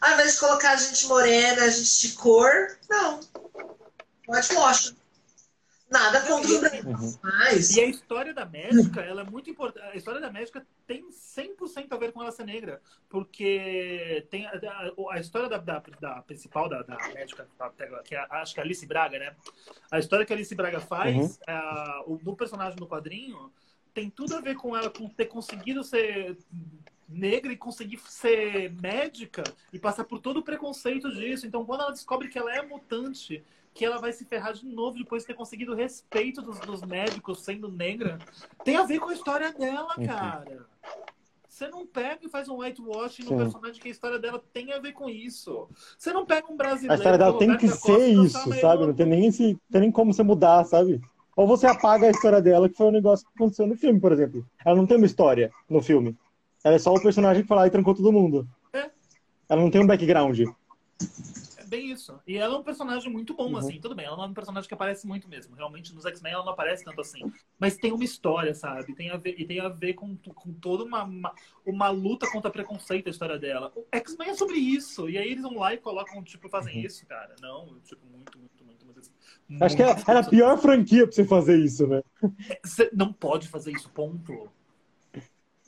ao invés de colocar gente morena, gente de cor, não. Whitewashing. Nada contra os brancos, Uhum. mas... E a história da médica, ela é muito importante. A história da médica tem 100% a ver com ela ser negra. Porque tem a, a- a história da, da, da principal, da, da médica, que é, acho que é a Alice Braga, né? A história que a Alice Braga faz, Uhum. ah, o, no personagem do quadrinho, tem tudo a ver com ela com ter conseguido ser negra e conseguir ser médica e passar por todo o preconceito disso. Então, quando ela descobre que ela é mutante, que ela vai se ferrar de novo depois de ter conseguido o respeito dos, dos médicos sendo negra, tem a ver com a história dela, Uhum. cara. Você não pega e faz um whitewashing no personagem que a história dela tem a ver com isso. Você não pega um brasileiro. A história dela tem que Costa, ser isso, sabe? Não tem nem, esse, tem nem como você mudar, sabe? Ou você apaga a história dela, que foi um negócio que aconteceu no filme, por exemplo. Ela não tem uma história no filme. Ela é só o personagem que foi lá e trancou todo mundo. É. Ela não tem um background. Bem isso. E ela é um personagem muito bom, Uhum. assim. Tudo bem, ela não é um personagem que aparece muito mesmo. Realmente, nos X-Men ela não aparece tanto assim. Mas tem uma história, sabe? Tem a ver, e tem a ver com, com toda uma, uma, uma luta contra preconceito a história dela. O X-Men é sobre isso. E aí eles vão lá e colocam, tipo, fazem isso, cara. Não, tipo, muito, muito, muito, muito. Uhum. Acho que era, muito- era a pior franquia pra você fazer isso, né? Você não pode fazer isso, ponto.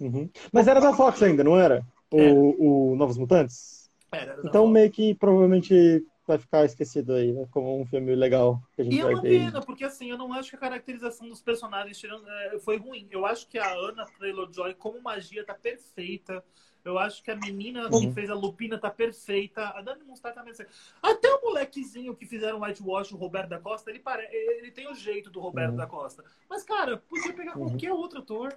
Uhum. Mas era da Fox ainda, não era? O, É. o Novos Mutantes? Era, da Então meio que provavelmente vai ficar esquecido aí, né? Como um filme legal que a gente E é vai uma ter. pena, porque assim, eu não acho que a caracterização dos personagens é, foi ruim. Eu acho que a Anna Taylor-Joy, como magia, tá perfeita. Eu acho que a menina que Uhum. fez a Lupina tá perfeita. A Dani Monstar tá perfeita. Até o molequezinho que fizeram Whitewash, o Roberto da Costa, ele, pare... ele tem o jeito do Roberto Uhum. da Costa. Mas, cara, podia pegar Uhum. qualquer outro ator.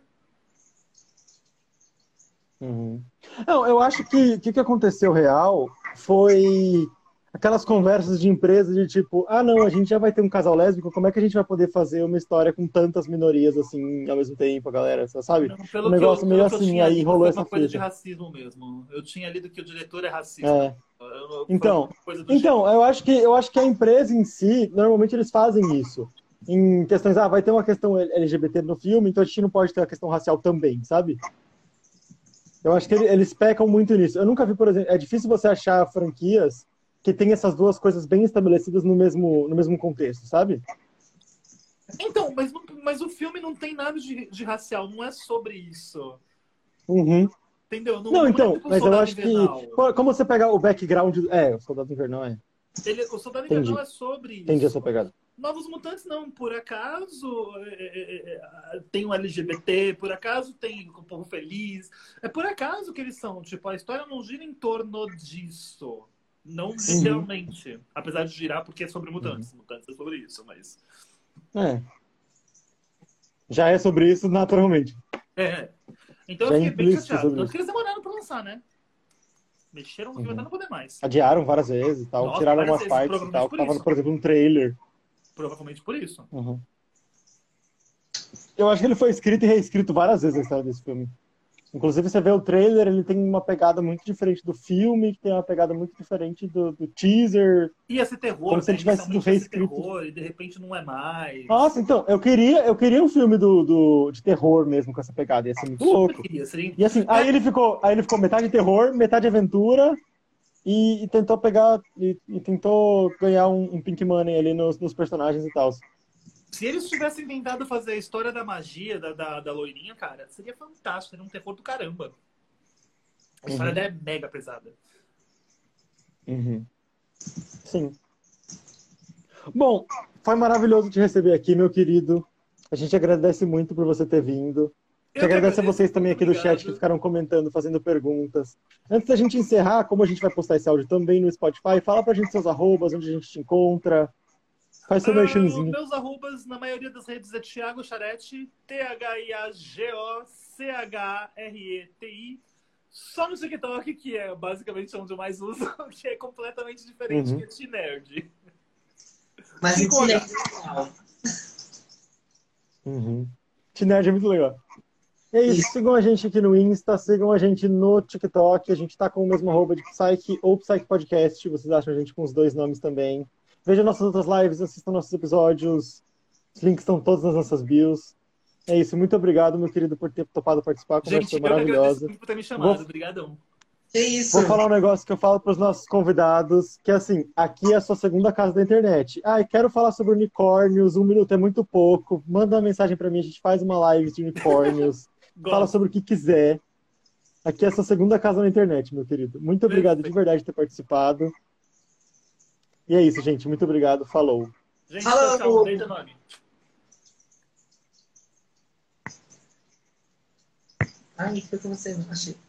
Uhum. Não, eu acho que o que, que aconteceu real foi aquelas conversas de empresa de tipo, ah não, a gente já vai ter um casal lésbico, como é que a gente vai poder fazer uma história com tantas minorias assim ao mesmo tempo, galera, sabe? Não, Pelo Um negócio que eu, meio eu assim, tinha aí rolou essa coisa de fita. racismo mesmo. Eu tinha lido que o diretor é racista. É. Então, então eu acho que eu acho que a empresa em si, normalmente eles fazem isso. Em questões, ah, vai ter uma questão LGBT no filme, então a gente não pode ter a questão racial também, sabe? Eu acho que eles pecam muito nisso. Eu nunca vi, por exemplo, é difícil você achar franquias que tem essas duas coisas bem estabelecidas no mesmo, no mesmo contexto, sabe? Então, mas, mas o filme não tem nada de, de racial, não é sobre isso. Uhum. Entendeu? Não, não, é então, é mas eu acho invernal. que. Como você pegar o background. É, o Soldado Invernal é. Ele, o Soldado Entendi. Invernal é sobre isso. Entendi essa pegada. Novos Mutantes não, por acaso é, é, é, tem um LGBT, por acaso tem um povo feliz. É por acaso que eles são. Tipo, a história não gira em torno disso. Não literalmente. Uhum. Apesar de girar, porque é sobre mutantes. Uhum. Mutantes é sobre isso, mas. É. Já é sobre isso naturalmente. É. Então Já eu fiquei bem chateado. Tanto que eles demoraram pra lançar, né? Mexeram no uhum. até não poder mais. Adiaram várias vezes e tal. Nossa, tiraram algumas partes e tal. Tava, por exemplo, um trailer. Provavelmente por isso. Uhum. Eu acho que ele foi escrito e reescrito várias vezes a história desse filme. Inclusive, você vê o trailer, ele tem uma pegada muito diferente do filme, que tem uma pegada muito diferente do, do teaser. Ia ser terror, como se ele tivesse sido reescrito. Terror, e de repente não é mais. Nossa, então, eu queria, eu queria um filme do, do, de terror mesmo com essa pegada, ia ser muito Super louco. Queria, seria... E assim, aí ele ficou, aí ele ficou metade terror, metade aventura, e, e tentou pegar, e, e, tentou ganhar um, um Pink Money ali nos, nos personagens e tal. Se eles tivessem tentado fazer a história da magia da, da, da loirinha, cara, seria fantástico. Seria um terror do caramba. A história uhum. dela é mega pesada. Uhum. Sim. Bom, foi maravilhoso te receber aqui, meu querido. A gente agradece muito por você ter vindo. Eu agradeço a vocês também aqui do chat que ficaram comentando, fazendo perguntas. Antes da gente encerrar, como a gente vai postar esse áudio também no Spotify, fala pra gente seus arrobas, onde a gente te encontra, Faz seu merchanzinho. Uh, meus arrobas na maioria das redes é Thiago Charete, T-H-I-A-G-O-C-H-R-E-T-I. Só no TikTok, que é basicamente onde eu mais uso, [LAUGHS] que é completamente diferente uhum. que Nerd. Mas é Uhum. T-Nerd é muito legal. É isso, sigam a gente aqui no Insta, sigam a gente no TikTok, a gente tá com o mesmo arroba de Psyche ou Psyche Podcast, vocês acham a gente com os dois nomes também. Veja nossas outras lives, assistam nossos episódios. Os links estão todos nas nossas bios. É isso. Muito obrigado, meu querido, por ter topado participar. A conversa foi maravilhosa. Muito por ter me chamado. Vou... Obrigadão. É isso. Vou falar um negócio que eu falo para os nossos convidados, que é assim, aqui é a sua segunda casa da internet. Ah, quero falar sobre unicórnios, um minuto é muito pouco. Manda uma mensagem para mim, a gente faz uma live de unicórnios. Fala sobre o que quiser. Aqui é a sua segunda casa na internet, meu querido. Muito obrigado Perfeito. de verdade por ter participado. E é isso, gente. Muito obrigado. Falou. Gente, Falou. tchau, tchau. nome. Ai, foi com você, achei.